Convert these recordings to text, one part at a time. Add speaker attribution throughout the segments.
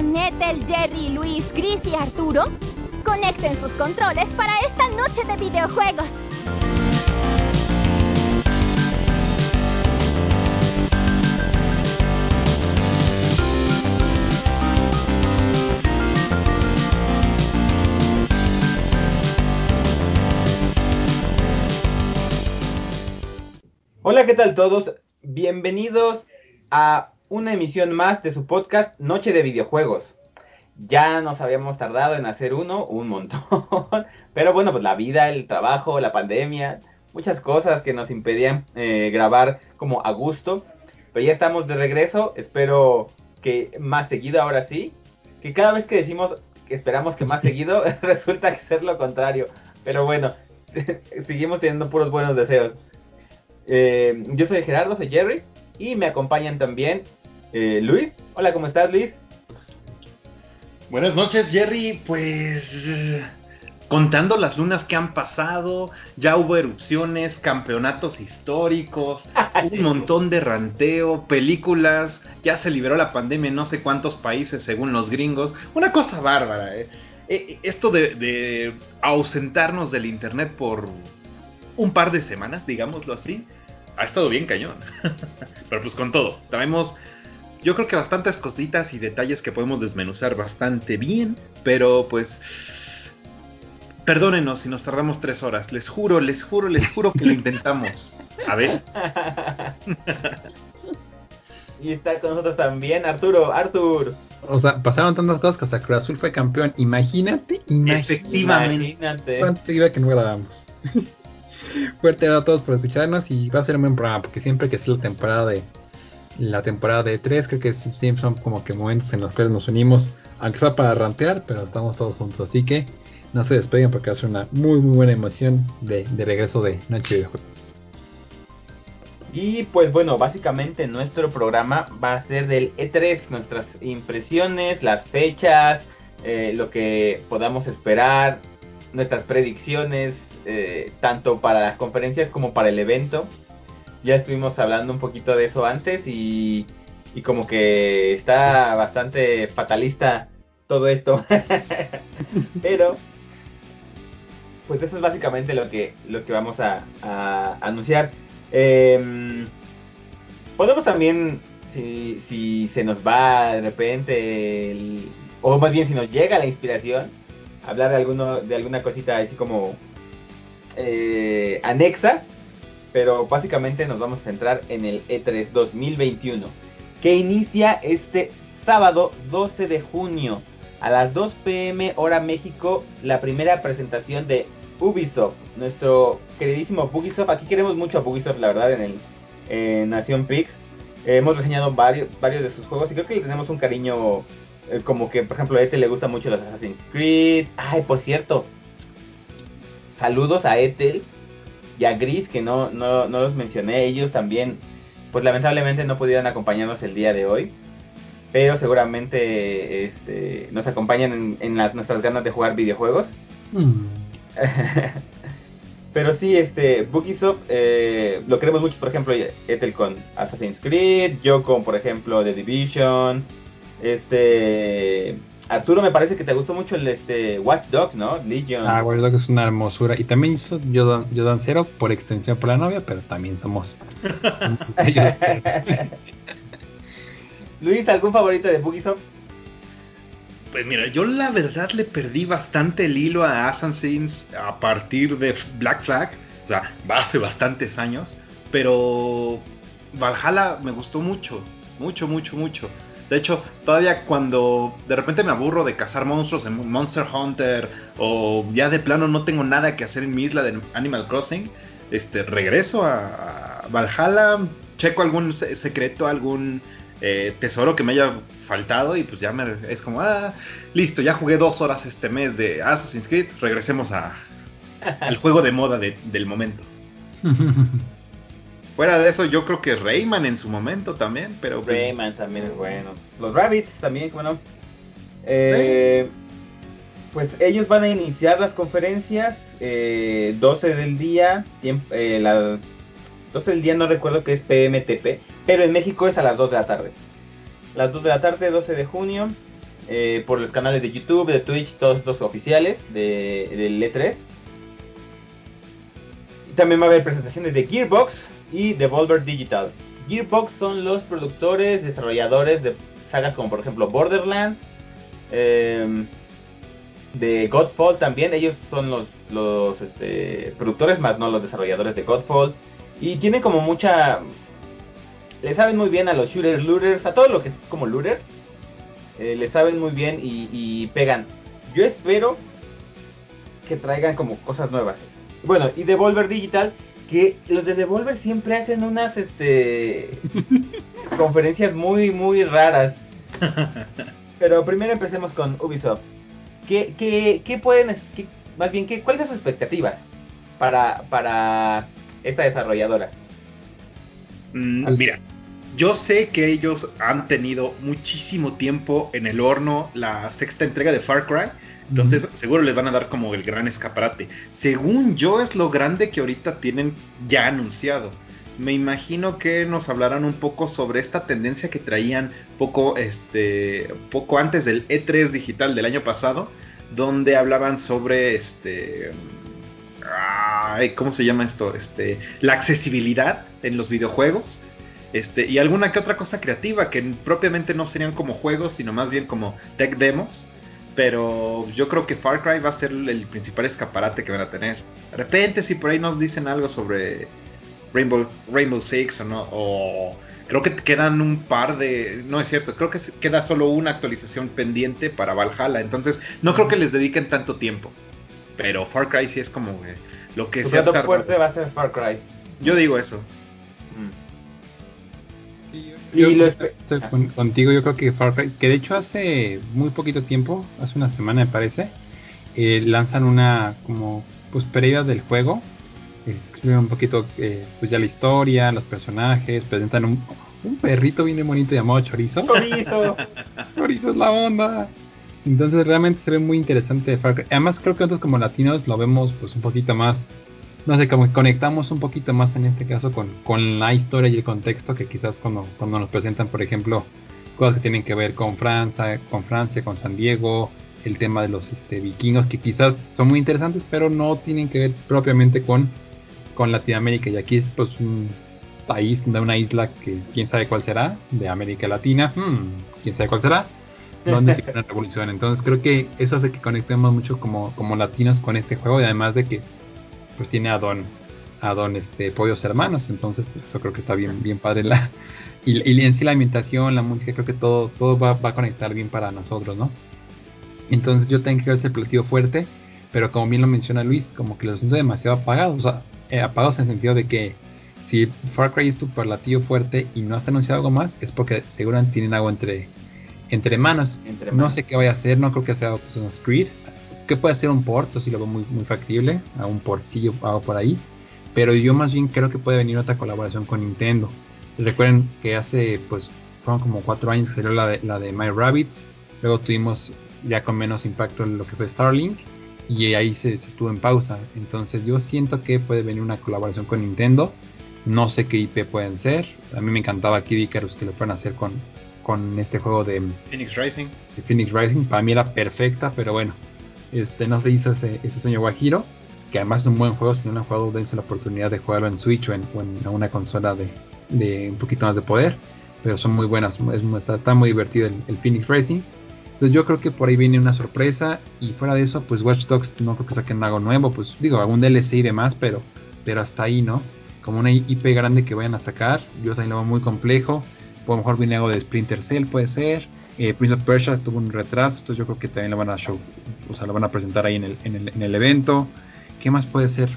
Speaker 1: con Jerry, Luis, Chris y Arturo? Conecten sus controles para esta noche de videojuegos.
Speaker 2: Hola, ¿qué tal todos? Bienvenidos a una emisión más de su podcast Noche de Videojuegos. Ya nos habíamos tardado en hacer uno, un montón. Pero bueno, pues la vida, el trabajo, la pandemia, muchas cosas que nos impedían eh, grabar como a gusto. Pero ya estamos de regreso. Espero que más seguido ahora sí. Que cada vez que decimos que esperamos que más seguido, resulta que ser lo contrario. Pero bueno, seguimos teniendo puros buenos deseos. Eh, yo soy Gerardo, soy Jerry. Y me acompañan también eh, Luis. Hola, ¿cómo estás, Luis?
Speaker 3: Buenas noches, Jerry. Pues contando las lunas que han pasado, ya hubo erupciones, campeonatos históricos, un montón de ranteo, películas, ya se liberó la pandemia en no sé cuántos países según los gringos. Una cosa bárbara, ¿eh? Eh, Esto de, de ausentarnos del internet por un par de semanas, digámoslo así, ha estado bien cañón. Pero pues con todo, tenemos yo creo que bastantes cositas y detalles que podemos desmenuzar bastante bien, pero pues perdónenos si nos tardamos tres horas, les juro, les juro, les juro que lo intentamos. A ver.
Speaker 2: y está con nosotros también Arturo, Artur.
Speaker 4: O sea, pasaron tantas cosas que hasta Cruz Azul fue campeón. Imagínate, imagínate.
Speaker 3: Efectivamente.
Speaker 2: Imagínate.
Speaker 4: ¿Cuánto iba que no grabamos? Fuerte a todos por escucharnos y va a ser un buen programa porque siempre que es la temporada de la temporada de 3 creo que son como que momentos en los cuales nos unimos, aunque sea para rantear, pero estamos todos juntos, así que no se despeguen porque ser una muy muy buena emoción de, de regreso de Noche de Juegos.
Speaker 2: Y pues bueno, básicamente nuestro programa va a ser del E3, nuestras impresiones, las fechas, eh, lo que podamos esperar, nuestras predicciones, eh, tanto para las conferencias como para el evento. Ya estuvimos hablando un poquito de eso antes y, y como que está bastante fatalista todo esto. Pero, pues eso es básicamente lo que, lo que vamos a, anunciar. Eh, podemos también, si, si se nos va de repente, o más bien si nos llega la inspiración, hablar de, alguno, de alguna cosita así como eh, anexa, pero básicamente nos vamos a centrar en el E E3 2021, que inicia este sábado 12 de junio a las 2 pm hora México, la primera presentación de Ubisoft, nuestro queridísimo Ubisoft. Aquí queremos mucho a Ubisoft, la verdad, en el Nación Pix. Eh, hemos reseñado varios, varios de sus juegos y creo que le tenemos un cariño eh, como que, por ejemplo, a este le gusta mucho los Assassin's Creed. Ay, por cierto, saludos a Ethel y a Gris, que no, no, no los mencioné. Ellos también, pues lamentablemente no pudieron acompañarnos el día de hoy. Pero seguramente este, nos acompañan en, en las, nuestras ganas de jugar videojuegos.
Speaker 4: Mm.
Speaker 2: Pero sí, este, Bugisoft eh, lo queremos mucho, por ejemplo, Ethel con Assassin's Creed, yo con, por ejemplo, The Division, este, Arturo me parece que te gustó mucho el este Watch Dogs, ¿no? Legion.
Speaker 4: Ah, Watch Dogs es una hermosura. Y también hizo Yodan, Yodan Zero por extensión por la novia, pero también somos.
Speaker 2: Luis, ¿algún favorito de Bugisoft?
Speaker 3: Pues mira, yo la verdad le perdí bastante el hilo a Assassins a partir de Black Flag, o sea, hace bastantes años, pero Valhalla me gustó mucho, mucho, mucho, mucho. De hecho, todavía cuando de repente me aburro de cazar monstruos en Monster Hunter o ya de plano no tengo nada que hacer en mi isla de Animal Crossing, este regreso a, Valhalla, checo algún se- secreto, algún eh, tesoro que me haya faltado y pues ya me, es como, ah, listo, ya jugué dos horas este mes de Assassin's Creed, regresemos a, al juego de moda de- del momento. Fuera de eso, yo creo que Rayman en su momento también, pero pues,
Speaker 2: Rayman también es bueno. Los Rabbits también, bueno. Eh, pues ellos van a iniciar las conferencias eh, 12 del día. tiemp- eh, la- 12 del día no recuerdo que es PMTP, pero en México es a las 2 de la tarde. Las 2 de la tarde, 12 de junio. eh, por los canales de YouTube, de Twitch, todos estos oficiales de, del E3. También va a haber presentaciones de Gearbox y Devolver Digital. Gearbox son los productores, desarrolladores de sagas como por ejemplo Borderlands, em, de Godfall también. Ellos son los, los este, productores, más no los desarrolladores de Godfall. Y tienen como mucha... Le saben muy bien a los shooters, looters, a todo lo que es como looter. Eh, le saben muy bien y, y pegan. Yo espero que traigan como cosas nuevas. Bueno, y Devolver Digital, que los de Devolver siempre hacen unas este conferencias muy muy raras. Pero primero empecemos con Ubisoft. ¿Qué, qué, qué pueden, qué- más bien, qué, cuáles son sus expectativas para, para esta desarrolladora?
Speaker 3: Mm, Mira, yo sé que ellos han tenido muchísimo tiempo en el horno la sexta entrega de Far Cry. Entonces, seguro les van a dar como el gran escaparate. Según yo, es lo grande que ahorita tienen ya anunciado. Me imagino que nos hablarán un poco sobre esta tendencia que traían poco, este, poco antes del E3 digital del año pasado, donde hablaban sobre, este, ay, ¿cómo se llama esto? Este, la accesibilidad en los videojuegos. Este, y alguna que otra cosa creativa que propiamente no serían como juegos, sino más bien como tech demos. Pero yo creo que Far Cry va a ser el principal escaparate que van a tener. De repente, si por ahí nos dicen algo sobre Rainbow, Rainbow Six o no, o creo que quedan un par de. No es cierto, creo que queda solo una actualización pendiente para Valhalla. Entonces, no creo que les dediquen tanto tiempo. Pero Far Cry sí es como que lo que se ha tardado.
Speaker 2: fuerte va a ser Far Cry.
Speaker 3: Yo digo eso.
Speaker 4: Yo
Speaker 2: Y espe-
Speaker 4: con- contigo, yo creo que Far Cry, que de hecho hace muy poquito tiempo, hace una semana me parece, eh, lanzan una como pues previa del juego, eh, explican un poquito eh, pues ya la historia, los personajes, presentan un, un perrito bien bonito llamado Chorizo.
Speaker 2: Chorizo.
Speaker 4: Chorizo es la onda. Entonces realmente se ve muy interesante Far Cry. Además creo que nosotros como latinos lo vemos pues un poquito más, no sé, como que conectamos un poquito más en este caso con, con la historia y el contexto que quizás cuando, cuando nos presentan, por ejemplo, cosas que tienen que ver con Francia, con Francia, con San Diego, el tema de los este, vikingos que quizás son muy interesantes, pero no tienen que ver propiamente con, con Latinoamérica. Y aquí es pues un país, una isla que quién sabe cuál será, de América Latina, hmm, quién sabe cuál será, donde se una revolución. Entonces creo que eso hace que conectemos mucho como, como latinos con este juego y además de que pues tiene a Don, a Don este, Pollos Hermanos, entonces pues eso creo que está bien, bien padre la, y, y en sí la ambientación, la música, creo que todo, todo va, va a conectar bien para nosotros, ¿no? Entonces yo tengo que ver ese platillo fuerte, pero como bien lo menciona Luis, como que los siento demasiado apagados, o sea, eh, apagados en el sentido de que si Far Cry es tu platillo fuerte y no está anunciado algo más, es porque seguramente tienen algo entre, entre manos.
Speaker 2: Entre
Speaker 4: No
Speaker 2: manos.
Speaker 4: sé qué vaya a hacer, no creo que sea Assassin's Creed. Que puede ser un port, si lo veo muy, muy factible, a un portcillo algo por ahí. Pero yo más bien creo que puede venir otra colaboración con Nintendo. Recuerden que hace, pues, fueron como cuatro años que salió la de, la de My Rabbits. Luego tuvimos ya con menos impacto lo que fue Starlink. Y ahí se, se estuvo en pausa. Entonces yo siento que puede venir una colaboración con Nintendo. No sé qué IP pueden ser. A mí me encantaba Kid Icarus que lo fueran a hacer con, con este juego de,
Speaker 3: Phoenix Rising.
Speaker 4: de Phoenix Rising. Para mí era perfecta, pero bueno, este no se hizo ese, ese sueño guajiro. Que además es un buen juego. Si no lo han jugado, dense la oportunidad de jugarlo en Switch o en, o una consola de, un poquito más de poder. Pero son muy buenas. Está, muy divertido el, Phoenix Racing. Entonces yo creo que por ahí viene una sorpresa. Y fuera de eso, pues Watch Dogs no creo que saquen algo nuevo. Pues digo, algún DLC y demás, pero, pero hasta ahí, ¿no? Como una IP grande que vayan a sacar. Yo también lo muy complejo. O a lo mejor viene algo de Splinter Cell, puede ser. Eh, Prince of Persia tuvo un retraso, entonces yo creo que también lo van a show, o sea, lo van a presentar ahí en el, en el, en el evento. ¿Qué más puede ser?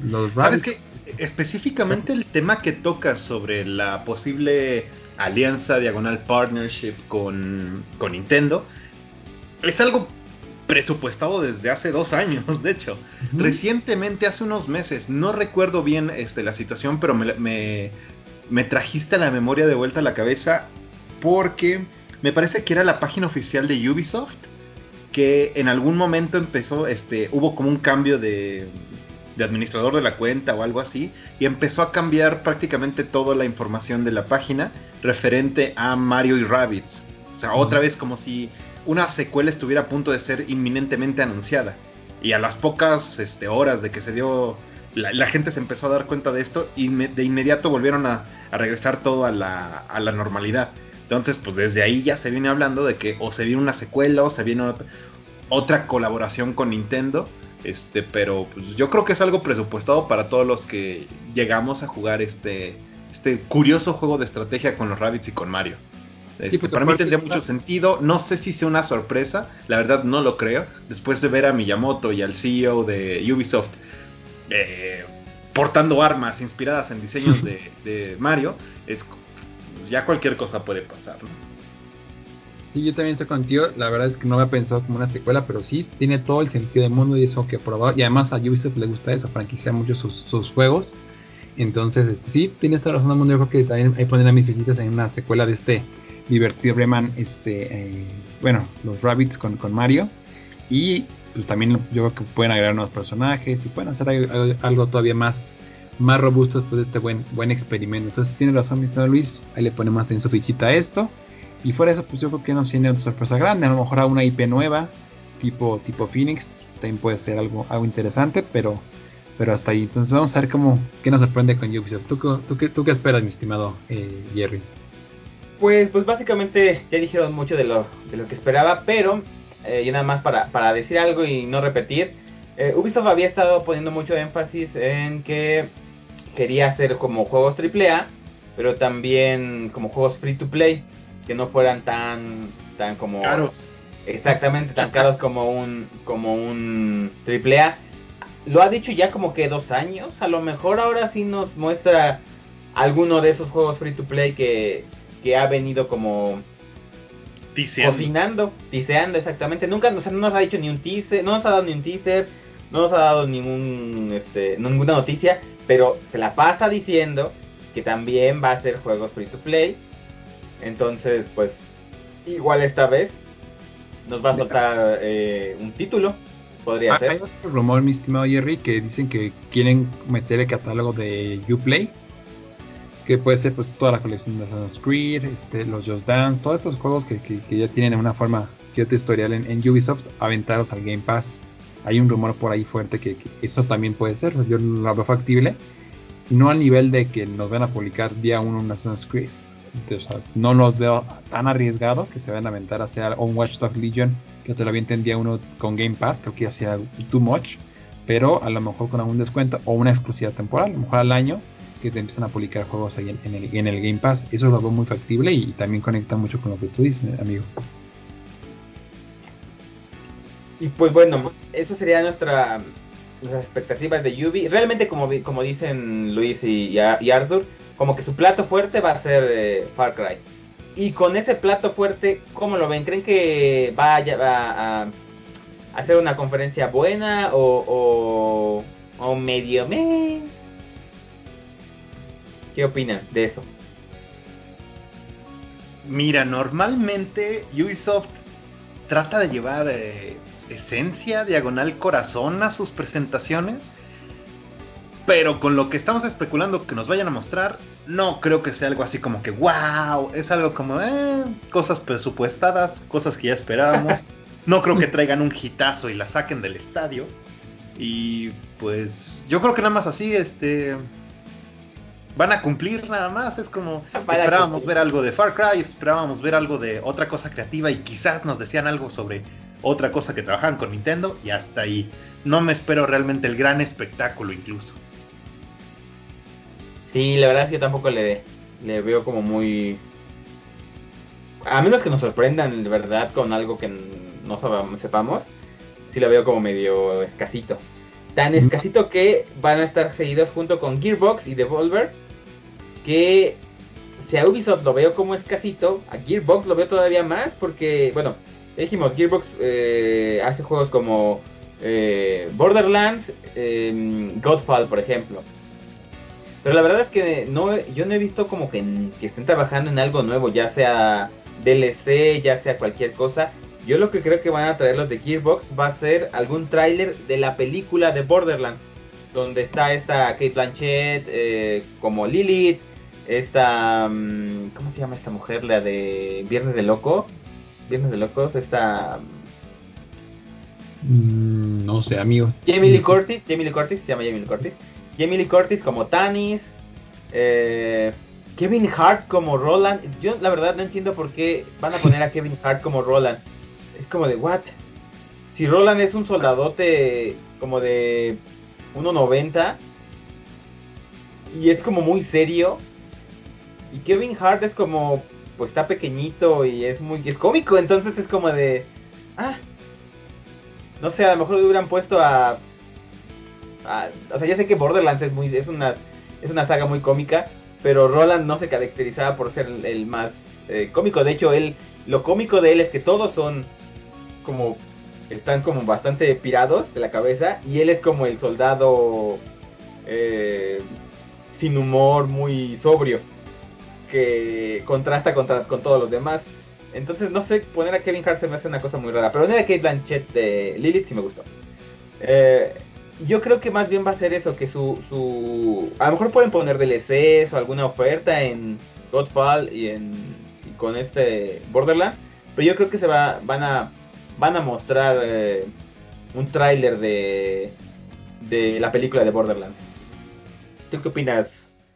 Speaker 4: Los
Speaker 3: ¿Sabes qué? Específicamente el tema que tocas sobre la posible alianza diagonal partnership con, con Nintendo es algo presupuestado desde hace dos años, de hecho. Recientemente, hace unos meses, no recuerdo bien este, la situación, pero me, me, me trajiste a la memoria de vuelta a la cabeza porque me parece que era la página oficial de Ubisoft que en algún momento empezó, este, hubo como un cambio de, de administrador de la cuenta o algo así, y empezó a cambiar prácticamente toda la información de la página referente a Mario y Rabbids. O sea, otra vez como si una secuela estuviera a punto de ser inminentemente anunciada. Y a las pocas este, horas de que se dio, la, gente se empezó a dar cuenta de esto y de inmediato volvieron a, regresar todo a la, a la normalidad. Entonces, pues desde ahí ya se viene hablando de que o se viene una secuela o se viene otra colaboración con Nintendo. Este, pero pues, yo creo que es algo presupuestado para todos los que llegamos a jugar este, este curioso juego de estrategia con los Rabbits y con Mario. Este, para mí tendría mucho sentido. No sé si sea una sorpresa, la verdad no lo creo. Después de ver a Miyamoto y al CEO de Ubisoft eh, portando armas inspiradas en diseños de, Mario, es, ya cualquier cosa puede pasar. ¿no?
Speaker 4: Sí, yo también estoy contigo. La verdad es que no había pensado como una secuela, pero sí tiene todo el sentido del mundo y eso que probar. Y además a Ubisoft le gusta eso, franquiciar mucho sus, sus juegos. Entonces, este, sí, tiene esta razón del mundo. Yo creo que también hay poner a mis fichitas en una secuela de este divertido Breman, este, eh, bueno, los Rabbits con, con Mario. Y pues también yo creo que pueden agregar nuevos personajes y pueden hacer algo, todavía más más robusto después de este buen buen experimento. Entonces tiene razón, Mr. Luis, ahí le ponemos en su fichita a esto. Y fuera eso, pues yo creo que no tiene otra sorpresa grande. A lo mejor a una IP nueva, tipo, tipo Phoenix, también puede ser algo, algo interesante, pero, pero hasta ahí. Entonces vamos a ver cómo, qué nos sorprende con Ubisoft. ¿Tú, tú, qué, tú qué esperas, mi estimado eh, Jerry?
Speaker 2: Pues, pues básicamente ya dijeron mucho de lo, de lo que esperaba, pero eh, y nada más para, para decir algo y no repetir, eh, Ubisoft había estado poniendo mucho énfasis en que quería hacer como juegos AAA, pero también como juegos free to play, que no fueran tan, tan como...
Speaker 3: Caros.
Speaker 2: Exactamente, tan caros como un, como un AAA. Lo ha dicho ya como que dos años, a lo mejor ahora sí nos muestra alguno de esos juegos free to play que, que ha venido como cocinando, tiseando exactamente. Nunca no nos ha dicho ni un teaser, no nos ha dado ni un teaser, no nos ha dado ningún, este, ninguna noticia, pero se la pasa diciendo que también va a ser juegos free to play. Entonces, pues, igual esta vez nos va a soltar eh, un título. Podría ah, ser.
Speaker 4: Hay otro rumor, mi estimado Jerry, que dicen que quieren meter el catálogo de Uplay que puede ser pues toda la colección de Assassin's Creed, este, los Just Dance, todos estos juegos que, ya tienen una forma cierta historial en, Ubisoft, aventaros al Game Pass. Hay un rumor por ahí fuerte que, eso también puede ser, yo lo veo factible, no al nivel de que nos van a publicar día uno un Assassin's Creed. no los veo tan arriesgados que se van a aventar hacia un Watch Dogs Legion que te lo avienten día uno con Game Pass, creo que ya sea too much, pero a lo mejor con algún descuento o una exclusividad temporal, a lo mejor al año que te empiezan a publicar juegos ahí en el Game Pass. Eso lo veo muy factible y también conecta mucho con lo que tú dices, amigo.
Speaker 2: Y pues bueno, eso sería nuestra nuestras expectativas de Yubi. Realmente como, como dicen Luis y, y, Arthur, como que su plato fuerte va a ser eh, Far Cry. Y con ese plato fuerte, ¿cómo lo ven? ¿Creen que vaya a, a hacer una conferencia buena o, o, o medio mes? ¿Qué opinan de eso?
Speaker 3: Mira, normalmente Ubisoft trata de llevar eh, esencia, diagonal corazón a sus presentaciones. Pero con lo que estamos especulando que nos vayan a mostrar, no creo que sea algo así como que wow. Es algo como eh, cosas presupuestadas, cosas que ya esperábamos. No creo que traigan un hitazo y la saquen del estadio. Y pues yo creo que nada más así, este van a cumplir nada más. Es como esperábamos ver algo de Far Cry, esperábamos ver algo de otra cosa creativa y quizás nos decían algo sobre otra cosa que trabajaban con Nintendo y hasta ahí. No me espero realmente el gran espectáculo incluso.
Speaker 2: Sí, la verdad es que yo tampoco le, le veo como muy... A menos que nos sorprendan de verdad con algo que no sepamos, sí lo veo como medio escasito. Tan escasito que van a estar seguidos junto con Gearbox y Devolver que si a Ubisoft lo veo como escasito, a Gearbox lo veo todavía más porque, bueno, dijimos, Gearbox eh, hace juegos como eh, Borderlands, eh, Godfall, por ejemplo. Pero la verdad es que no, yo no he visto como que, que estén trabajando en algo nuevo, ya sea DLC, ya sea cualquier cosa. Yo lo que creo que van a traer los de Gearbox va a ser algún tráiler de la película de Borderlands, donde está esta Kate Blanchett eh, como Lilith, esta... Mm, ¿Cómo se llama esta mujer? La de Viernes de Loco. Viernes de Locos, esta...
Speaker 4: Mm, no sé, amigo.
Speaker 2: Jamie Lee Curtis, Jamie Lee Curtis, se llama Jamie Lee Curtis. Jamie Lee Curtis como Tanis, eh, Kevin Hart como Roland. Yo la verdad no entiendo por qué van a poner a Kevin Hart como Roland. Es como de, what? Si Roland es un soldadote como de 1.90 y es como muy serio. Y Kevin Hart es como, pues está pequeñito y es muy, es cómico, entonces es como de, ah, no sé, a lo mejor le hubieran puesto a, a o sea, ya sé que Borderlands es muy, es una, es una saga muy cómica, pero Roland no se caracterizaba por ser el, más eh, cómico. De hecho, él, lo cómico de él es que todos son como están como bastante pirados de la cabeza y él es como el soldado eh, sin humor, muy sobrio, que contrasta contra, con todos los demás. Entonces, no sé, poner a Kevin Hart se me hace una cosa muy rara, pero poner a Kate Blanchett de Lilith sí me gustó. Eh, yo creo que más bien va a ser eso, que su, su... A lo mejor pueden poner DLCs o alguna oferta en Godfall y en con este Borderlands, pero yo creo que se va, van a van a mostrar eh, un tráiler de, de la película de Borderlands. ¿Tú qué opinas,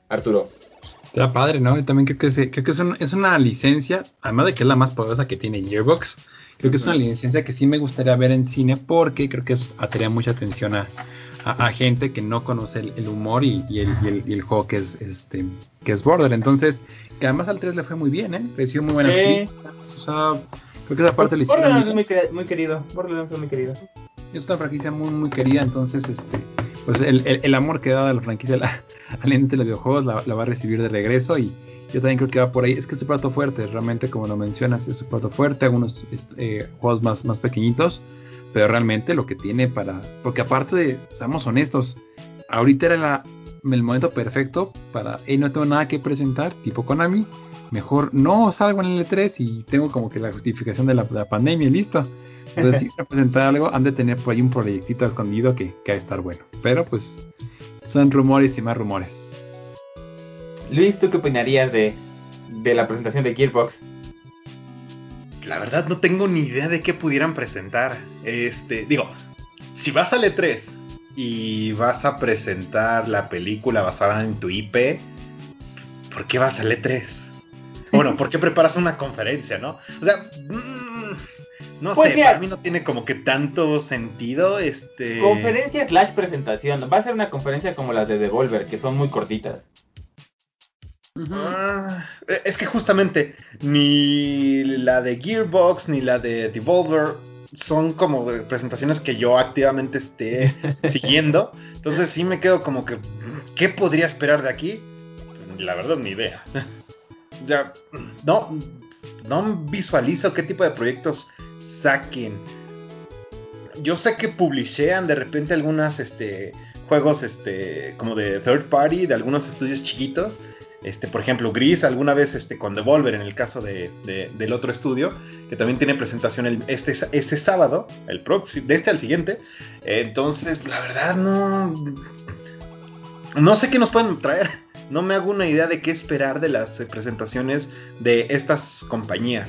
Speaker 2: Arturo?
Speaker 4: Está padre, ¿no? Y también creo que, es, creo que es, un- es una licencia, además de que es la más poderosa que tiene Gearbox, creo que es una licencia que sí me gustaría ver en cine porque creo que es, atraería mucha atención a, a- a gente que no conoce el, el humor y, y el, y el- y el juego que es este que es Border. Entonces, que además al 3 le fue muy bien, ¿eh? Recibió muy buenas
Speaker 2: Sí.
Speaker 4: críticas, O sea, creo que esa parte lo hicieron
Speaker 2: Borderlands es muy, muy querido. Borderlands es muy querido.
Speaker 4: Es una franquicia muy, muy querida, entonces, este, pues el, el- amor que da la franquicia al ente de los videojuegos la, la va a recibir de regreso y yo también creo que va por ahí. Es que es un plato fuerte, realmente, como lo mencionas, es un plato fuerte, algunos eh, juegos más, más pequeñitos, pero realmente lo que tiene para. Porque aparte de, seamos honestos, ahorita era la- el momento perfecto para, hey, no tengo nada que presentar, tipo Konami. Mejor no salgo en el E3 y tengo como que la justificación de la, la pandemia y listo. Entonces, si quieren presentar algo, han de tener por ahí un proyectito escondido que, que ha de estar bueno. Pero pues, son rumores y más rumores.
Speaker 2: Luis, ¿tú qué opinarías de, de la presentación de Gearbox?
Speaker 3: La verdad no tengo ni idea de qué pudieran presentar. Este, digo, si vas al E3 y vas a presentar la película basada en tu IP, ¿por qué vas al E3? Bueno, ¿por qué preparas una conferencia, no? O sea, mm, no
Speaker 2: Pues
Speaker 3: sé,
Speaker 2: mira.
Speaker 3: para mí no tiene como que tanto sentido, este...
Speaker 2: Conferencia slash presentación. Va a ser una conferencia como las de Devolver, que son muy cortitas.
Speaker 3: Ah, es que justamente ni la de Gearbox ni la de Devolver son como presentaciones que yo activamente esté siguiendo. Entonces sí me quedo como que, ¿qué podría esperar de aquí? La verdad ni idea. ya, no, no visualizo qué tipo de proyectos saquen. Yo sé que publishean de repente algunas este, juegos este, como de third party de algunos estudios chiquitos. Este, por ejemplo, Gris alguna vez este, con Devolver, en el caso de, de- del otro estudio, que también tiene presentación este, este sábado, el próximo, de este al siguiente. Entonces, la verdad, no. No sé qué nos pueden traer. No me hago una idea de qué esperar de las presentaciones de estas compañías.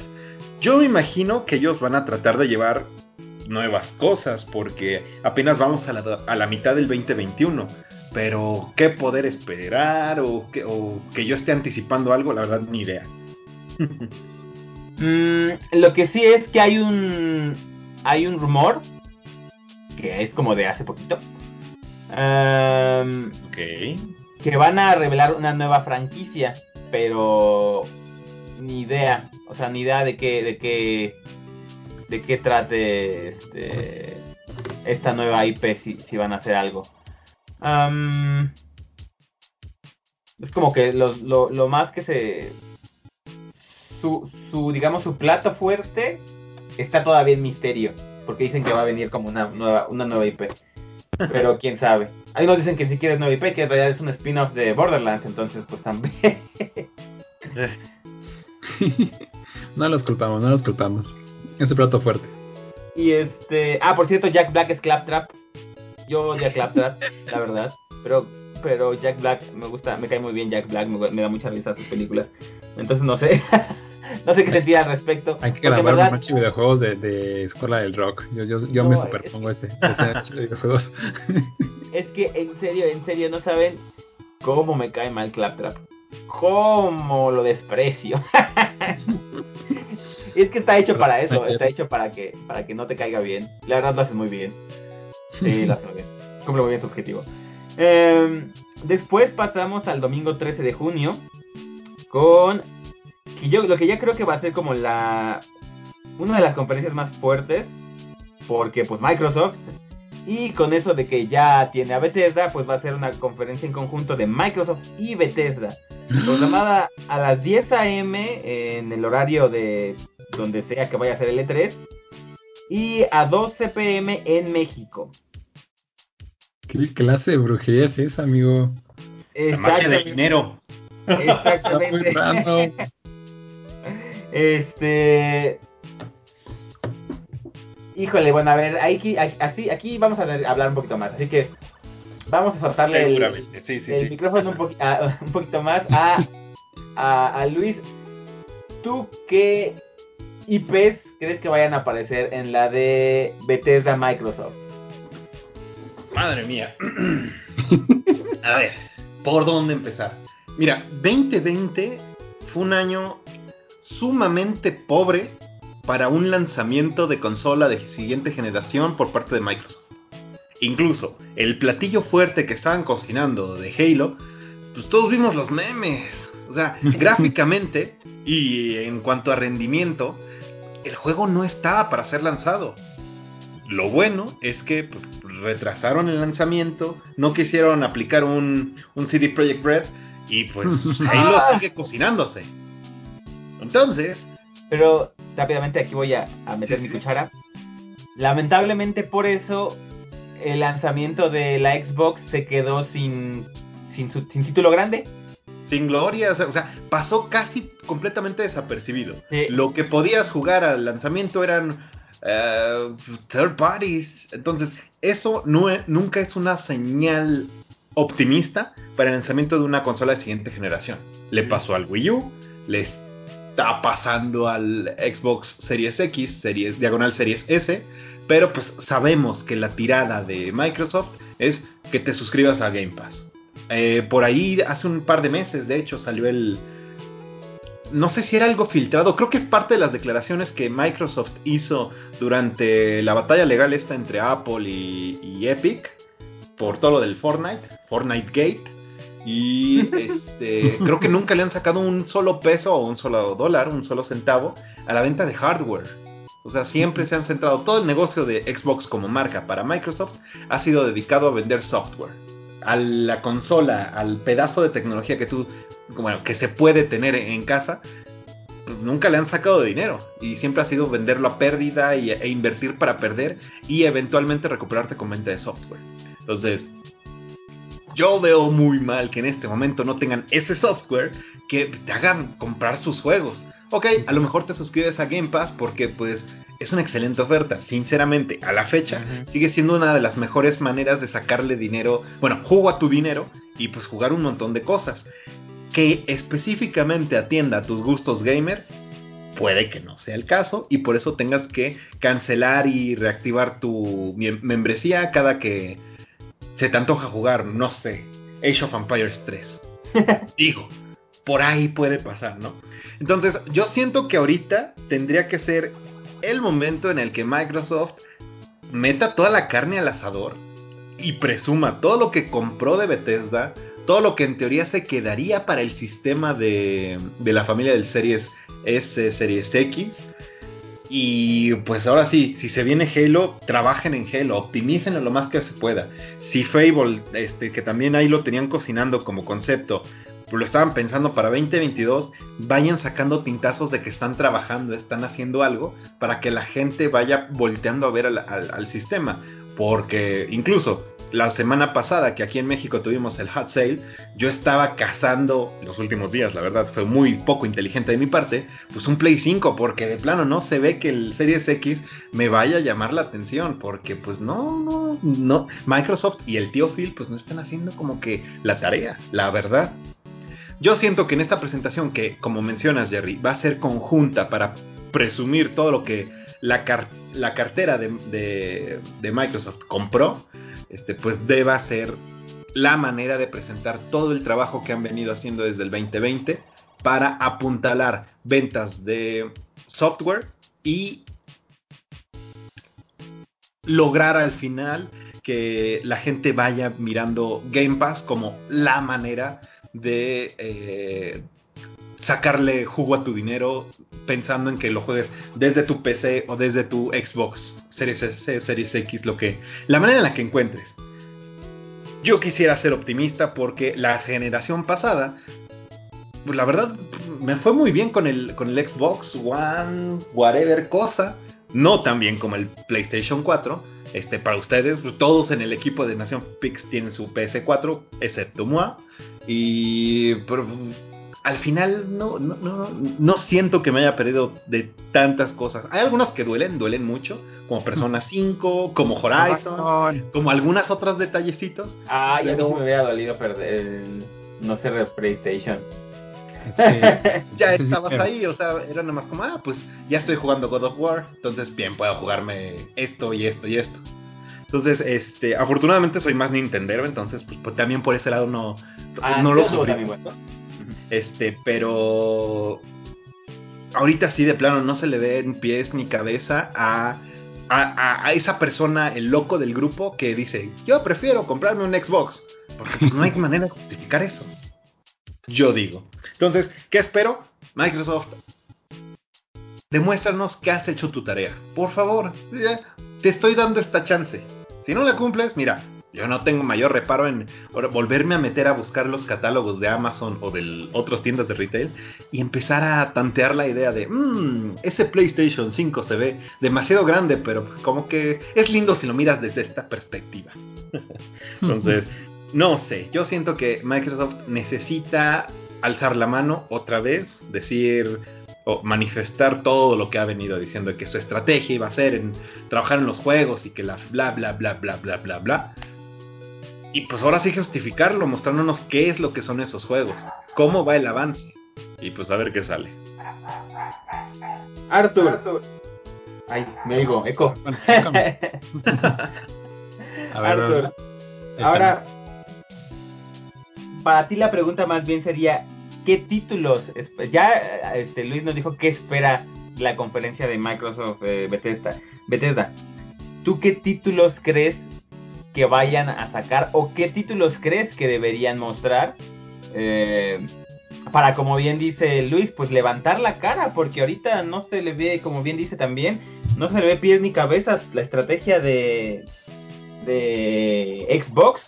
Speaker 3: Yo me imagino que ellos van a tratar de llevar nuevas cosas, porque apenas vamos a la, a la mitad del 2021. Pero qué poder esperar o que, o que yo esté anticipando algo, la verdad, ni idea.
Speaker 2: Mm, lo que sí es que hay un hay un rumor que es como de hace poquito
Speaker 3: ok.
Speaker 2: Que van a revelar una nueva franquicia, pero ni idea, o sea, ni idea de qué de qué de qué trate este esta nueva IP si, si van a hacer algo. Am, es como que lo, lo, lo más que se su, su digamos su plato fuerte está todavía en misterio, porque dicen que va a venir como una nueva una nueva IP. Pero quién sabe. Algunos dicen que ni siquiera es nueva IP, que en realidad es un spin-off de Borderlands, entonces pues también.
Speaker 4: no los culpamos, no los culpamos. Es un plato fuerte.
Speaker 2: y este, ah, por cierto, Jack Black es Claptrap. Yo odio a Claptrap, la verdad, pero pero Jack Black me gusta, me cae muy bien Jack Black, me, me da mucha risa sus películas. Entonces no sé. no sé qué sentir al respecto.
Speaker 4: Hay que grabar
Speaker 2: verdad-
Speaker 4: un de videojuegos de, de Escuela del Rock. Yo, yo, yo me superpongo ese, ese match de videojuegos.
Speaker 2: Es que en serio, en serio, no saben cómo me cae mal Claptrap. Cómo lo desprecio. es que está hecho para eso, está hecho para que, para que no te caiga bien. La verdad lo hace muy bien. Sí, lo hace muy bien. Cumple muy bien su objetivo. Em, después pasamos al domingo 13 de junio con que yo, lo que ya creo que va a ser como la una de las conferencias más fuertes porque pues Microsoft y con eso de que ya tiene a Bethesda pues va a ser una conferencia en conjunto de Microsoft y Bethesda programada a las 10 a.m. en el horario de donde sea que vaya a ser el E3 y a 12 p.m. en México.
Speaker 4: ¿Qué clase de brujería es esa, amigo?
Speaker 3: La magia del
Speaker 2: Exactamente.
Speaker 3: dinero.
Speaker 4: Está muy
Speaker 2: Exactamente. Este. Híjole, bueno, a ver, aquí, así, aquí vamos a hablar un poquito más. Así que vamos a soltarle el,
Speaker 3: Seguramente, sí, sí,
Speaker 2: el
Speaker 3: sí.
Speaker 2: micrófono un, poqui- a- un poquito más a, a, a Luis. ¿Tú qué IPs crees que vayan a aparecer en la de Bethesda Microsoft?
Speaker 3: Madre mía. A ver, ¿por dónde empezar? Mira, 2020 fue un año sumamente pobre para un lanzamiento de consola de siguiente generación por parte de Microsoft. Incluso el platillo fuerte que estaban cocinando de Halo, pues todos vimos los memes. O sea, gráficamente y en cuanto a rendimiento, el juego no estaba para ser lanzado. Lo bueno es que pues, retrasaron el lanzamiento, no quisieron aplicar un, un CD Projekt Red y pues Halo sigue cocinándose. Entonces,
Speaker 2: Pero rápidamente aquí voy a, a meter
Speaker 3: Sí,
Speaker 2: mi
Speaker 3: sí.
Speaker 2: cuchara. Lamentablemente por eso el lanzamiento de la Xbox se quedó sin, sin, su, sin título grande.
Speaker 3: sin gloria, o sea, pasó casi completamente desapercibido.
Speaker 2: Sí.
Speaker 3: Lo que podías jugar al lanzamiento eran eh, third parties. Entonces, eso no es- nunca es una señal optimista para el lanzamiento de una consola de siguiente generación. Le pasó al Wii U, le está pasando al Xbox Series X, series, diagonal Series S, pero pues sabemos que la tirada de Microsoft es que te suscribas a Game Pass. Eh, por ahí hace un par de meses, de hecho, salió el... No sé si era algo filtrado, creo que es parte de las declaraciones que Microsoft hizo durante la batalla legal esta entre Apple y, y Epic por todo lo del Fortnite, Fortnite Gate. Y este, creo que nunca le han sacado un solo peso o un solo dólar, un solo centavo a la venta de hardware. O sea, siempre se han centrado, todo el negocio de Xbox como marca para Microsoft ha sido dedicado a vender software. A la consola, al pedazo de tecnología que tú, bueno, que se puede tener en casa, pues nunca le han sacado de dinero. Y siempre ha sido venderlo a pérdida y, e invertir para perder y eventualmente recuperarte con venta de software. Entonces, yo veo muy mal que en este momento no tengan ese software que te hagan comprar sus juegos. Ok, a lo mejor te suscribes a Game Pass porque pues es una excelente oferta. Sinceramente, a la fecha sigue siendo una de las mejores maneras de sacarle dinero, bueno, jugo a tu dinero y pues jugar un montón de cosas. Que específicamente atienda a tus gustos gamer, puede que no sea el caso y por eso tengas que cancelar y reactivar tu membresía cada que se te antoja jugar, no sé, Age of Empires 3. Digo, por ahí puede pasar, ¿no? Entonces, yo siento que ahorita tendría que ser el momento en el que Microsoft meta toda la carne al asador y presuma todo lo que compró de Bethesda, todo lo que en teoría se quedaría para el sistema de, de la familia del Series S, Series X. Y pues ahora sí, si se viene Halo, trabajen en Halo, optimícenlo lo más que se pueda. Si Fable, este, que también ahí lo tenían cocinando como concepto, lo estaban pensando para 2022, vayan sacando pintazos de que están trabajando, están haciendo algo para que la gente vaya volteando a ver al, al- al sistema. Porque incluso la semana pasada que aquí en México tuvimos el hot sale, yo estaba cazando los últimos días, la verdad fue muy poco inteligente de mi parte, pues un Play 5, porque de plano no se ve que el Series X me vaya a llamar la atención, porque pues no, no, no, Microsoft y el tío Phil pues no están haciendo como que la tarea, la verdad. Yo siento que en esta presentación, que como mencionas Jerry, va a ser conjunta para presumir todo lo que la, la cartera de, de, Microsoft compró, este, pues deba ser la manera de presentar todo el trabajo que han venido haciendo desde el 2020 para apuntalar ventas de software y lograr al final que la gente vaya mirando Game Pass como la manera de eh, sacarle jugo a tu dinero pensando en que lo juegues desde tu PC o desde tu Xbox Series S, Series X, lo que la manera en la que encuentres. Yo quisiera ser optimista porque la generación pasada, pues la verdad me fue muy bien con el con el Xbox One, whatever cosa, no tan bien como el PlayStation 4 este, para ustedes, pues, todos en el equipo de Nación Pix tienen su PS4, excepto moi. Y al final no, no, no, no, siento que me haya perdido de tantas cosas. Hay algunos que duelen, duelen mucho, como Persona 5, como Horizon, como algunas otras detallecitos.
Speaker 2: Ah, ya no me había dolido perder, no sé, de PlayStation.
Speaker 3: ya estabas ahí, o sea, era nada más como, ah, pues ya estoy jugando God of War, entonces bien, puedo jugarme esto y esto y esto. Entonces, este, afortunadamente soy más Nintendero, entonces pues, pues también por ese lado no,
Speaker 2: ah,
Speaker 3: no lo sufrí. Este, pero ahorita sí de plano no se le ve en pies ni cabeza a, a, a, esa persona, el loco del grupo, que dice, yo prefiero comprarme un Xbox, porque pues, no hay manera de justificar eso. Yo digo. Entonces, ¿qué espero? Microsoft, demuéstranos que has hecho tu tarea. Por favor, te estoy dando esta chance. Si no la cumples, mira, yo no tengo mayor reparo en volverme a meter a buscar los catálogos de Amazon o de otras tiendas de retail y empezar a tantear la idea de, mmm, ese PlayStation 5 se ve demasiado grande, pero como que es lindo si lo miras desde esta perspectiva. Entonces, no sé, yo siento que Microsoft necesita alzar la mano otra vez, decir o manifestar todo lo que ha venido diciendo que su estrategia iba a ser en trabajar en los juegos y que la bla bla bla bla bla bla bla. Y pues ahora sí justificarlo, mostrándonos qué es lo que son esos juegos, cómo va el avance. Y pues a ver qué sale.
Speaker 2: Arthur. Ay, me digo, eco. Arthur. Ahora, para ti la pregunta más bien sería, ¿qué títulos? Ya este, Luis nos dijo qué espera la conferencia de Microsoft eh, Bethesda. Bethesda. ¿Tú qué títulos crees que vayan a sacar o qué títulos crees que deberían mostrar? Eh, para, como bien dice Luis, pues levantar la cara, porque ahorita no se le ve, como bien dice también, no se le ve pies ni cabezas la estrategia de, de Xbox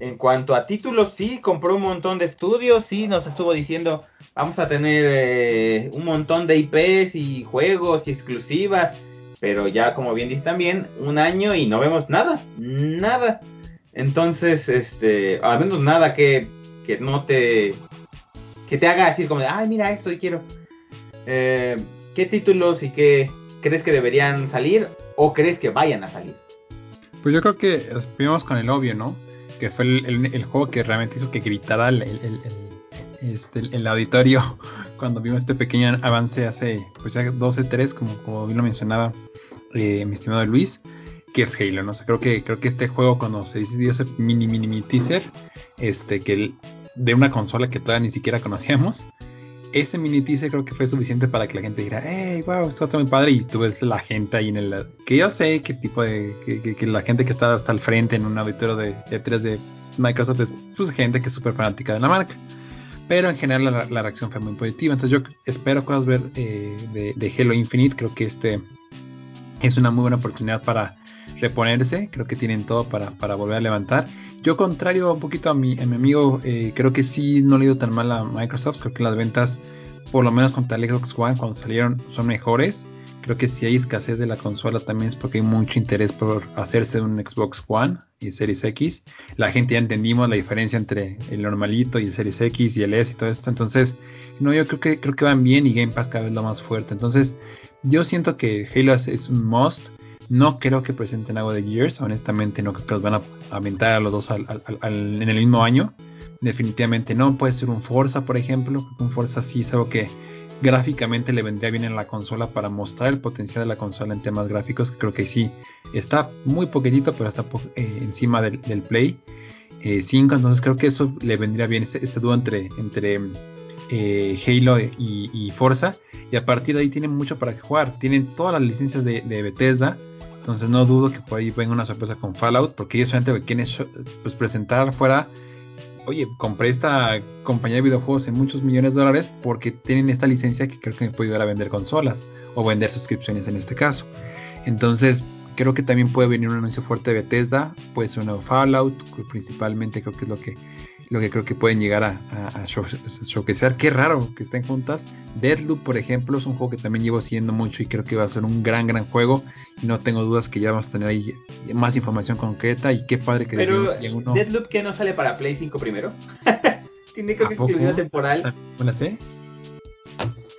Speaker 2: en cuanto a títulos, sí, compró un montón de estudios, sí, nos estuvo diciendo, vamos a tener eh, un montón de IPs y juegos y exclusivas, pero ya como bien dice también, un año y no vemos nada, nada. Entonces, este, al menos nada que, que no te, que te haga decir como de, ay, mira esto y quiero. Eh, ¿Qué títulos y qué crees que deberían salir o crees que vayan a salir?
Speaker 4: Pues yo creo que vimos con el obvio, ¿no? que fue el, juego que realmente hizo que gritara el, este, el, auditorio cuando vimos este pequeño avance hace pues ya 12, 3, como, como bien lo mencionaba eh, mi estimado Luis, que es Halo, ¿no? creo que, creo que este juego cuando se decidió ese mini mini mini teaser, este, que de una consola que todavía ni siquiera conocíamos, ese mini teaser creo que fue suficiente para que la gente dijera, hey, wow, esto está muy padre. Y tú ves la gente ahí en el. Que yo sé qué tipo de. Que, la gente que está hasta el frente en un auditorio de E3 de Microsoft es pues, gente que es súper fanática de la marca. Pero en general la, reacción fue muy positiva. Entonces yo espero cosas ver eh, de, Halo Infinite. Creo que este es una muy buena oportunidad para reponerse. Creo que tienen todo para, para volver a levantar. Yo, contrario un poquito a mi, a mi amigo, eh, creo que sí no le ha ido tan mal a Microsoft. Creo que las ventas, por lo menos contra el Xbox One, cuando salieron, son mejores. Creo que si hay escasez de la consola también es porque hay mucho interés por hacerse un Xbox One y Series X. La gente ya entendimos la diferencia entre el normalito y el Series X y el S y todo esto. Entonces, no, yo creo que creo que van bien y Game Pass cada vez lo más fuerte. Entonces, yo siento que Halo es un must. No creo que presenten algo de Gears, honestamente no creo que los van a aventar a los dos en el mismo año. definitivamente no. Puede ser un Forza, por ejemplo. Un Forza sí es algo que gráficamente le vendría bien en la consola para mostrar el potencial de la consola en temas gráficos. Creo que sí está muy poquitito, pero está eh, encima del, Play 5. Eh, entonces creo que eso le vendría bien este, este entre eh, Halo y, Forza. Y a partir de ahí tienen mucho para jugar. Tienen todas las licencias de, Bethesda. Entonces no dudo que por ahí venga una sorpresa con Fallout. Porque ellos solamente quieren pues, presentar fuera. Oye, compré esta compañía de videojuegos en muchos millones de dólares porque tienen esta licencia que creo que me puede ayudar a vender consolas o vender suscripciones en este caso. Entonces, creo que también puede venir un anuncio fuerte de Bethesda, puede ser un nuevo Fallout, principalmente creo que es lo que lo que creo que pueden llegar a, a, showcasear. Qué raro que estén juntas. Deadloop, por ejemplo, es un juego que también llevo siguiendo mucho y creo que va a ser un gran, gran juego. Y no tengo dudas que ya vamos a tener ahí más información concreta. Y qué padre que
Speaker 2: Pero uno... Deadloop que no sale para Play 5 primero. Tiene que exclusión temporal.
Speaker 4: Bueno, ¿sí?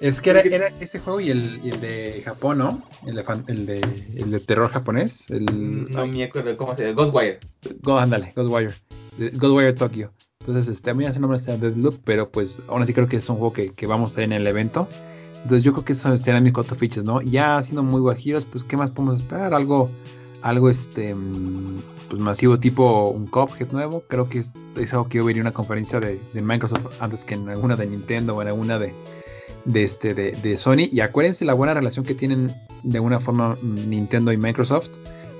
Speaker 4: Es que era, era este juego y el, y el, de Japón, ¿no? El de, el de, el de terror japonés. El,
Speaker 2: no me acuerdo cómo se llama. Ghostwire.
Speaker 4: Go, ándale, Ghostwire. Ghostwire Tokyo. Entonces, este, a mí hace nombre sea Deadloop, pero pues aún así creo que es un juego que, que vamos a en el evento. Entonces yo creo que eso serán mis cuatro fichas, ¿no? Ya siendo muy guajiros, pues ¿qué más podemos esperar? Algo, algo este, mm, pues masivo tipo un Cuphead nuevo. Creo que es, algo que yo vería una conferencia de, de, Microsoft antes que en alguna de Nintendo o en alguna de, de, este, de, de Sony. Y acuérdense la buena relación que tienen de alguna forma mm, Nintendo y Microsoft.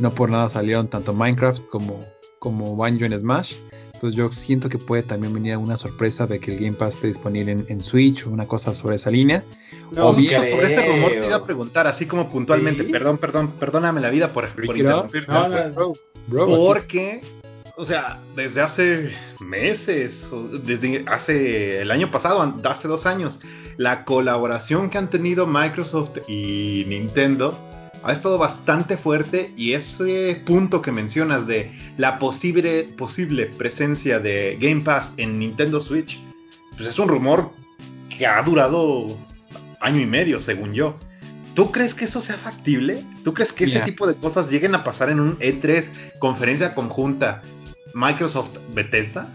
Speaker 4: No por nada salieron tanto Minecraft como, como Banjo en Smash. Entonces yo siento que puede también venir una sorpresa de que el Game Pass esté disponible en, Switch o una cosa sobre esa línea.
Speaker 3: No, o bien, sobre este rumor te iba a preguntar, así como puntualmente, perdón, perdón, perdóname la vida por, por interrumpir. porque, o sea, desde hace meses, desde hace el año pasado, hace dos años, la colaboración que han tenido Microsoft y Nintendo ha estado bastante fuerte y ese punto que mencionas de la posible, posible presencia de Game Pass en Nintendo Switch, pues es un rumor que ha durado año y medio, según yo. ¿Tú crees que eso sea factible? ¿Tú crees que ese tipo de cosas lleguen a pasar en un E3 conferencia conjunta Microsoft Bethesda?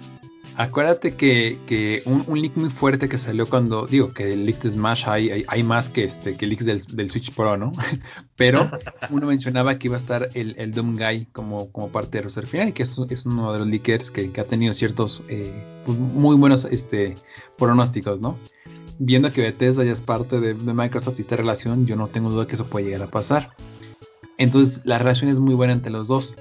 Speaker 4: Acuérdate que, que un, un, leak muy fuerte que salió cuando, digo, que el leak de Smash hay, hay, más que este que leaks del, del, Switch Pro, ¿no? Pero uno mencionaba que iba a estar el, el Doom Guy como, como parte de Roster Final, que es, es uno de los leakers que, que ha tenido ciertos eh, pues, muy buenos este, pronósticos, ¿no? Viendo que Bethesda ya es parte de, de Microsoft y esta relación, yo no tengo duda que eso puede llegar a pasar. Entonces la relación es muy buena entre los dos.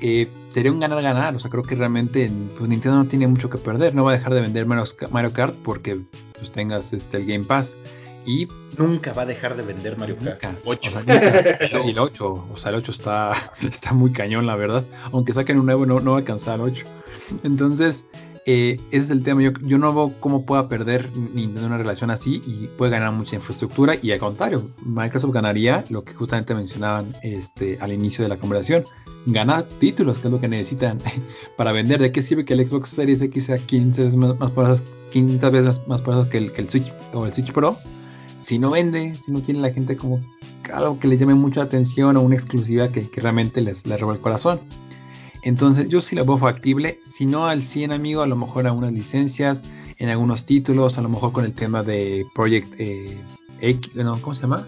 Speaker 4: Eh, sería un ganar-ganar. O sea, creo que realmente pues, Nintendo no tiene mucho que perder. No va a dejar de vender Mario Kart porque pues, tengas este, el Game Pass. Y
Speaker 3: nunca va a dejar de vender Mario Kart.
Speaker 4: 8. O sea, y el 8. O sea, el 8 está, está muy cañón, la verdad. Aunque saquen un nuevo, no, no va a alcanzar el 8. Entonces, eh, ese es el tema. Yo, yo no veo cómo pueda perder Nintendo una relación así y puede ganar mucha infraestructura. Y al contrario, Microsoft ganaría lo que justamente mencionaban este, al inicio de la conversación ganar títulos, que es lo que necesitan para vender. ¿De qué sirve que el Xbox Series X sea 15 veces más, más poderoso, veces más poderoso que el, que el Switch o el Switch Pro? Si no vende, si no tiene la gente como algo que le llame mucha atención o una exclusiva que, realmente les, les roba el corazón. Entonces yo sí la veo factible, si no al 100 amigo, a lo mejor a unas licencias, en algunos títulos, a lo mejor con el tema de Project eh, X, ¿cómo se llama?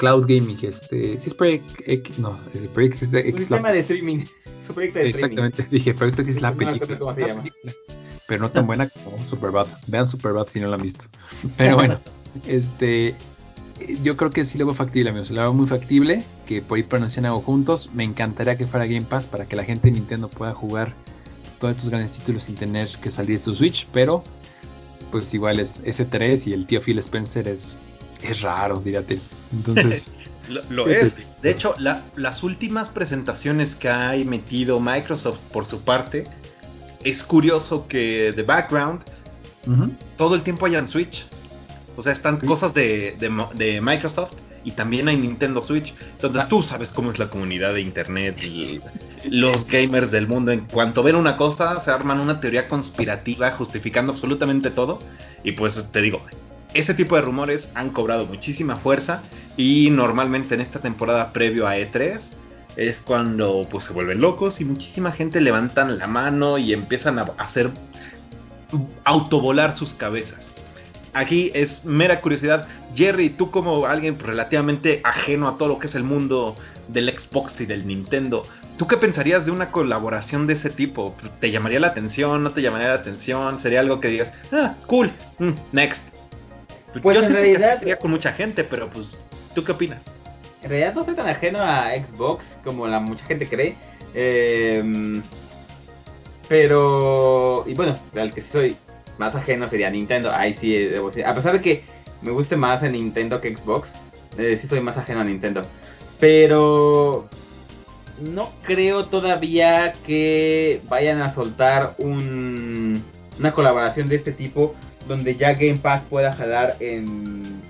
Speaker 4: Cloud Gaming, este, si es Project X, no, es Project X.
Speaker 2: Un sistema de streaming, su proyecto de
Speaker 4: Exactamente, dije, Project X es la película. cómo se llama. Pero no tan buena como Superbad. Vean Superbad si no la han visto. Pero bueno, este, yo creo que sí lo veo factible, amigos. Lo veo muy factible, que por ahí pronuncian algo juntos. Me encantaría que fuera Game Pass para que la gente de Nintendo pueda jugar todos estos grandes títulos sin tener que salir de su Switch, pero pues igual es S3 y el tío Phil Spencer es, es raro, dígate. Entonces.
Speaker 3: lo, es. De hecho, las últimas presentaciones que ha metido Microsoft por su parte, es curioso que de background todo el tiempo hayan Switch. O sea, están cosas de, de, Microsoft y también hay Nintendo Switch. Entonces tú sabes cómo es la comunidad de Internet y los gamers del mundo. En cuanto ven una cosa, se arman una teoría conspirativa justificando absolutamente todo. Y pues te digo, ese tipo de rumores han cobrado muchísima fuerza y normalmente en esta temporada previo a E3 es cuando pues se vuelven locos y muchísima gente levantan la mano y empiezan a hacer autovolar sus cabezas. Aquí es mera curiosidad. Jerry, tú como alguien relativamente ajeno a todo lo que es el mundo del Xbox y del Nintendo, ¿tú qué pensarías de una colaboración de ese tipo? ¿Te llamaría la atención? ¿No te llamaría la atención? ¿Sería algo que digas, ah, cool, mm, next?
Speaker 2: Pues
Speaker 3: Yo
Speaker 2: en realidad-
Speaker 3: que sería con mucha gente, pero pues, ¿tú qué opinas?
Speaker 2: En realidad no soy tan ajeno a Xbox como la mucha gente cree. Eh, pero, y bueno, al que sí soy más ajeno sería Nintendo. Ahí sí, eh, debo decir. A pesar de que me guste más el Nintendo que Xbox, eh, sí soy más ajeno a Nintendo. Pero no creo todavía que vayan a soltar un, una colaboración de este tipo donde ya Game Pass pueda jalar en,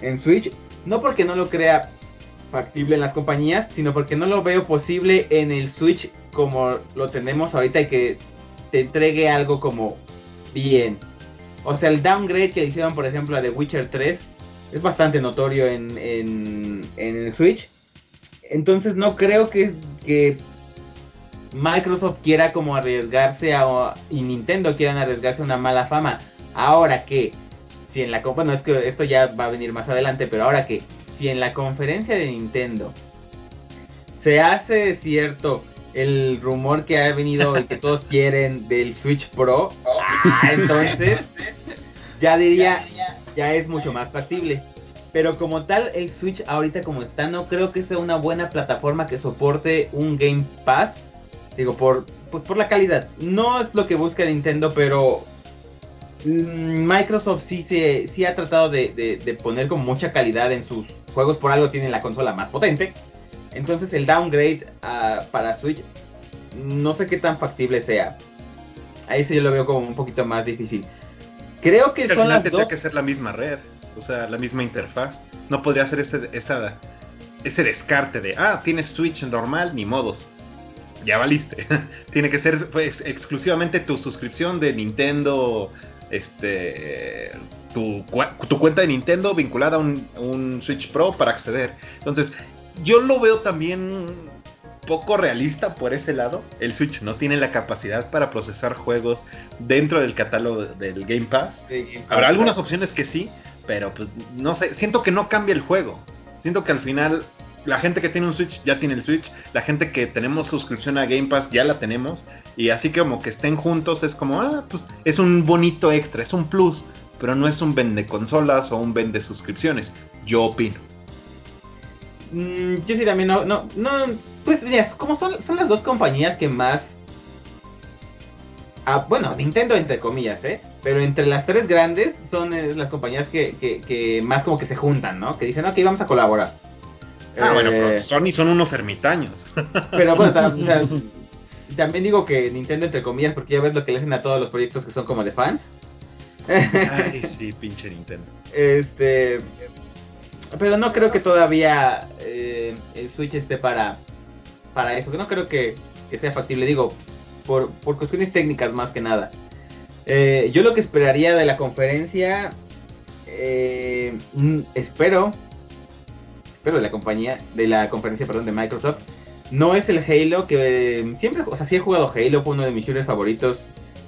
Speaker 2: en Switch. No porque no lo crea factible en las compañías, sino porque no lo veo posible en el Switch como lo tenemos ahorita y que te entregue algo como bien. O sea, el downgrade que hicieron, por ejemplo, a The Witcher 3 es bastante notorio en, en, en el Switch. Entonces no creo que, que Microsoft quiera como arriesgarse a, y Nintendo quieran arriesgarse a una mala fama. Ahora que, si en la... Bueno, es que esto ya va a venir más adelante, pero ahora que, si en la conferencia de Nintendo se hace cierto el rumor que ha venido y que todos quieren del Switch Pro, ah, entonces ya diría, ya es mucho más factible. Pero como tal, el Switch ahorita como está, no creo que sea una buena plataforma que soporte un Game Pass. Digo, por, pues por la calidad. No es lo que busca Nintendo, pero Microsoft sí, se, sí ha tratado de, de- de poner con mucha calidad en sus juegos. Por algo tienen la consola más potente. Entonces el downgrade ah, para Switch no sé qué tan factible sea. Ahí sí yo lo veo como un poquito más difícil. Creo que son
Speaker 3: final
Speaker 2: las
Speaker 3: tendría
Speaker 2: dos.
Speaker 3: que ser la misma red, o sea, la misma interfaz. No podría ser ese, esa, ese descarte de, ah, tienes Switch normal, ni modos. Ya valiste. Tiene que ser pues, exclusivamente tu suscripción de Nintendo, este, tu, tu cuenta de Nintendo vinculada a un, un Switch Pro para acceder. Entonces, yo lo veo también poco realista por ese lado. El Switch no tiene la capacidad para procesar juegos dentro del catálogo del Game Pass. Habrá algunas opciones que sí, pero pues no sé, siento que no cambia el juego. Siento que al final la gente que tiene un Switch ya tiene el Switch, la gente que tenemos suscripción a Game Pass ya la tenemos y así como que estén juntos es como, ah, pues es un bonito extra, es un plus, pero no es un vende consolas o un vende suscripciones. Yo opino.
Speaker 2: Mm, yo sí también no, no, no, pues mira, como son, son las dos compañías que más, ah, bueno, Nintendo entre comillas, ¿eh? Pero entre las tres grandes son eh, las compañías que, que más como que se juntan, ¿no? Que dicen, ok, vamos a colaborar.
Speaker 3: Ah, bueno,
Speaker 2: Eh,
Speaker 3: pero Sony son unos ermitaños.
Speaker 2: pero bueno, ta- o sea, también digo que Nintendo entre comillas porque ya ves lo que le hacen a todos los proyectos que son como de fans.
Speaker 3: Ay, sí, pinche Nintendo.
Speaker 2: Este. Pero no creo que todavía eh, el Switch esté para, para eso. No creo que, que sea factible. Digo, por, por cuestiones técnicas más que nada. Eh, yo lo que esperaría de la conferencia. eh, mm, espero. Espero de la compañía. De la conferencia, perdón, de Microsoft. No es el Halo que eh, siempre. O sea, sí he jugado Halo. Fue uno de mis shooters favoritos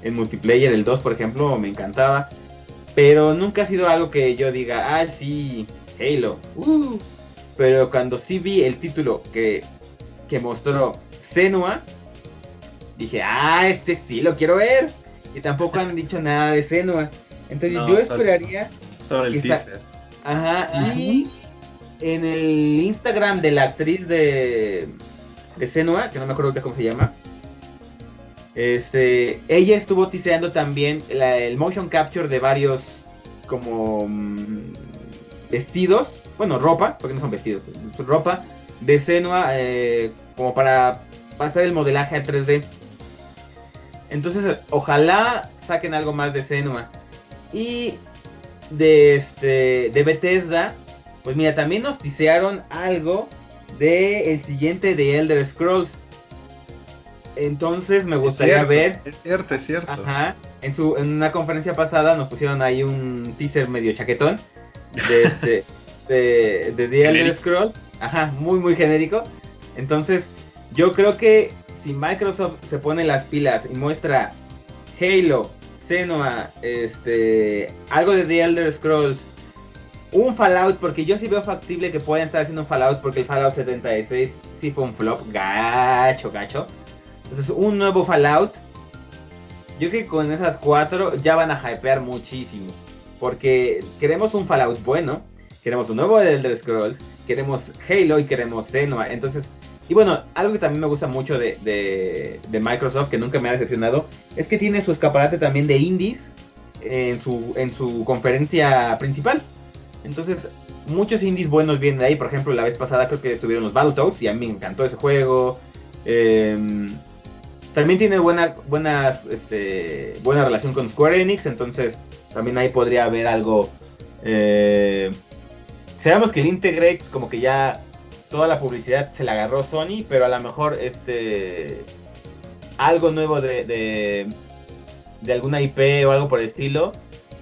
Speaker 2: en multiplayer. El 2, por ejemplo, me encantaba. Pero nunca ha sido algo que yo diga, ah, sí, Halo. uh". Pero cuando sí vi el título que, que mostró Senua, dije, ah, este sí lo quiero ver. Y tampoco han dicho nada de Senua. Entonces
Speaker 3: No,
Speaker 2: yo esperaría,
Speaker 3: Sobre el teaser.
Speaker 2: ajá, y en el Instagram de la actriz de, de Senua, que no me acuerdo cómo se llama, este, ella estuvo tiseando también el motion capture de varios como mm, vestidos, bueno, ropa, porque no son vestidos, ropa de Senua eh, como para pasar el modelaje a 3D. Entonces, ojalá saquen algo más de Senua. Y de este de Bethesda, pues mira, también nos tisearon algo de el siguiente de Elder Scrolls. Entonces me gustaría
Speaker 3: Es cierto,
Speaker 2: ver
Speaker 3: Es cierto, es cierto.
Speaker 2: Ajá. En, su, en una conferencia pasada nos pusieron ahí un teaser medio chaquetón de, este, de, de The Elder. Scrolls. Ajá, muy, muy genérico. Entonces, yo creo que si Microsoft se pone las pilas y muestra Halo, Senua, este, algo de The Elder Scrolls, un Fallout, porque yo sí veo factible que puedan estar haciendo un Fallout, porque el Fallout 76 sí fue un flop, gacho, gacho. Entonces, un nuevo Fallout. Yo que con esas cuatro ya van a hypear muchísimo. Porque queremos un Fallout bueno, queremos un nuevo de Elder Scrolls, queremos Halo y queremos Senua. Entonces, y bueno, algo que también me gusta mucho de, de, de Microsoft, que nunca me ha decepcionado, es que tiene su escaparate también de indies en su, en su conferencia principal. Entonces, muchos indies buenos vienen de ahí. Por ejemplo, la vez pasada creo que estuvieron los Battletoads y a mí me encantó ese juego. Eh, también tiene buena, buena, este, buena relación con Square Enix, entonces también ahí podría haber algo. Eh, sabemos que el Integrate como que ya toda la publicidad se la agarró Sony, pero a lo mejor este algo nuevo de, de, de alguna IP o algo por el estilo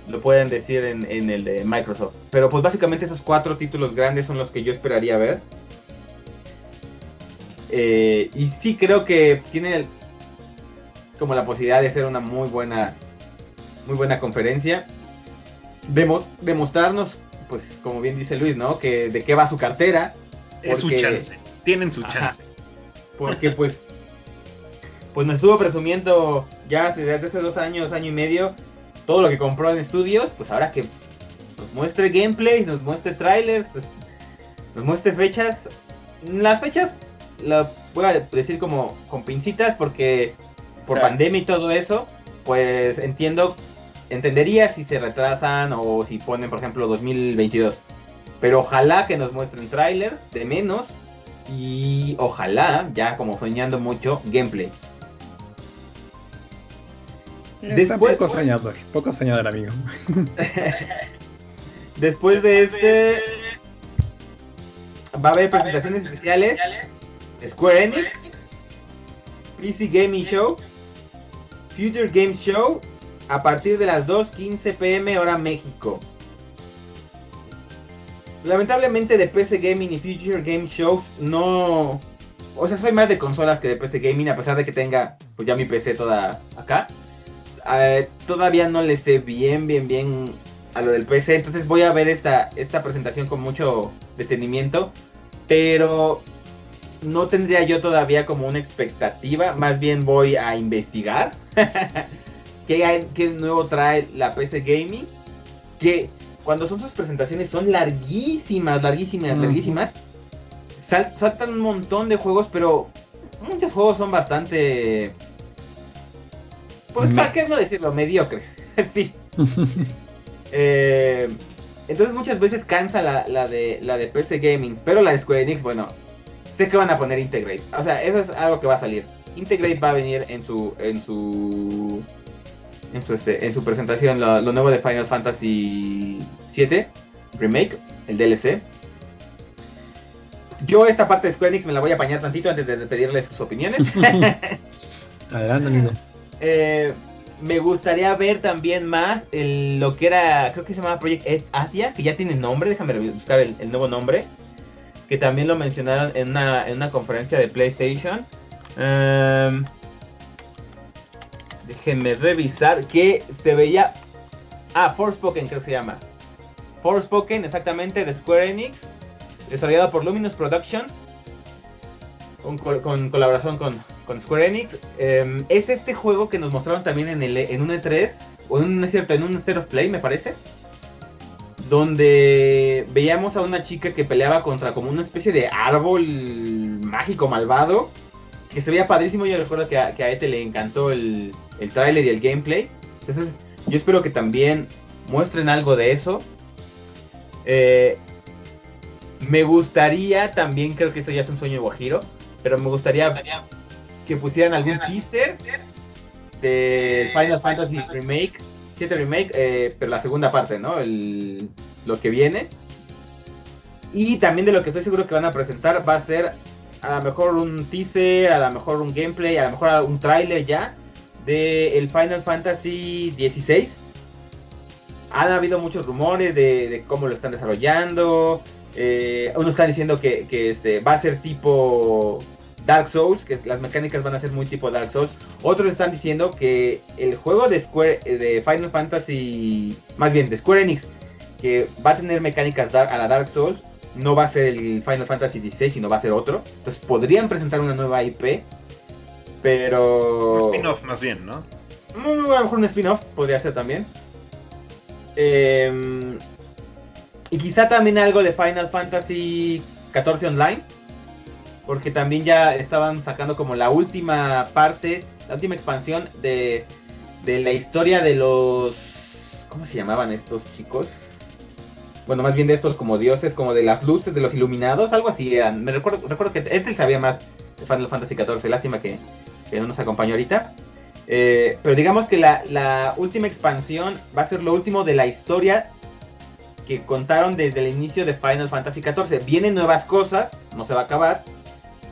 Speaker 2: lo pueden decir en, en, el de Microsoft. Pero pues básicamente esos cuatro títulos grandes son los que yo esperaría ver. Eh, y sí creo que tiene como la posibilidad de ser una muy buena muy buena conferencia. Demo, demostrarnos, pues como bien dice Luis, ¿no? Que de qué va su cartera.
Speaker 3: Es su chance. Tienen su chance. Ajá,
Speaker 2: porque pues pues nos estuvo presumiendo ya desde hace dos años, año y medio, todo lo que compró en estudios, pues ahora que nos muestre gameplay, nos muestre trailers, pues, nos muestre fechas. Las fechas las voy a decir como con pincitas porque por claro. pandemia y todo eso, pues entiendo, entendería si se retrasan o si ponen, por ejemplo, 2022. Pero ojalá que nos muestren trailers de menos y ojalá, ya como soñando mucho, gameplay.
Speaker 4: Después, poco soñador, poco soñador amigo.
Speaker 2: Después de este va a haber presentaciones especiales Square Enix, PC Gaming Show, Future Game Show a partir de las 2.15 pm hora México. Lamentablemente de PC Gaming y Future Game Show no... O sea, soy más de consolas que de PC Gaming a pesar de que tenga pues ya mi PC toda acá. Uh, todavía no le sé bien, bien, bien a lo del PC. Entonces voy a ver esta, esta presentación con mucho detenimiento. Pero no tendría yo todavía como una expectativa. Más bien voy a investigar. ¿Qué, ¿Qué nuevo trae la PC Gaming? Que cuando son sus presentaciones son larguísimas, larguísimas, larguísimas. Sal, saltan un montón de juegos, pero muchos juegos son bastante pues para qué no decirlo, mediocres. sí. eh, entonces muchas veces cansa la, la, de la de PC Gaming, pero la de Square Enix, bueno, sé que van a poner Integrate. O sea, eso es algo que va a salir. Integrate va a venir en su en su en su este, en su presentación lo, lo nuevo de Final Fantasy 7 remake, el DLC. Yo esta parte de Square Enix me la voy a apañar tantito antes de pedirles sus opiniones.
Speaker 4: Adelante, amigo.
Speaker 2: Eh, me gustaría ver también más lo que era, creo que se llama Project Asia, que ya tiene nombre, déjame buscar el, nuevo nombre, que también lo mencionaron en una, en una conferencia de PlayStation. Um, déjenme revisar que se veía... Ah, Forspoken creo que se llama. Forspoken, exactamente, de Square Enix, desarrollado por Luminous Productions, con colaboración con, con Square Enix. Eh, es este juego que nos mostraron también en, el, en un E3, o en un, cierto, en un State of Play, me parece. Donde veíamos a una chica que peleaba contra como una especie de árbol mágico malvado. Que se veía padrísimo. Yo recuerdo que a, que a Ete le encantó el, el trailer y el gameplay. Entonces, yo espero que también muestren algo de eso. Eh, me gustaría también, creo que esto ya es un sueño de Guajiro. Pero me gustaría que pusieran algún teaser de Final Fantasy Remake, 7 Remake, eh, pero la segunda parte, ¿no? El, lo que viene. Y también de lo que estoy seguro que van a presentar va a ser a lo mejor un teaser, a lo mejor un gameplay, a lo mejor un tráiler ya de el Final Fantasy 16. Han habido muchos rumores de, de cómo lo están desarrollando. Eh, unos están diciendo que, que este, va a ser tipo Dark Souls, que las mecánicas van a ser muy tipo Dark Souls. Otros están diciendo que el juego de Square eh, de Final Fantasy, más bien de Square Enix, que va a tener mecánicas a la Dark Souls, no va a ser el Final Fantasy XVI, sino va a ser otro. Entonces podrían presentar una nueva IP, pero...
Speaker 3: Un spin-off más bien, ¿no?
Speaker 2: a lo mejor un spin-off podría ser también. Eh, y quizá también algo de Final Fantasy XIV Online. Porque también ya estaban sacando como la última parte, la última expansión de, de la historia de los... ¿Cómo se llamaban estos chicos? Bueno, más bien de estos como dioses, como de las luces, de los iluminados, algo así eran. Me recuerdo, recuerdo que este sabía más de Final Fantasy XIV, lástima que, que no nos acompañó ahorita. Eh, pero digamos que la, la, última expansión va a ser lo último de la historia que contaron desde el inicio de Final Fantasy XIV. Vienen nuevas cosas, no se va a acabar.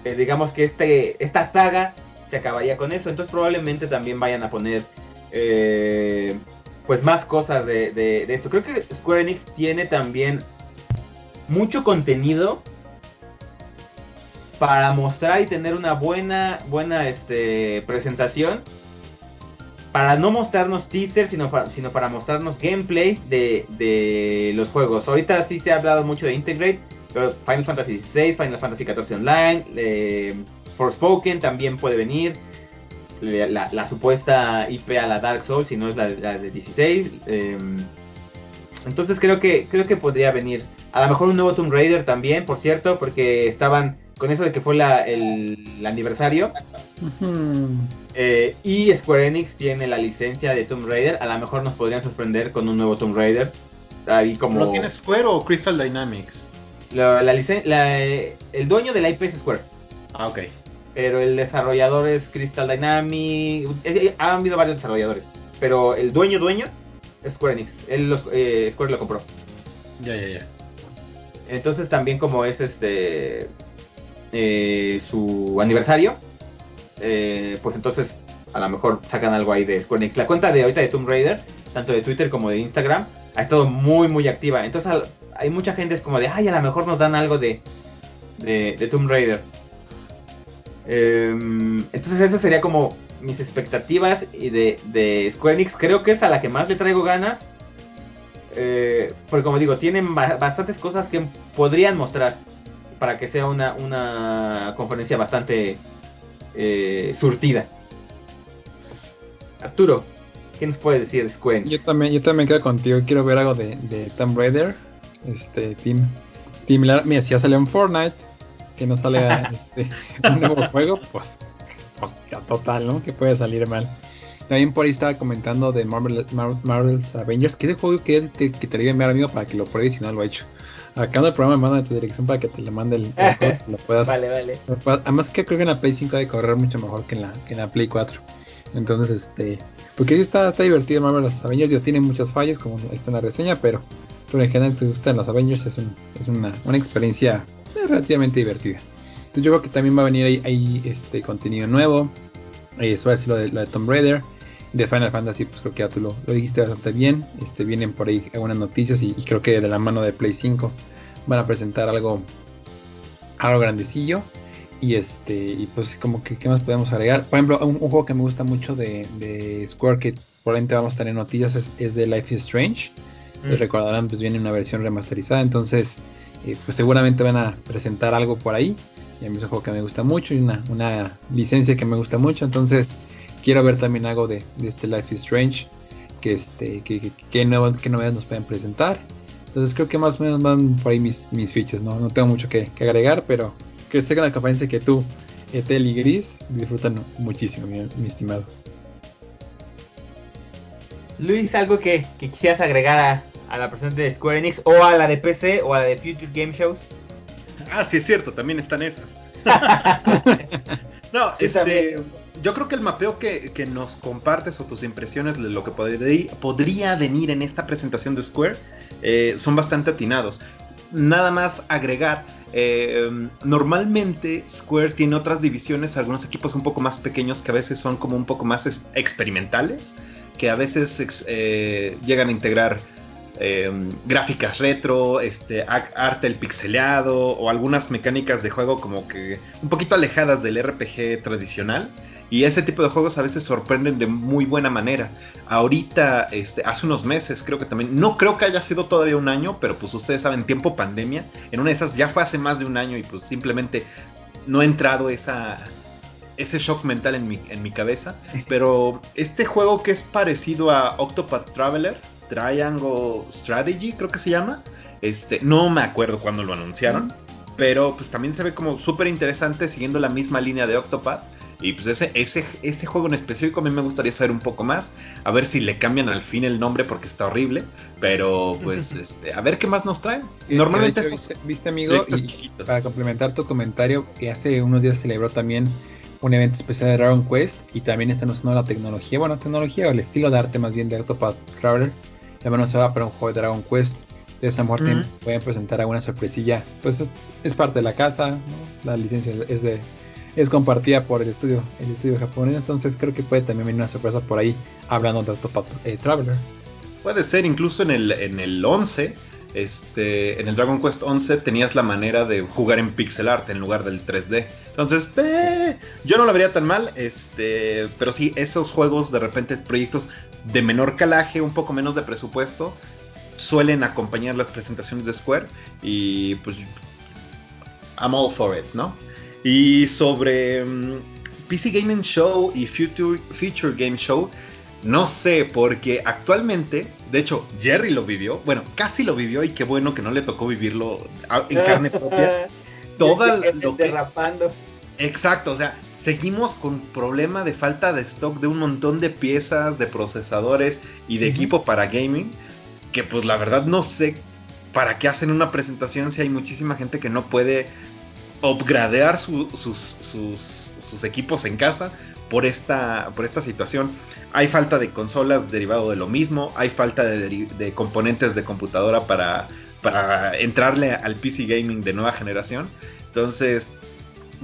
Speaker 2: Eh, digamos que este, esta saga se acabaría con eso. Entonces probablemente también vayan a poner eh, pues más cosas de, de, esto. Creo que Square Enix tiene también mucho contenido para mostrar y tener una buena buena este presentación para no mostrarnos teasers, sino para, sino para mostrarnos gameplay de, de los juegos. Ahorita sí se ha hablado mucho de Integrate, pero Final Fantasy XVI, Final Fantasy XIV Online, eh, Forspoken también puede venir. La, supuesta IP a la Dark Souls, si no es la, de 16. Em, entonces creo que creo que podría venir. A lo mejor un nuevo Tomb Raider también, por cierto, porque estaban con eso de que fue la, el, aniversario. Eh, y Square Enix tiene la licencia de Tomb Raider. A lo mejor nos podrían sorprender con un nuevo Tomb Raider. Ahí como...
Speaker 3: ¿Lo tiene Square o Crystal Dynamics?
Speaker 2: La, el dueño de la IP es Square.
Speaker 3: Ah, ok.
Speaker 2: Pero el desarrollador es Crystal Dynamics. Ha habido varios desarrolladores. Pero el dueño, dueño, es Square Enix. Él eh, Square lo compró.
Speaker 3: Ya, ya, ya.
Speaker 2: Entonces también como es este eh, su aniversario, eh, pues entonces a lo mejor sacan algo ahí de Square Enix. La cuenta de ahorita de Tomb Raider, tanto de Twitter como de Instagram, ha estado muy muy activa. Entonces hay mucha gente es como de, ay, a lo mejor nos dan algo de, de, Tomb Raider. Em, entonces eso sería como mis expectativas y de, de Square Enix. Creo que es a la que más le traigo ganas. Eh, porque como digo, tienen bastantes cosas que podrían mostrar para que sea una, una conferencia bastante eh, surtida. Arturo, ¿qué nos puede decir Square?
Speaker 4: Yo también, yo también quedo contigo, quiero ver algo de, de Tomb Raider, este Team, Team Mira, si ya salió en Fortnite, que no sale este, un nuevo juego, pues, pues total, ¿no? Que puede salir mal. También por ahí estaba comentando de Marvel, Marvel's Avengers, que es el juego que, te, que te enviar amigo para que lo pruebes si no lo ha hecho. Acá en el programa me manda tu dirección para que te le mande el,
Speaker 2: lo puedas. Vale, vale.
Speaker 4: además que creo que en la Play 5 de correr mucho mejor que en la, que en la Play 4. Entonces, este, porque sí está, está divertido Marvel los Avengers, ya tiene muchas fallas como está en la reseña, pero, pero en general te gustan los Avengers es, un, es una, una experiencia relativamente divertida. Entonces yo creo que también va a venir ahí, ahí este contenido nuevo. Eso va a lo de, lo de Tomb Raider de Final Fantasy, pues creo que ya tú lo, dijiste bastante bien. Este, vienen por ahí algunas noticias y, creo que de la mano de Play 5 van a presentar algo, algo grandecillo. Y este, y pues como que qué más podemos agregar. Por ejemplo, un, juego que me gusta mucho de, Square que probablemente vamos a tener noticias es, de Life is Strange. Mm. recordarán, pues viene una versión remasterizada. Entonces, eh, pues seguramente van a presentar algo por ahí. Y a mí es un juego que me gusta mucho y una, una licencia que me gusta mucho. Entonces, quiero ver también algo de, este Life is Strange, que este, que, que, novedades nos pueden presentar. Entonces creo que más o menos van por ahí mis, mis fichas, ¿no? No tengo mucho que, agregar, pero que sé que la campaña que tú, Etel y Gris, disfrutan muchísimo, mi, estimado.
Speaker 2: Luis, algo que, quisieras agregar a, a la presentación de Square Enix o a la de PC o a la de Future Game Shows.
Speaker 3: Ah, sí es cierto, también están esas. no, este, yo creo que el mapeo que, nos compartes o tus impresiones de lo que podría, podría venir en esta presentación de Square eh, son bastante atinados. Nada más agregar, eh, normalmente Square tiene otras divisiones, algunos equipos un poco más pequeños que a veces son como un poco más experimentales, que a veces eh, llegan a integrar em, gráficas retro, este, arte el pixeleado o algunas mecánicas de juego como que un poquito alejadas del RPG tradicional. Y ese tipo de juegos a veces sorprenden de muy buena manera. Ahorita, este, hace unos meses, creo que también, no creo que haya sido todavía un año, pero pues ustedes saben, tiempo pandemia, en una de esas ya fue hace más de un año y pues simplemente no ha entrado esa, ese shock mental en mi, en mi cabeza. Pero este juego que es parecido a Octopath Traveler, Triangle Strategy, creo que se llama. Este, no me acuerdo cuándo lo anunciaron. Pero pues también se ve como súper interesante siguiendo la misma línea de Octopath. Y pues ese, ese, ese juego en específico a mí me gustaría saber un poco más. A ver si le cambian al fin el nombre porque está horrible. Pero pues este, a ver qué más nos traen.
Speaker 4: Normalmente... viste, amigo, y para complementar tu comentario, que hace unos días celebró también un evento especial de Dragon Quest y también están usando la tecnología, bueno, tecnología o el estilo de arte más bien de Octopath Traveler. Ya se va para un juego de Dragon Quest. De esta muerte pueden presentar alguna sorpresilla. Pues es parte de la casa, la licencia es de es compartida por el estudio el estudio japonés, entonces creo que puede también venir una sorpresa por ahí hablando de Octopath eh, Traveler.
Speaker 3: Puede ser, incluso en el, en el 11, este, en el Dragon Quest 11 tenías la manera de jugar en pixel art en lugar del 3D. Entonces, eh, yo no lo vería tan mal, este, pero sí, esos juegos de repente, proyectos de menor calaje, un poco menos de presupuesto, suelen acompañar las presentaciones de Square y pues I'm all for it, ¿no? Y sobre mm, PC Gaming Show y Future, Future Game Show, no sé, porque actualmente, de hecho, Jerry lo vivió, bueno, casi lo vivió y qué bueno que no le tocó vivirlo en carne propia. Toda
Speaker 2: lo que... Derrapando.
Speaker 3: Exacto, o sea, seguimos con problema de falta de stock de un montón de piezas, de procesadores y de equipo para gaming, que pues la verdad no sé para qué hacen una presentación si hay muchísima gente que no puede upgradear sus, sus, equipos en casa por esta, por esta situación. Hay falta de consolas derivado de lo mismo, hay falta de, componentes de computadora para, para entrarle al PC gaming de nueva generación. Entonces,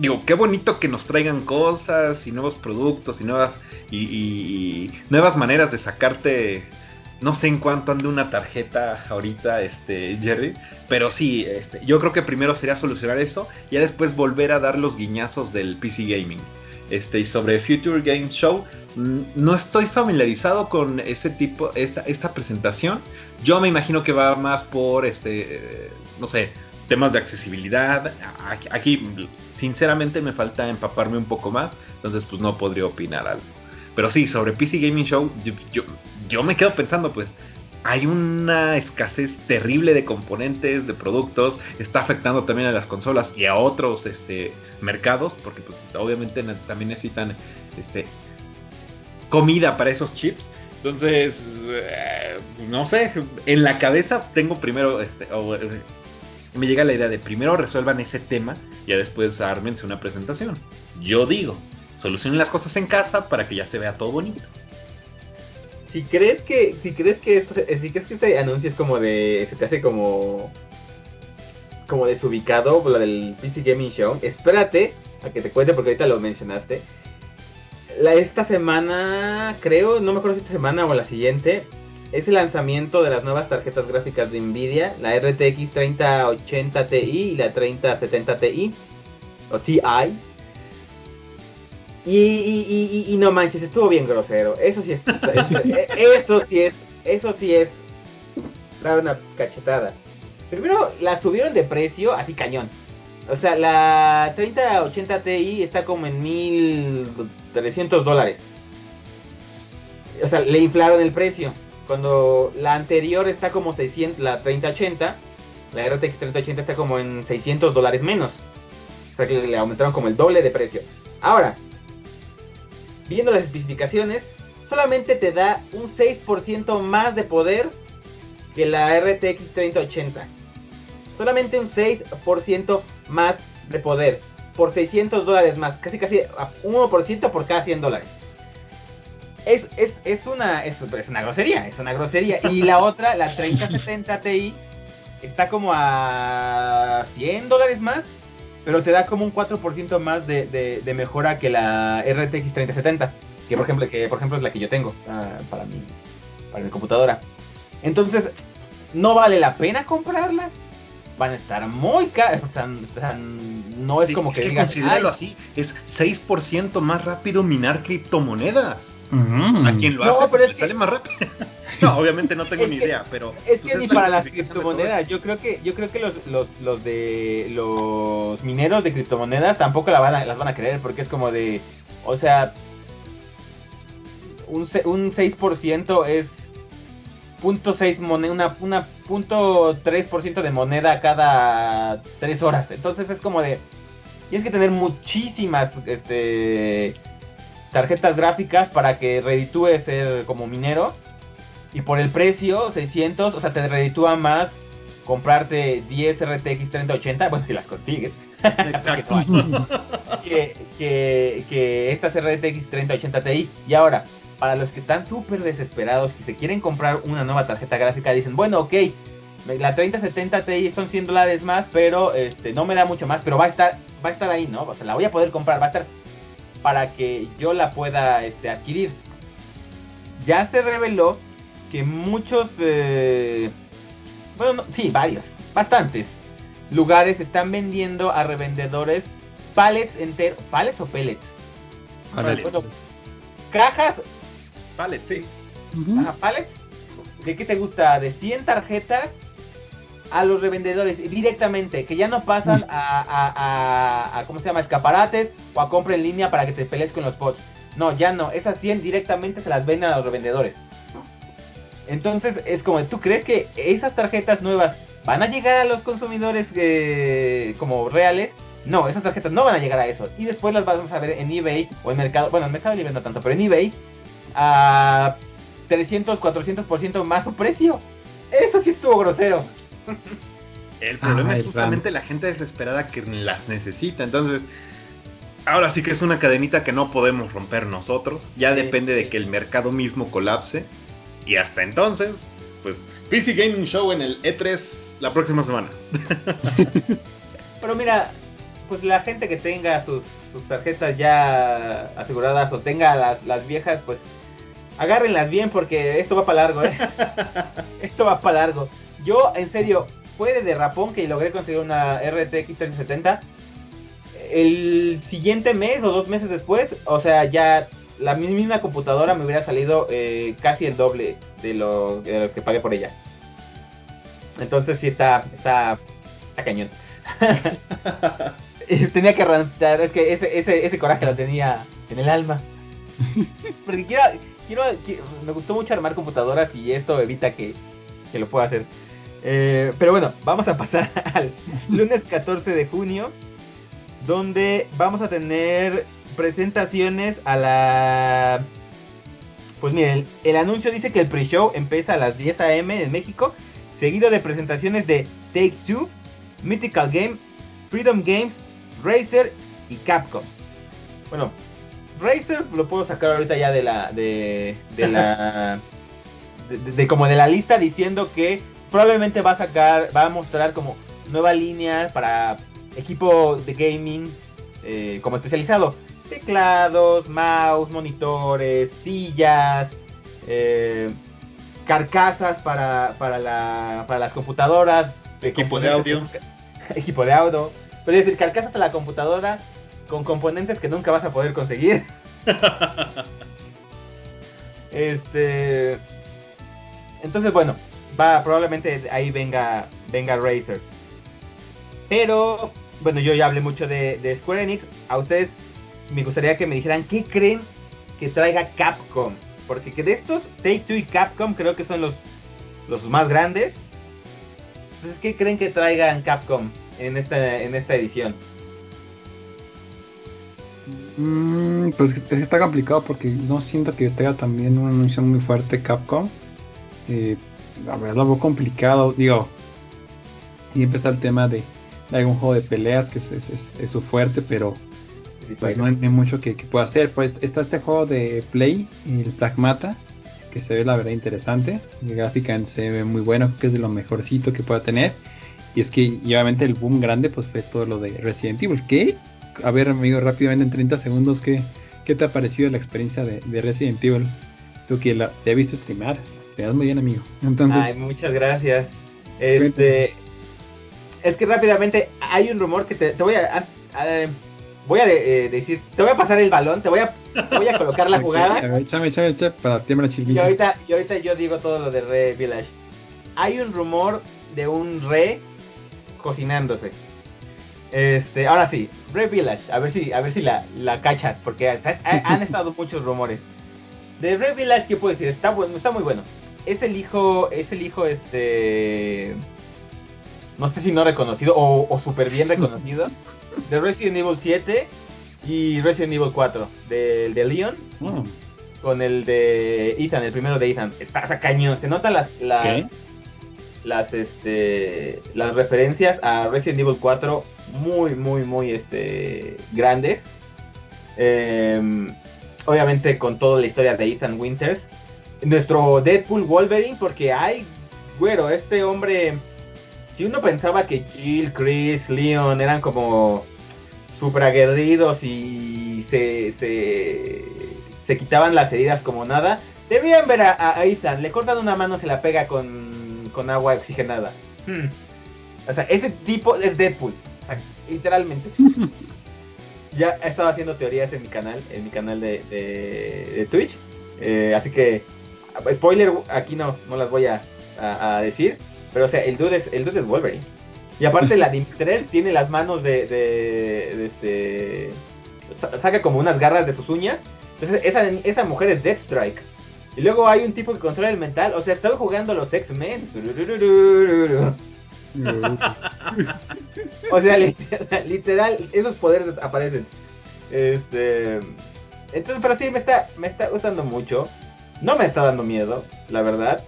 Speaker 3: digo, qué bonito que nos traigan cosas y nuevos productos y nuevas, y nuevas maneras de sacarte no sé en cuánto ande una tarjeta ahorita, este, Jerry. Pero sí, este, yo creo que primero sería solucionar eso. Y ya después volver a dar los guiñazos del PC Gaming. Este, y sobre Future Game Show, mm, no estoy familiarizado con ese tipo, esta, esta presentación. Yo me imagino que va más por, este, no sé, temas de accesibilidad. Aquí, sinceramente, me falta empaparme un poco más. Entonces, pues no podría opinar algo. Pero sí, sobre PC Gaming Show, yo, me quedo pensando, pues, hay una escasez terrible de componentes, de productos, está afectando también a las consolas y a otros este, mercados, porque pues, obviamente también necesitan este, comida para esos chips. Entonces, eh, no sé, en la cabeza tengo primero, este, me llega la idea de primero resuelvan ese tema y ya después ármense una presentación. Yo digo, solucionen las cosas en casa para que ya se vea todo bonito.
Speaker 2: Si crees que, si crees que esto, si crees que este anuncio es como de, se te hace como, como desubicado, lo del PC Gaming Show, espérate a que te cuente porque ahorita lo mencionaste. La, esta semana, creo, no me acuerdo si esta semana o la siguiente, es el lanzamiento de las nuevas tarjetas gráficas de Nvidia, la RTX 3080 Ti y la 3070 Ti, o TI, y, y, y, no manches, estuvo bien grosero. Eso sí es. eso, sí es. Eso sí es. Dar una cachetada. Primero la subieron de precio así cañón. O sea, la 3080 Ti está como en 1300 dólares. O sea, le inflaron el precio. Cuando la anterior está como 600, la 3080, la RTX 3080 está como en 600 dólares menos. O sea, que le aumentaron como el doble de precio. Ahora, viendo las especificaciones, solamente te da un 6% más de poder que la RTX 3080. Solamente un 6% más de poder. Por 600 dólares más. Casi casi 1% por cada 100 dólares. Es, es, es, una, es, es, una grosería. Es una grosería. Y la otra, la 3070 Ti, está como a 100 dólares más pero te da como un 4% más de, de, mejora que la RTX 3070, que por ejemplo, que por ejemplo es la que yo tengo ah, para mi para mi computadora. Entonces, no vale la pena comprarlas. Van a estar muy caras. O sea, no es
Speaker 3: Sí,
Speaker 2: como que,
Speaker 3: que
Speaker 2: digas,
Speaker 3: considéralo
Speaker 2: "Ay,
Speaker 3: así, es 6% más rápido minar criptomonedas.
Speaker 4: Mm.
Speaker 3: A quien lo
Speaker 2: No,
Speaker 3: hace,
Speaker 2: pero
Speaker 3: pues,
Speaker 2: es que-
Speaker 3: sale más rápido. no, obviamente no tengo
Speaker 2: Es
Speaker 3: ni
Speaker 2: que-
Speaker 3: idea, pero
Speaker 2: Es que ni para las criptomonedas, yo creo que yo creo que los, los, los de los mineros de criptomonedas tampoco la van a, las van a querer porque es como de, o sea, un, un 6% es punto .6 moneda, una, una punto .3% de moneda cada 3 horas. Entonces es como de, tienes que tener muchísimas este, tarjetas gráficas para que reditúe ser como minero. Y por el precio, 600, o sea, te reditúa más comprarte 10 RTX 3080, bueno, si las consigues.
Speaker 3: Exacto.
Speaker 2: Que, que, que estas RTX 3080 Ti. Y ahora, para los que están súper desesperados, que se quieren comprar una nueva tarjeta gráfica, dicen, bueno, ok, la 3070 Ti son 100 dólares más, pero este no me da mucho más, pero va a estar va a estar ahí, ¿no? O sea, la voy a poder comprar, va a estar para que yo la pueda este, adquirir. Ya se reveló que muchos, eh, bueno, no- sí, varios, bastantes lugares están vendiendo a revendedores pallets enteros, pallets o pellets. Bueno, cajas,
Speaker 3: Vale, sí.
Speaker 2: Ajá, pallets, ¿de qué te gusta? De 100 tarjetas a los revendedores directamente, que ya no pasan a, a, a, a, ¿cómo se llama? Escaparates o a compra en línea para que te pelees con los bots. No, ya no, esas 100 directamente se las venden a los revendedores. Entonces es como, ¿tú crees que esas tarjetas nuevas van a llegar a los consumidores eh, como reales? No, esas tarjetas no van a llegar a eso. Y después las vamos a ver en eBay o en Mercado, bueno, en Mercado Libre no tanto, pero en eBay a 300, 400% más su precio. Eso sí estuvo grosero.
Speaker 3: El problema
Speaker 4: Ah,
Speaker 3: es justamente la gente desesperada que las necesita. Entonces, ahora sí que es una cadenita que no podemos romper nosotros. Ya
Speaker 2: Sí,
Speaker 3: depende
Speaker 2: sí.
Speaker 3: de que el mercado mismo colapse. Y hasta entonces, pues, PC Gaming Show en el E3 la próxima semana.
Speaker 2: Pero mira, pues la gente que tenga sus, sus tarjetas ya aseguradas o tenga las, las viejas, pues agárrenlas bien porque esto va para largo, ¿eh? esto va para largo. Yo, en serio, fue de derrapón que logré conseguir una RTX 3070. El siguiente mes o dos meses después, o sea, ya la misma computadora me hubiera salido eh, casi el doble de lo, de lo que pagué por ella. Entonces sí está, está, está cañón. Tenía que arrancar, es que ese, ese, ese coraje lo tenía en el alma. Porque quiero, quiero, qui- me gustó mucho armar computadoras y esto evita que, que lo pueda hacer. Eh, pero bueno, vamos a pasar al lunes 14 de junio, donde vamos a tener presentaciones a la... Pues miren, el, el anuncio dice que el pre-show empieza a las 10 a.m. en México, seguido de presentaciones de Take Two, Mythical Game, Freedom Games, Razer y Capcom. Bueno, Razer lo puedo sacar ahorita ya de la de, de la de, de- de como de la lista diciendo que probablemente va a sacar, va a mostrar como nueva línea para equipo de gaming eh, como especializado, teclados, mouse, monitores, sillas, eh, carcasas para para la para las computadoras,
Speaker 3: Equipo de audio.
Speaker 2: equipo de audio, pero es decir, carcasas para la computadora con componentes que nunca vas a poder conseguir. Este. Entonces, bueno, probablemente ahí venga, venga Razer. Pero, bueno, yo ya hablé mucho de, Square Enix. A ustedes me gustaría que me dijeran qué creen que traiga Capcom. Porque que de estos, Take Two y Capcom creo que son los, los más grandes. Entonces, ¿qué creen que traigan Capcom en esta, en esta edición?
Speaker 4: Mm, pues está complicado porque no siento que tenga también un anuncio muy fuerte Capcom. Eh, la verdad lo veo complicado. Digo, y empezar el tema de, de algún juego de peleas que es, es- es- es su fuerte, pero pues no hay, mucho que, que pueda hacer. Pues está este juego de Play, el Pragmata, que se ve la verdad interesante. Y gráficamente se ve muy bueno, que es de lo mejorcito que pueda tener. Y es que y obviamente el boom grande pues fue todo lo de Resident Evil. Que, a ver amigo, rápidamente en 30 segundos, ¿qué, qué te ha parecido la experiencia de, de Resident Evil? Tú que la, te has visto streamar, te muy bien, amigo. Entonces,
Speaker 2: Ay, muchas gracias. Este, es que rápidamente hay un rumor que te, te voy a, a- a- voy a eh, decir, te voy a pasar el balón, te voy a, te voy a colocar la
Speaker 4: a
Speaker 2: jugada
Speaker 4: ver, échame, échame, échame, para tiemblar la
Speaker 2: y ahorita, y ahorita yo digo todo lo de Re Village. Hay un rumor de un re cocinándose. Este, ahora sí, Re Village, a ver si, a ver si la, la cachas, porque ha- ha- han estado muchos rumores. De Re Village, ¿qué puedo decir? Está bueno, está muy bueno. Es el hijo, es el hijo, este, no sé si no reconocido o, o súper bien reconocido de Resident Evil 7 y Resident Evil 4 del de Leon
Speaker 4: Oh,
Speaker 2: con el de Ethan, el primero de Ethan. Está, cañón. Se notan las las este las referencias a Resident Evil 4 muy muy muy este grandes. Em, obviamente con toda la historia de Ethan Winters. Nuestro Deadpool Wolverine porque hay güero, este hombre si uno pensaba que Jill, Chris, Leon eran como super aguerridos y se, se, se quitaban las heridas como nada, debían ver a, a Ethan, le cortan una mano, se la pega con, con agua oxigenada. Hmm. O sea, ese tipo es Deadpool, literalmente. ya he estado haciendo teorías en mi canal, en mi canal de, de, de Twitch, eh, así que spoiler aquí no, no las voy a, a, a decir, pero o sea, el dude es, el dude es Wolverine. Y aparte la Dimitrescu tiene las manos de, de, de este... sa- Saca como unas garras de sus uñas. Entonces esa, esa mujer es Deathstrike. Y luego hay un tipo que controla el mental. O sea, estaba jugando los X-Men. O sea, literal, literal, esos poderes aparecen. Este... Entonces, pero sí, me está, me está gustando mucho. No me está dando miedo, la verdad.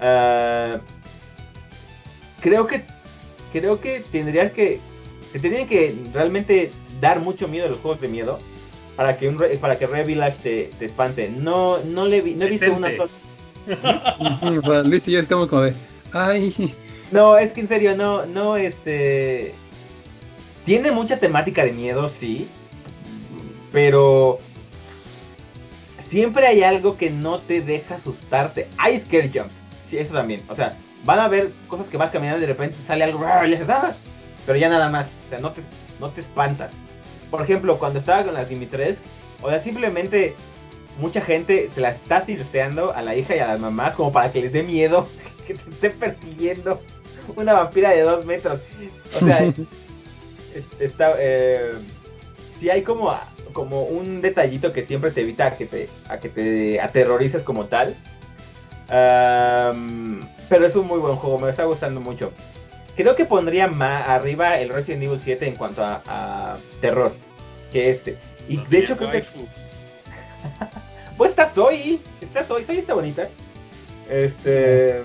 Speaker 2: Ah, creo que creo que tendrías que te tendrían que realmente dar mucho miedo a los juegos de miedo para que un re- para que Red Village te, te espante. No no le vi- no he visto una sola
Speaker 4: sea, Luis y yo estamos como de. Ay,
Speaker 2: No, es que en serio no no este tiene mucha temática de miedo, sí, pero siempre hay algo que no te deja asustarte. Hay scare jumps, sí, eso también. O sea, van a ver cosas que vas caminando y de repente sale algo ¡ah! y le dices, "Ah", pero ya nada más. O sea, no te, no te espantas. Por ejemplo, cuando estaba con las Dimitrescu, o sea, simplemente mucha gente se la está tiroteando a la hija y a las mamás como para que les dé miedo que te esté persiguiendo una vampira de dos metros. O sea, es- está, eh, si hay como, como un detallito que siempre te evita a que te, a que te aterrorices como tal. Pero es un muy buen juego, me está gustando mucho. Creo que pondría más arriba el Resident Evil 7 en cuanto a, a terror que este. Y de hecho creo que... Pues está Zoe, está Zoe, Zoe está bonita. Este...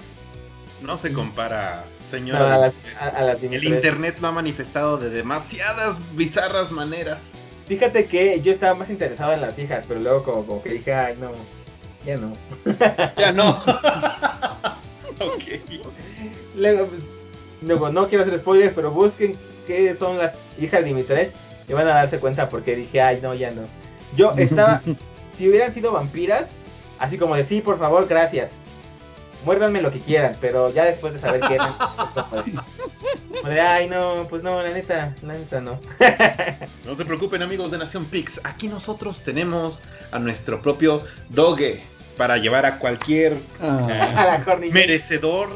Speaker 3: No se compara,
Speaker 2: no,
Speaker 3: señora.
Speaker 2: a las, a, a las
Speaker 3: El internet lo ha manifestado de demasiadas bizarras maneras.
Speaker 2: Fíjate que yo estaba más interesado en las hijas, pero luego como, como que dije, ay no, ya no.
Speaker 3: Ya no. ok.
Speaker 2: Luego, pues, luego, no quiero hacer spoilers, pero busquen qué son las hijas de Dimitrescu y van a darse cuenta porque dije, ay no, ya no. Yo estaba, si hubieran sido vampiras, así como de sí, por favor, gracias. Muérdanme lo que quieran, pero ya después de saber como de- como de, ay no, pues no, la neta, la neta no.
Speaker 3: No se preocupen amigos de Nación Pix, aquí nosotros tenemos a nuestro propio doge para llevar a cualquier
Speaker 4: Ah.
Speaker 2: a la Horny
Speaker 3: merecedor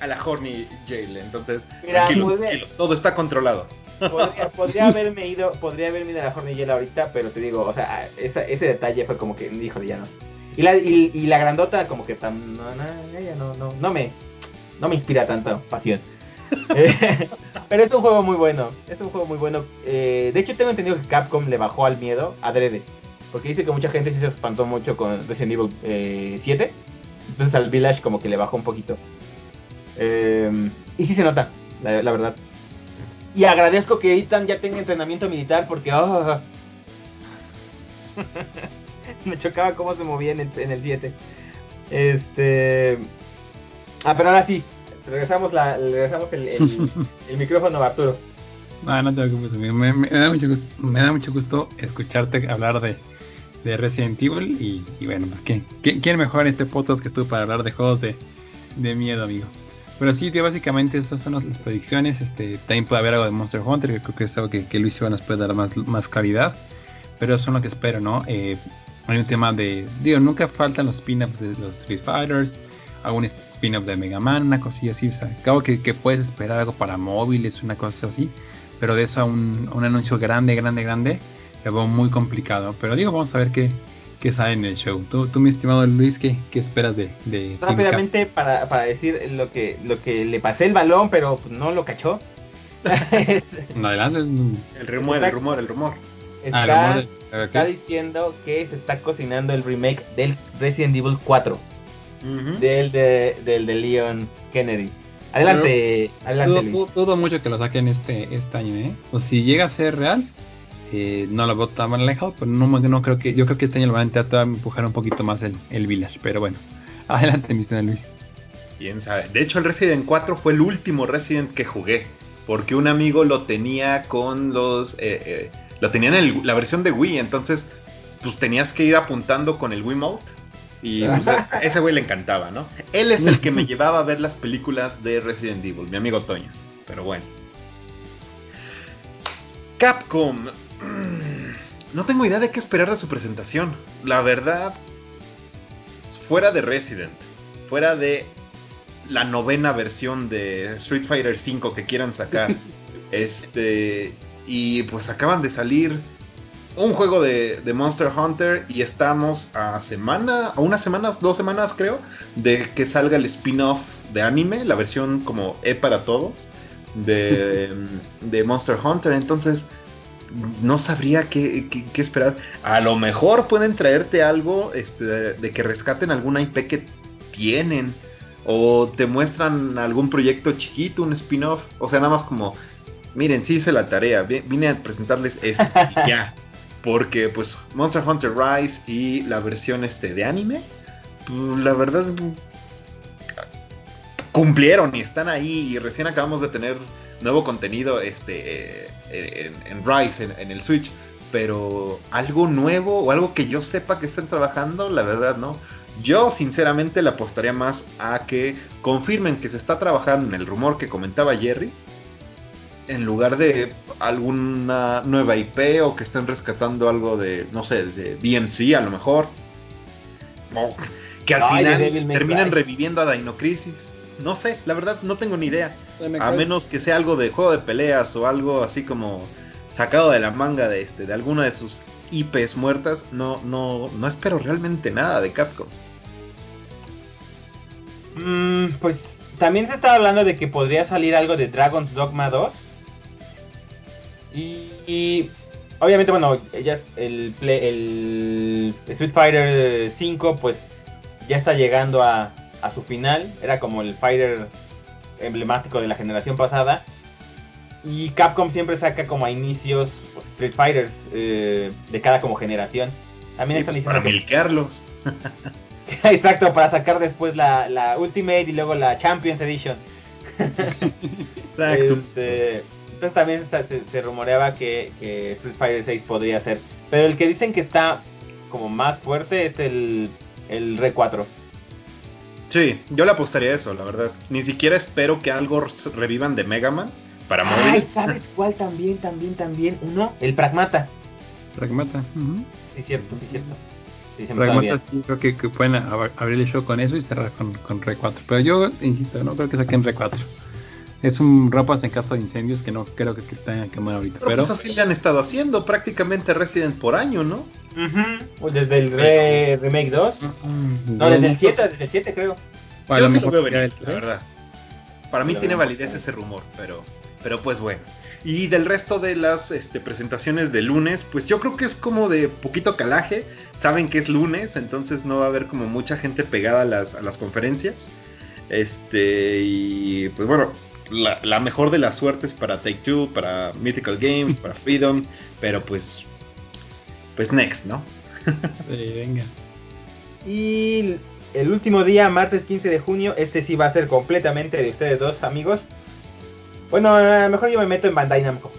Speaker 3: a la Horny Jail. Entonces,
Speaker 2: Mira,
Speaker 3: tranquilos,
Speaker 2: pues,
Speaker 3: tranquilos, todo está controlado.
Speaker 2: podría, podría haberme ido, podría haberme ido a la Horny Yell ahorita, pero te digo, o sea, esa- ese detalle fue como que, híjole, ya no. Y la, y, y la grandota como que tan, no, no, ella no, no, no me, no me inspira tanta pasión. Eh, pero es un juego muy bueno, es un juego muy bueno. Eh, de hecho tengo entendido que Capcom le bajó al miedo adrede, porque dice que mucha gente sí se espantó mucho con Resident Evil eh, 7, entonces al Village como que le bajó un poquito. Eh, y sí se nota, la, la verdad. Y agradezco que Ethan ya tenga entrenamiento militar porque ah, me chocaba cómo se movía en el, en el 7. Este. Ah, pero ahora sí. Regresamos, la, regresamos el, el, el micrófono a Arturo.
Speaker 4: Ah, no te preocupes, amigo. Me, me da mucho gusto, me da mucho gusto escucharte hablar de, de Resident Evil. Y, y bueno, pues ¿quién, quién, quién mejor en este podcast que tú para hablar de juegos de, de miedo, amigo? Pero sí, tío, básicamente esas son las, las predicciones. Este, también puede haber algo de Monster Hunter, que creo que es algo que, que Luis Iván nos puede dar más, más claridad. Pero eso es lo que espero, ¿no? Eh, hay un tema de. Digo, nunca faltan los spin-offs de los Street Fighters, algún spin-off de Mega Man, una cosilla así. O sea, claro que, que puedes esperar algo para móviles, una cosa así. Pero de eso a un, un anuncio grande, grande, grande, lo veo muy complicado. Pero digo, vamos a ver qué, qué sale en el show. Tú, tú mi estimado Luis, ¿qué, qué esperas de, de?
Speaker 2: Rápidamente para, para decir lo que, lo que le pasé el balón, pero pues, no lo cachó.
Speaker 4: No, adelante.
Speaker 3: El rumor, el rumor, el rumor.
Speaker 4: Ah,
Speaker 2: está,
Speaker 4: de-
Speaker 2: diciendo que se está cocinando el remake del Resident Evil 4.
Speaker 3: Ujú.
Speaker 2: Del de, del de Leon Kennedy. Adelante, adelante
Speaker 4: Dudo,
Speaker 2: Luis.
Speaker 4: dudo- dudo mucho que lo saquen este, este año, ¿eh? O si llega a ser real, eh, no lo veo tan alejado, pero no, no creo que, yo creo que este año lo van a intentar empujar un poquito más el, el Village, pero bueno. Adelante, mi señor Luis.
Speaker 3: Quién sabe. De hecho, el Resident 4 fue el último Resident que jugué. Porque un amigo lo tenía con los. eh, eh, lo tenía en el- la versión de Wii. Entonces, pues tenías que ir apuntando con el Wiimote. Y pues, a ese güey le encantaba, ¿no? Él es el que me llevaba a ver las películas de Resident Evil, mi amigo Toño. Pero bueno. Capcom. No tengo idea de qué esperar de su presentación. La verdad, fuera de Resident, fuera de la novena versión de Street Fighter V que quieran sacar, este y pues acaban de salir un juego de, de Monster Hunter y estamos a semana, a unas semanas, dos semanas creo, de que salga el spin-off de anime, la versión como E para todos de, de Monster Hunter. Entonces no sabría qué, qué- qué esperar. A lo mejor pueden traerte algo este, de, de que rescaten alguna IP que tienen. O te muestran algún proyecto chiquito, un spin-off. O sea, nada más como, miren, sí hice la tarea. vi- Vine a presentarles esto y ya. Porque pues Monster Hunter Rise y la versión este de anime, pues, la verdad cumplieron y están ahí y recién acabamos de tener nuevo contenido este eh, en, en Rise, en, en el Switch, pero algo nuevo o algo que yo sepa que estén trabajando, la verdad no. Yo sinceramente le apostaría más a que confirmen que se está trabajando en el rumor que comentaba Jerry, en lugar de alguna nueva IP o que estén rescatando algo de, no sé, de DMC a lo mejor. Que al
Speaker 2: Ay,
Speaker 3: final terminan reviviendo a Dino Crisis. No sé, la verdad no tengo ni idea. A menos que sea algo de juego de peleas o algo así como sacado de la manga de este, de alguna de sus IPs muertas, no, no, no espero realmente nada de Capcom.
Speaker 2: Mm, pues también se estaba hablando de que podría salir algo de Dragon's Dogma 2. Y, y obviamente, bueno, ya el, play- el Street Fighter 5 pues ya está llegando a, a su final. Era como el fighter emblemático de la generación pasada. Y Capcom siempre saca como a inicios pues, Street Fighters eh, de cada como generación. También están
Speaker 3: pues
Speaker 2: diciendo
Speaker 3: para
Speaker 2: que-
Speaker 3: milquearlos.
Speaker 2: Exacto, para sacar después la, la Ultimate y luego la Champions Edition.
Speaker 3: Exacto.
Speaker 2: Este, entonces también se, se- se rumoreaba que, que Street Fighter 6 podría ser. Pero el que dicen que está como más fuerte es el, el Re 4.
Speaker 3: Sí, yo le apostaría a eso, la verdad. Ni siquiera espero que algo revivan de Mega Man para
Speaker 2: Ay,
Speaker 3: móvil.
Speaker 2: ¿sabes cuál también, también, también? Uno, el Pragmata.
Speaker 4: Pragmata.
Speaker 2: Sí, cierto, sí, cierto. Sí, estaba
Speaker 4: Pragmata sí, creo que, que pueden ab- abrir el show con eso y cerrar con, con Re 4. Pero yo, insisto, no creo que saquen Re 4. Es un ropas en caso de incendios que no creo que, que tengan que quemar ahorita.
Speaker 3: Pero,
Speaker 4: Pero,
Speaker 3: pues así le han estado haciendo prácticamente Resident por año, ¿no?
Speaker 2: Ujú, pues Desde el Re Remake 2.
Speaker 4: Mm,
Speaker 2: No, desde el 7, desde el 7 creo.
Speaker 4: a
Speaker 3: Yo
Speaker 4: lo
Speaker 3: sí
Speaker 4: mejor
Speaker 3: lo veo venir,
Speaker 4: el
Speaker 3: la verdad. Para mí tiene validez ese rumor, pero, pero pues bueno. Y del resto de las este, presentaciones de lunes, pues yo creo que es como de poquito calaje. Saben que es lunes, entonces no va a haber como mucha gente pegada a las, a las conferencias. Este, y pues bueno, la, la mejor de las suertes para Take Two, para Mythical Games, para Freedom, pero pues, pues next, ¿no?
Speaker 4: Sí, venga.
Speaker 2: Y el último día, martes 15 de junio, este sí va a ser completamente de ustedes dos, amigos. Bueno, a lo mejor yo me meto en Bandai Namco.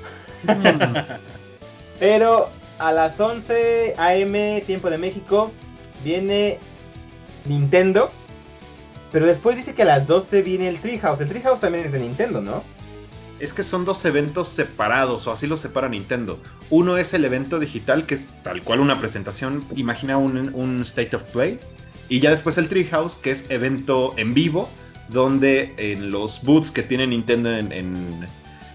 Speaker 2: Pero a las 11 AM, tiempo de México, viene Nintendo. Pero después dice que a las 12 viene el Treehouse. El Treehouse también es de Nintendo, ¿no?
Speaker 3: Es que son dos eventos separados, o así lo separa Nintendo. Uno es el evento digital, que es tal cual una presentación, imagina un, un State of Play. Y ya después el Treehouse, que es evento en vivo, donde en los booths que tiene Nintendo en,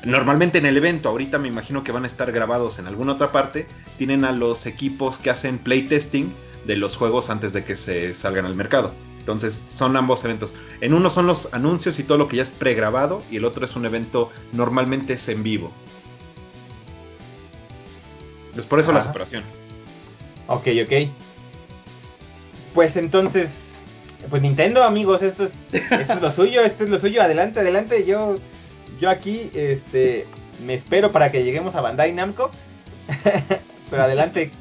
Speaker 3: normalmente en el evento, ahorita me imagino que van a estar grabados en alguna otra parte, tienen a los equipos que hacen playtesting de los juegos antes de que se salgan al mercado. Entonces son ambos eventos. En uno son los anuncios y todo lo que ya es pregrabado y el otro es un evento normalmente es en vivo. Es por eso la separación.
Speaker 2: Ok, ok. Pues entonces, pues Nintendo, amigos, esto es, esto es lo suyo, esto es lo suyo. Adelante, adelante. Yo, yo aquí, este, me espero para que lleguemos a Bandai Namco. Pero adelante,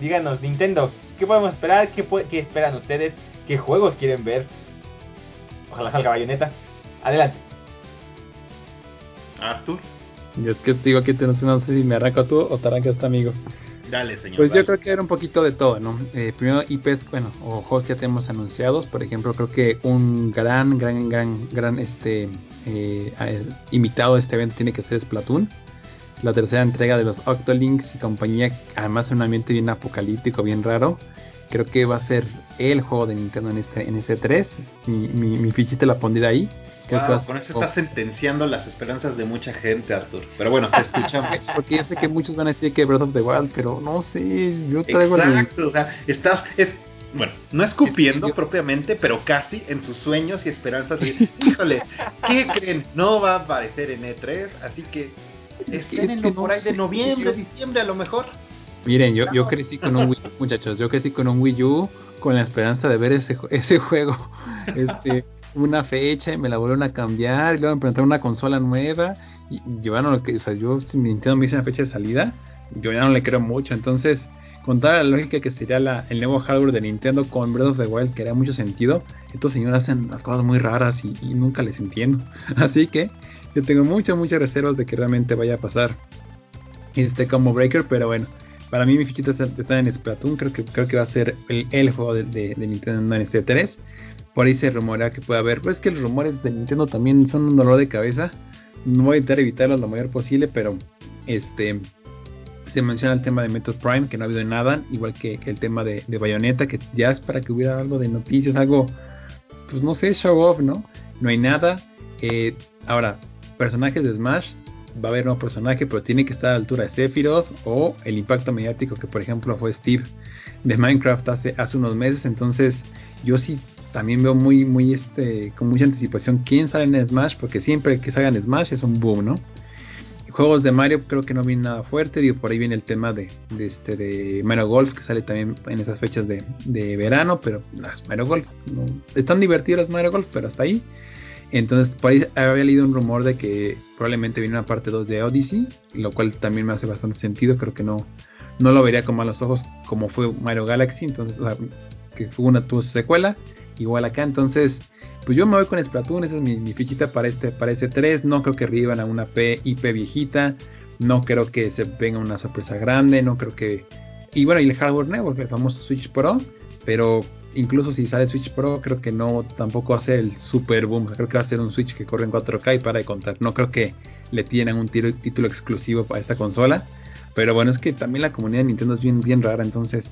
Speaker 2: díganos, Nintendo, ¿qué podemos esperar? ¿Qué, ¿Qué esperan ustedes? ¿Qué juegos quieren ver? Ojalá salga bayoneta. Adelante.
Speaker 3: Arthur.
Speaker 4: Yo es que digo aquí, no sé si me arranco tú o te arrancas tu amigo.
Speaker 3: Dale, señor.
Speaker 4: Pues yo creo que era un poquito de todo, ¿no? Eh, primero IPs, bueno, o que ya tenemos anunciados. Por ejemplo, creo que un gran, gran, gran, gran, este, eh, invitado a este evento tiene que ser Splatoon. La tercera entrega de los Octolinks y compañía, además en un ambiente bien apocalíptico, bien raro. Creo que va a ser el juego de Nintendo en este, en este 3. Mi, mi, mi fichita la pondré ahí.
Speaker 3: con eso estás sentenciando las esperanzas de mucha gente, Arthur. Pero bueno, te escuchamos.
Speaker 4: Porque yo sé que muchos van a decir que Breath of the Wild, pero no sé, yo traigo
Speaker 3: Exacto, o sea, estás... Es, bueno, no escupiendo propiamente, pero casi en sus sueños y esperanzas de, híjole, ¿qué creen? No va a aparecer en E3, así que espérenlo por ahí de noviembre, diciembre a lo mejor.
Speaker 4: Miren, yo, yo crecí con un Wii U, muchachos, yo crecí con un Wii U con la esperanza de ver ese, ese juego, este, una fecha y me la volvieron a cambiar y luego me presentaron una consola nueva y llevaron lo que, o sea, yo si Nintendo me dice una fecha de salida, yo ya no le creo mucho, entonces con toda la lógica que sería la, el nuevo hardware de Nintendo con Breath of the Wild que haría mucho sentido, estos señores hacen las cosas muy raras y, y nunca les entiendo, así que yo tengo muchas, muchas reservas de que realmente vaya a pasar este como Breaker, pero bueno, para mí mi fichita está, en Splatoon, creo que, creo que va a ser el, juego de, Nintendo en este 3. Por ahí se rumorea que puede haber, pues es que los rumores de Nintendo también son un dolor de cabeza. No voy a intentar evitarlos lo mayor posible, pero este se menciona el tema de Metroid Prime, que no ha habido nada, igual que, el tema de, Bayonetta, que ya es para que hubiera algo de noticias, algo, pues no sé, show off, ¿no? No hay nada. Eh, ahora, personajes de Smash, va a haber un personaje, pero tiene que estar a la altura de Sephiroth o el impacto mediático que por ejemplo fue Steve de Minecraft hace, hace unos meses. Entonces yo sí también veo muy, muy este, con mucha anticipación quién sale en Smash, porque siempre que salgan Smash es un boom, ¿no? Juegos de Mario creo que no viene nada fuerte, digo, por ahí viene el tema de, este de Mario Golf que sale también en esas fechas de, verano, pero las Mario Golf están divertidos las Mario Golf, pero hasta ahí. Entonces, había leído un rumor de que probablemente viene una parte 2 de Odyssey, lo cual también me hace bastante sentido. Creo que no, no lo vería con malos ojos como fue Mario Galaxy, entonces, que fue una tu secuela, igual acá. Entonces, pues yo me voy con Splatoon, esa es mi, fichita para este, para este 3. No creo que revivan a una P, IP viejita, no creo que se venga una sorpresa grande, no creo que. Y bueno, y el hardware nuevo, el famoso Switch Pro, pero incluso si sale Switch Pro, creo que no tampoco hace el super boom. Creo que va a ser un Switch que corre en 4K y para de contar. No creo que le tienen un título exclusivo para esta consola. Pero bueno, es que también la comunidad de Nintendo es bien, rara. Entonces,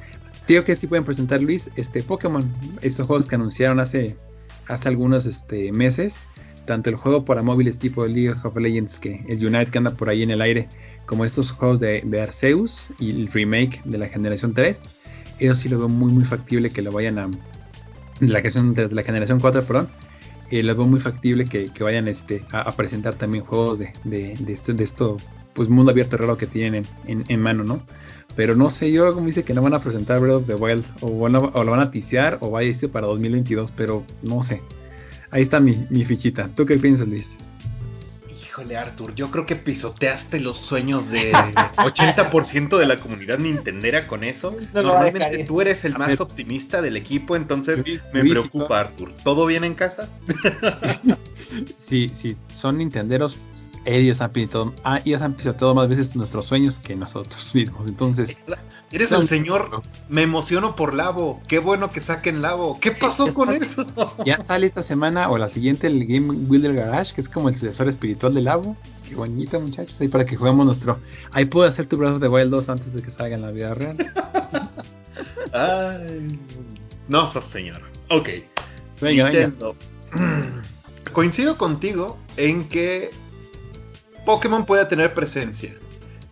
Speaker 4: digo que sí pueden presentar, Luis, este Pokémon. Estos juegos que anunciaron hace, hace algunos este, meses. Tanto el juego para móviles tipo League of Legends, que el Unite que anda por ahí en el aire, como estos juegos de, de Arceus y el remake de la generación 3 eso sí lo veo muy muy factible que lo vayan a la generación, de la generación 4, perdón, eh, lo veo muy factible que, vayan este, a, presentar también juegos de, de, de esto, pues mundo abierto raro que tienen en, mano, ¿no? Pero no sé, yo como dice que no van a presentar Breath of the Wild, o, o lo van a ticiar, o vaya a irse para 2022, pero no sé. Ahí está mi, mi fichita. ¿Tú qué piensas, Luis?
Speaker 3: Híjole, Arthur, yo creo que pisoteaste los sueños de 80% de la comunidad nintendera con eso. Normalmente tú eres el más optimista del equipo, entonces me preocupa, Arthur. ¿Todo bien en casa?
Speaker 4: sí, sí, son nintenderos. Ellos han pisoteado, ah, ellos han pisoteado más veces nuestros sueños que nosotros mismos. Entonces,
Speaker 3: Eres el señor, me emociono por Labo. Qué bueno que saquen Labo. ¿Qué pasó con eso?
Speaker 4: Ya sale esta semana o la siguiente el Game Builder Garage, que es como el sucesor espiritual de Labo. Qué bonito, muchachos. Ahí para que juguemos nuestro. Ahí puedo hacer tu brazo de Wild 2 antes de que salga en la vida real.
Speaker 3: Ay, no señor. Ok.
Speaker 4: Venga,
Speaker 3: Nintendo. Coincido contigo en que Pokémon puede tener presencia.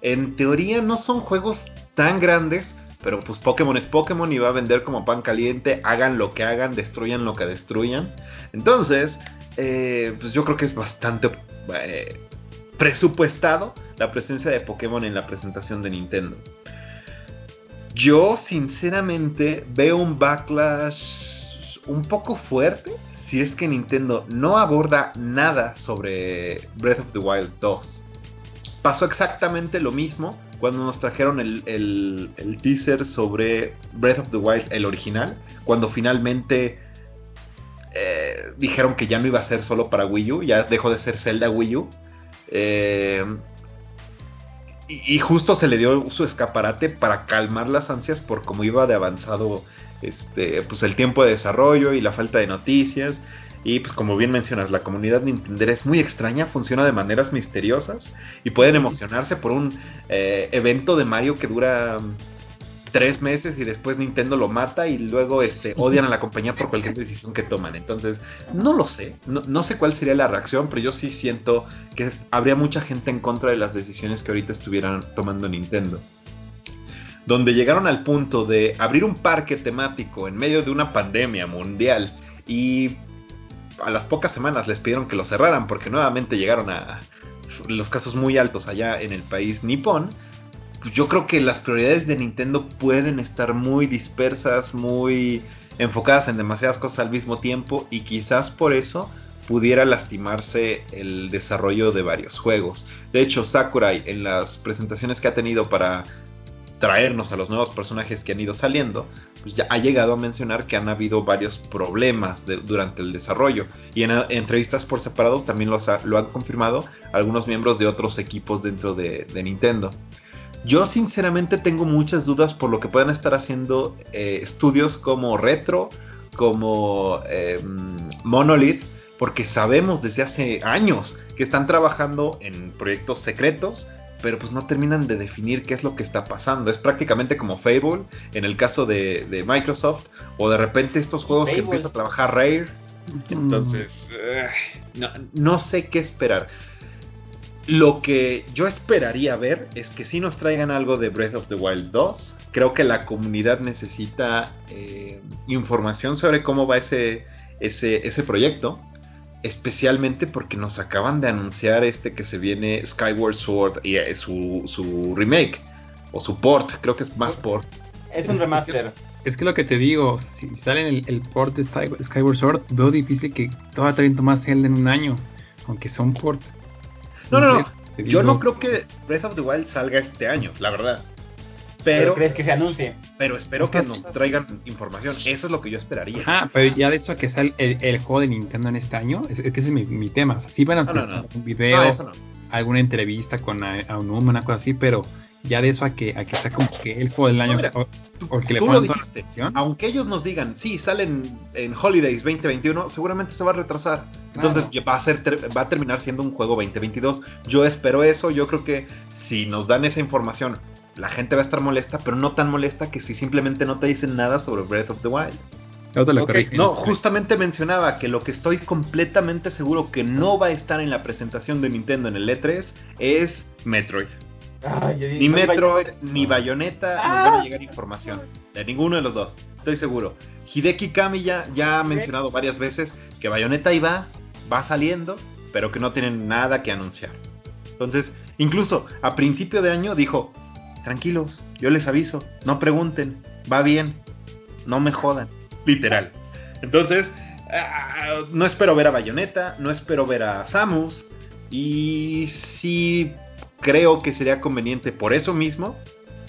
Speaker 3: En teoría no son juegos tan grandes, pero pues Pokémon es Pokémon y va a vender como pan caliente, hagan lo que hagan, destruyan lo que destruyan. Entonces, eh, pues yo creo que es bastante eh, presupuestado la presencia de Pokémon en la presentación de Nintendo. Yo sinceramente veo un backlash un poco fuerte si es que Nintendo no aborda nada sobre Breath of the Wild 2. Pasó exactamente lo mismo cuando nos trajeron el, el, el, teaser sobre Breath of the Wild, el original, cuando finalmente eh, dijeron que ya no iba a ser solo para Wii U, ya dejó de ser Zelda Wii U. Eh, y, y, justo se le dio su escaparate para calmar las ansias por cómo iba de avanzado este, pues el tiempo de desarrollo y la falta de noticias. Y pues como bien mencionas, la comunidad Nintendo es muy extraña, funciona de maneras misteriosas y pueden emocionarse por un eh, evento de Mario que dura tres meses y después Nintendo lo mata y luego este, odian a la compañía por cualquier decisión que toman. Entonces, no lo sé, no, no sé cuál sería la reacción, pero yo sí siento que habría mucha gente en contra de las decisiones que ahorita estuvieran tomando Nintendo donde llegaron al punto de abrir un parque temático en medio de una pandemia mundial y a las pocas semanas les pidieron que lo cerraran porque nuevamente llegaron a los casos muy altos allá en el país nipón, pues yo creo que las prioridades de Nintendo pueden estar muy dispersas, muy enfocadas en demasiadas cosas al mismo tiempo y quizás por eso pudiera lastimarse el desarrollo de varios juegos. De hecho, Sakurai en las presentaciones que ha tenido para traernos a los nuevos personajes que han ido saliendo, pues ya ha llegado a mencionar que han habido varios problemas durante el desarrollo. Y en, en, entrevistas por separado también los lo han confirmado algunos miembros de otros equipos dentro de, de, Nintendo. Yo sinceramente tengo muchas dudas por lo que puedan estar haciendo eh, estudios como Retro, como eh, Monolith, porque sabemos desde hace años que están trabajando en proyectos secretos pero pues no terminan de definir qué es lo que está pasando. Es prácticamente como Fable en el caso de, de Microsoft, o de repente estos juegos Fable. que empieza a trabajar Rare. Entonces, uh, no, no, sé qué esperar. Lo que yo esperaría ver es que si nos traigan algo de Breath of the Wild 2. Creo que la comunidad necesita eh, información sobre cómo va ese, ese, ese proyecto especialmente porque nos acaban de anunciar este que se viene Skyward Sword y eh, su, su remake o su port, creo que es más port.
Speaker 2: Es un remaster.
Speaker 4: Es que lo que te digo, si sale el, el port de Skyward Sword, veo difícil que todavía te más Zelda en un año, aunque sea un port.
Speaker 3: No, no, no. Yo no creo que Breath of the Wild salga este año, la verdad. Pero,
Speaker 2: pero, crees que se anuncie.
Speaker 3: Pero espero que nos traigan información. Eso es lo que yo esperaría.
Speaker 4: Ah, pero ya de hecho que sale el, el, juego de Nintendo en este año, es, es que ese es mi, mi tema. O sea, sí van a
Speaker 3: no, no, no.
Speaker 4: un video, alguna entrevista con a, a un una cosa así, pero ya de eso a que, a que sea como que el juego del año
Speaker 3: mira,
Speaker 4: o, o, que le
Speaker 3: tú lo dijiste, aunque ellos nos digan sí salen en Holidays 2021 seguramente se va a retrasar entonces claro. va a ser va a terminar siendo un juego 2022 yo espero eso yo creo que si nos dan esa información la gente va a estar molesta, pero no tan molesta que si simplemente no te dicen nada sobre Breath of the Wild.
Speaker 4: No,
Speaker 3: okay. justamente mencionaba que lo que estoy completamente seguro que no va a estar en la presentación de Nintendo en el E3 es Metroid.
Speaker 2: Ay,
Speaker 3: ni Metroid, ni Bayonetta ah. nos van a llegar información. De ninguno de los dos, estoy seguro. Hideki Kami ya, ya ha mencionado varias veces que Bayonetta iba, va saliendo, pero que no tienen nada que anunciar. Entonces, incluso a principio de año dijo, tranquilos, yo les aviso, no pregunten, va bien, no me jodan, literal. Entonces, uh, no espero ver a Bayonetta, no espero ver a Samus, y sí creo que sería conveniente por eso mismo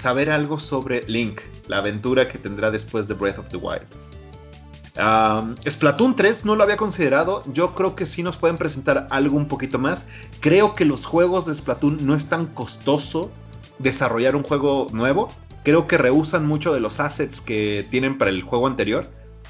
Speaker 3: saber algo sobre Link, la aventura que tendrá después de Breath of the Wild. Splatoon 3 no lo había considerado. Yo creo que sí nos pueden presentar algo un poquito más. Creo que los juegos de Splatoon no es tan costoso desarrollar un juego nuevo. Creo que rehusan mucho de los assets que tienen para el juego anterior.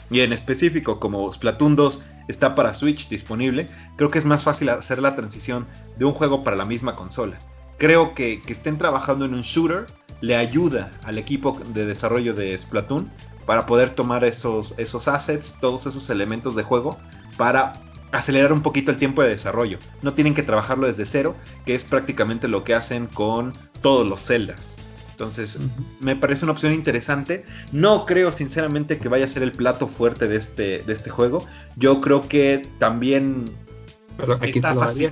Speaker 3: Y en específico, como Splatoon 2 está para Switch disponible, creo que es más fácil hacer la transición de un juego para la misma consola. Creo que, que estén trabajando en un shooter le ayuda al equipo de desarrollo de Splatoon para poder tomar esos, esos assets, todos esos elementos de juego, para acelerar un poquito el tiempo de desarrollo. No tienen que trabajarlo desde cero, que es prácticamente lo que hacen con todos los celdas. Entonces, me parece una opción interesante. No creo sinceramente que vaya a ser el plato fuerte de este, de este juego. Yo creo que también...
Speaker 4: Pero ¿a quién se lo daría?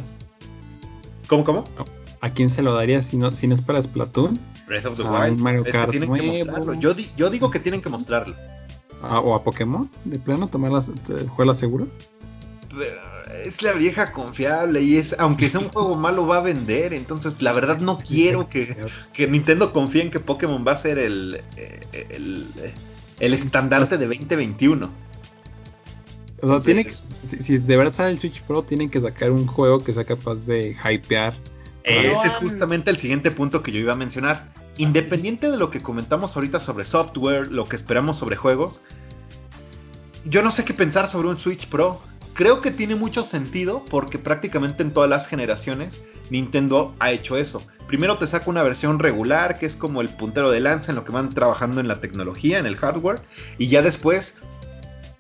Speaker 3: ¿Cómo, cómo?
Speaker 4: ¿A quién se lo daría si no, si no es para Splatoon?
Speaker 3: Breath of the
Speaker 4: Ah,
Speaker 3: Wild.
Speaker 4: Mario
Speaker 3: Es que
Speaker 4: Kart
Speaker 3: que mostrarlo. Yo, di- yo digo que tienen que mostrarlo.
Speaker 4: Ah, ¿O a Pokémon? ¿De plano? ¿Tomarlas? ¿Juega seguro?
Speaker 3: Es la vieja confiable y es, aunque sea un juego malo, va a vender. Entonces, la verdad, no quiero que, que Nintendo confíe en que Pokémon va a ser el, eh, el, el estandarte de 2021.
Speaker 4: O sea, tiene que, si, si de verdad sale el Switch Pro, tienen que sacar un juego que sea capaz de hypear.
Speaker 3: Ese
Speaker 2: No,
Speaker 3: es justamente el siguiente punto que yo iba a mencionar. Independiente de lo que comentamos ahorita sobre software, lo que esperamos sobre juegos, yo no sé qué pensar sobre un Switch Pro. Creo que tiene mucho sentido porque prácticamente en todas las generaciones Nintendo ha hecho eso. Primero te saca una versión regular que es como el puntero de lanza en lo que van trabajando en la tecnología, en el hardware, y ya después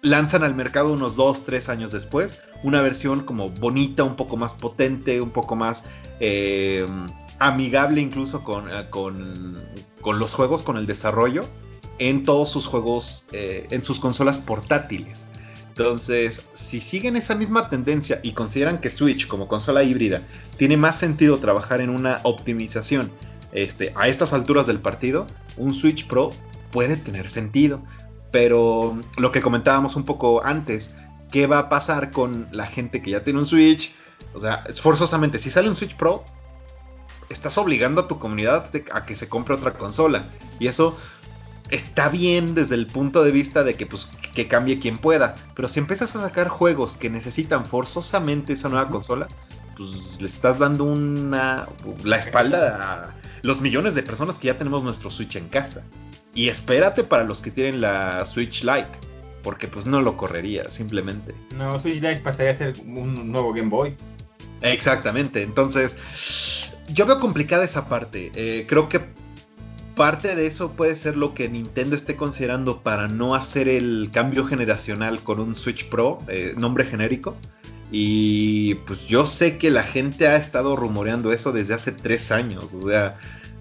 Speaker 3: lanzan al mercado unos 2, 3 años después una versión como bonita, un poco más potente, un poco más eh, amigable incluso con, eh, con, con los juegos, con el desarrollo, en todos sus juegos, eh, en sus consolas portátiles. Entonces, si siguen esa misma tendencia y consideran que Switch como consola híbrida tiene más sentido trabajar en una optimización este, a estas alturas del partido, un Switch Pro puede tener sentido. Pero lo que comentábamos un poco antes, ¿qué va a pasar con la gente que ya tiene un Switch? O sea, forzosamente, si sale un Switch Pro, estás obligando a tu comunidad a que se compre otra consola. Y eso está bien desde el punto de vista de que pues que cambie quien pueda. Pero si empiezas a sacar juegos que necesitan forzosamente esa nueva consola, pues le estás dando una la espalda a los millones de personas que ya tenemos nuestro Switch en casa. Y espérate para los que tienen la Switch Lite, porque pues no lo correría simplemente.
Speaker 2: No, Switch Lite pasaría a ser un nuevo Game Boy.
Speaker 3: Exactamente, entonces yo veo complicada esa parte. Eh, creo que parte de eso puede ser lo que Nintendo esté considerando para no hacer el cambio generacional con un Switch Pro, eh, nombre genérico. Y pues yo sé que la gente ha estado rumoreando eso desde hace tres años, o sea,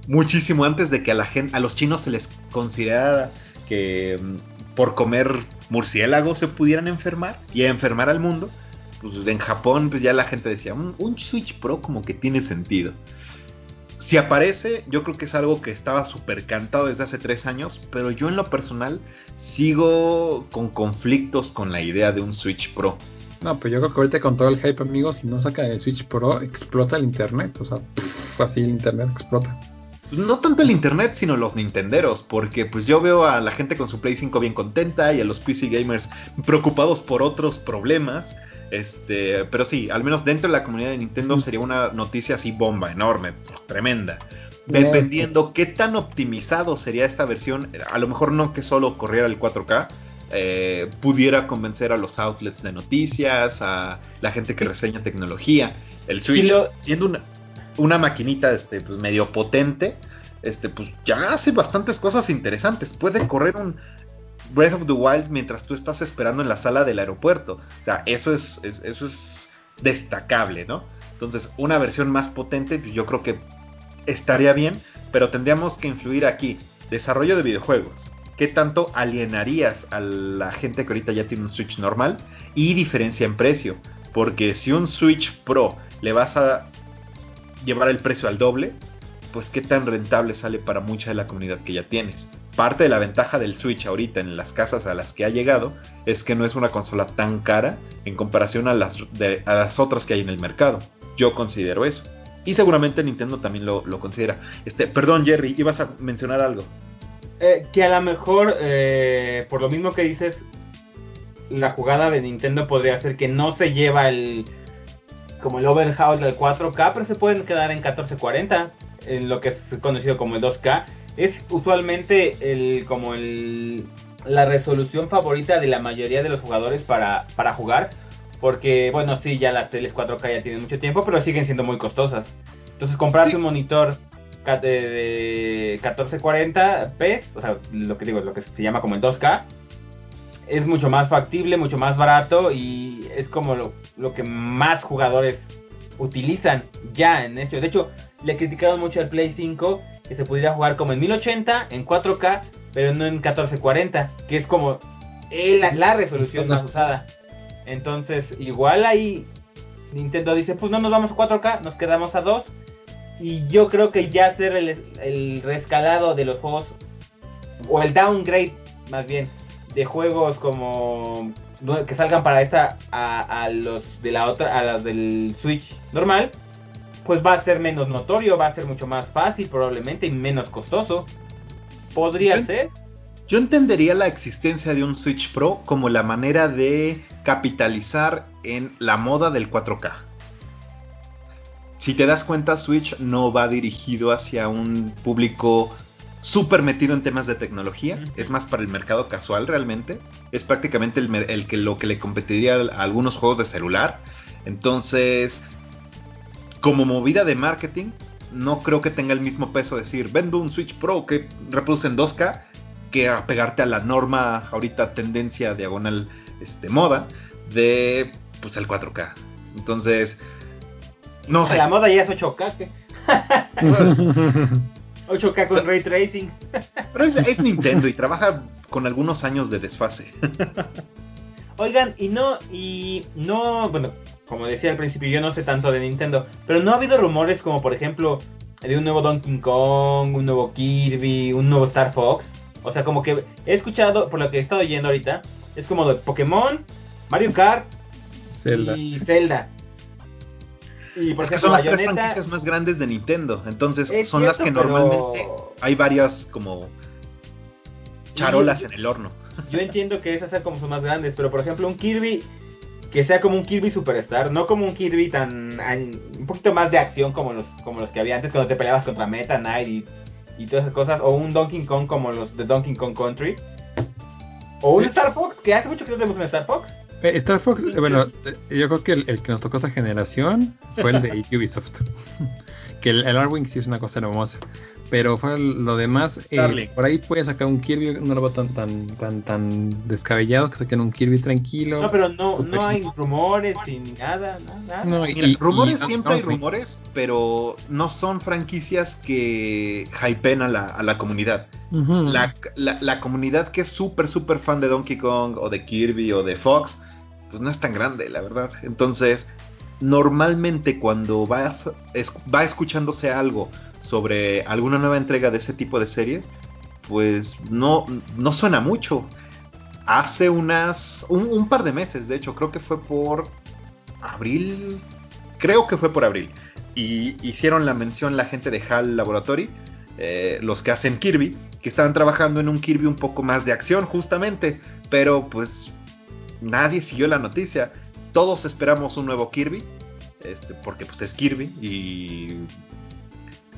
Speaker 3: muchísimo antes de que a la gente, a los chinos se les considerara que mm, por comer murciélagos se pudieran enfermar y enfermar al mundo pues en Japón pues ya la gente decía, un, un Switch Pro como que tiene sentido. Si aparece, yo creo que es algo que estaba súper cantado desde hace tres años, pero yo en lo personal sigo con conflictos con la idea de un Switch Pro.
Speaker 4: No, pues yo creo que ahorita con todo el hype, amigos, si no saca el Switch Pro, explota el internet. O sea, pff, así el internet explota.
Speaker 3: Pues no tanto el internet, sino los nintenderos, porque pues yo veo a la gente con su Play 5 bien contenta y a los PC gamers preocupados por otros problemas. Este, pero sí, al menos dentro de la comunidad de Nintendo sería una noticia así bomba, enorme, tremenda. Dependiendo qué tan optimizado sería esta versión, a lo mejor no que solo corriera el 4K, eh, pudiera convencer a los outlets de noticias, a la gente que reseña tecnología. El Switch,
Speaker 2: lo-
Speaker 3: siendo una, una maquinita este, pues, medio potente, este, pues ya hace bastantes cosas interesantes. Puede correr un Breath of the Wild mientras tú estás esperando en la sala del aeropuerto. O sea, eso es, es- eso es destacable, ¿no? Entonces, una versión más potente, pues, yo creo que estaría bien, pero tendríamos que influir aquí. Desarrollo de videojuegos. ¿Qué tanto alienarías a la gente que ahorita ya tiene un Switch normal? Y diferencia en precio. Porque si un Switch Pro le vas a llevar el precio al doble, pues qué tan rentable sale para mucha de la comunidad que ya tienes. Parte de la ventaja del Switch ahorita en las casas a las que ha llegado es que no es una consola tan cara en comparación a las, a las otras que hay en el mercado. Yo considero eso. Y seguramente Nintendo también lo, lo considera. Este, perdón Jerry, ibas a mencionar algo.
Speaker 2: Eh, que a lo mejor, eh, por lo mismo que dices, la jugada de Nintendo podría ser que no se lleva el como el overhaul del 4K, pero se pueden quedar en 1440, en lo que es conocido como el 2K. Es usualmente el como el la resolución favorita de la mayoría de los jugadores para, para jugar, porque bueno, sí, ya las teles 4K ya tienen mucho tiempo, pero siguen siendo muy costosas. Entonces, comprarse un monitor de 1440p, o sea, lo que digo, lo que se llama como el 2K, es mucho más factible, mucho más barato y es como lo, que más jugadores utilizan ya en hecho. De hecho, le criticaron mucho al Play 5 que se pudiera jugar como en 1080, en 4K, pero no en 1440, que es como la resolución más usada. Entonces, igual ahí Nintendo dice, pues no nos vamos a 4K, nos quedamos a 2. Y yo creo que ya hacer el, el rescalado de los juegos, o el downgrade más bien, de juegos como que salgan para esta a, los de la otra a las del Switch normal pues va a ser menos notorio va a ser mucho más fácil probablemente y menos costoso. Podría ser.
Speaker 3: yo entendería la existencia de un Switch Pro como la manera de capitalizar en la moda del 4K si te das cuenta Switch no va dirigido hacia un público súper metido en temas de tecnología, es más para el mercado casual realmente, es prácticamente el, que lo que le competiría a algunos juegos de celular, entonces como movida de marketing no creo que tenga el mismo peso decir vendo un Switch Pro que reproduce en 2K que apegarte a la norma ahorita tendencia diagonal este moda de pues el 4K. Entonces
Speaker 2: no sé. La moda ya es 8K. 8K con ray tracing.
Speaker 3: Pero es, Nintendo y trabaja con algunos años de desfase.
Speaker 2: Oigan, y no, y no, bueno, como decía al principio, yo no sé tanto de Nintendo, pero no ha habido rumores como por ejemplo de un nuevo Donkey Kong, un nuevo Kirby, un nuevo Star Fox. O sea, como que he escuchado, por lo que he estado oyendo ahorita, es como de Pokémon, Mario Kart y Zelda.
Speaker 3: Y porque son las tres franquicias más grandes de Nintendo. Entonces son las que normalmente hay varias como charolas en el horno.
Speaker 2: Yo entiendo que esas sean como son más grandes, pero por ejemplo un Kirby que sea como un Kirby Superstar, no como un Kirby tan un poquito más de acción como los como los que había antes cuando te peleabas contra Meta Knight y, y todas esas cosas, o un Donkey Kong como los de Donkey Kong Country, o un Star Fox que hace mucho que no tenemos un Star Fox.
Speaker 4: Eh, Star Fox, eh, bueno, eh, yo creo que el, que nos tocó esa generación fue el de Ubisoft. que el, el Arwing sí es una cosa hermosa. Pero fue lo demás, por ahí puede sacar un Kirby, no lo veo tan, tan, tan, tan descabellado que saquen un Kirby tranquilo.
Speaker 2: No, pero no, no hay rumores ni nada, nada. No,
Speaker 3: rumores siempre hay rumores, pero no son franquicias que hypen a la, a la comunidad. la, la, la, comunidad que es súper, súper fan de Donkey Kong o de Kirby o de Fox pues no es tan grande, la verdad. Entonces, normalmente cuando va, va escuchándose algo sobre alguna nueva entrega de ese tipo de series, pues no, no suena mucho. Hace unas. Un, par de meses, de hecho, creo que fue por abril. Creo que fue por abril. Y hicieron la mención la gente de HAL Laboratory, eh, los que hacen Kirby, que estaban trabajando en un Kirby un poco más de acción, justamente. Pero pues nadie siguió la noticia. Todos esperamos un nuevo Kirby, este, porque pues es Kirby y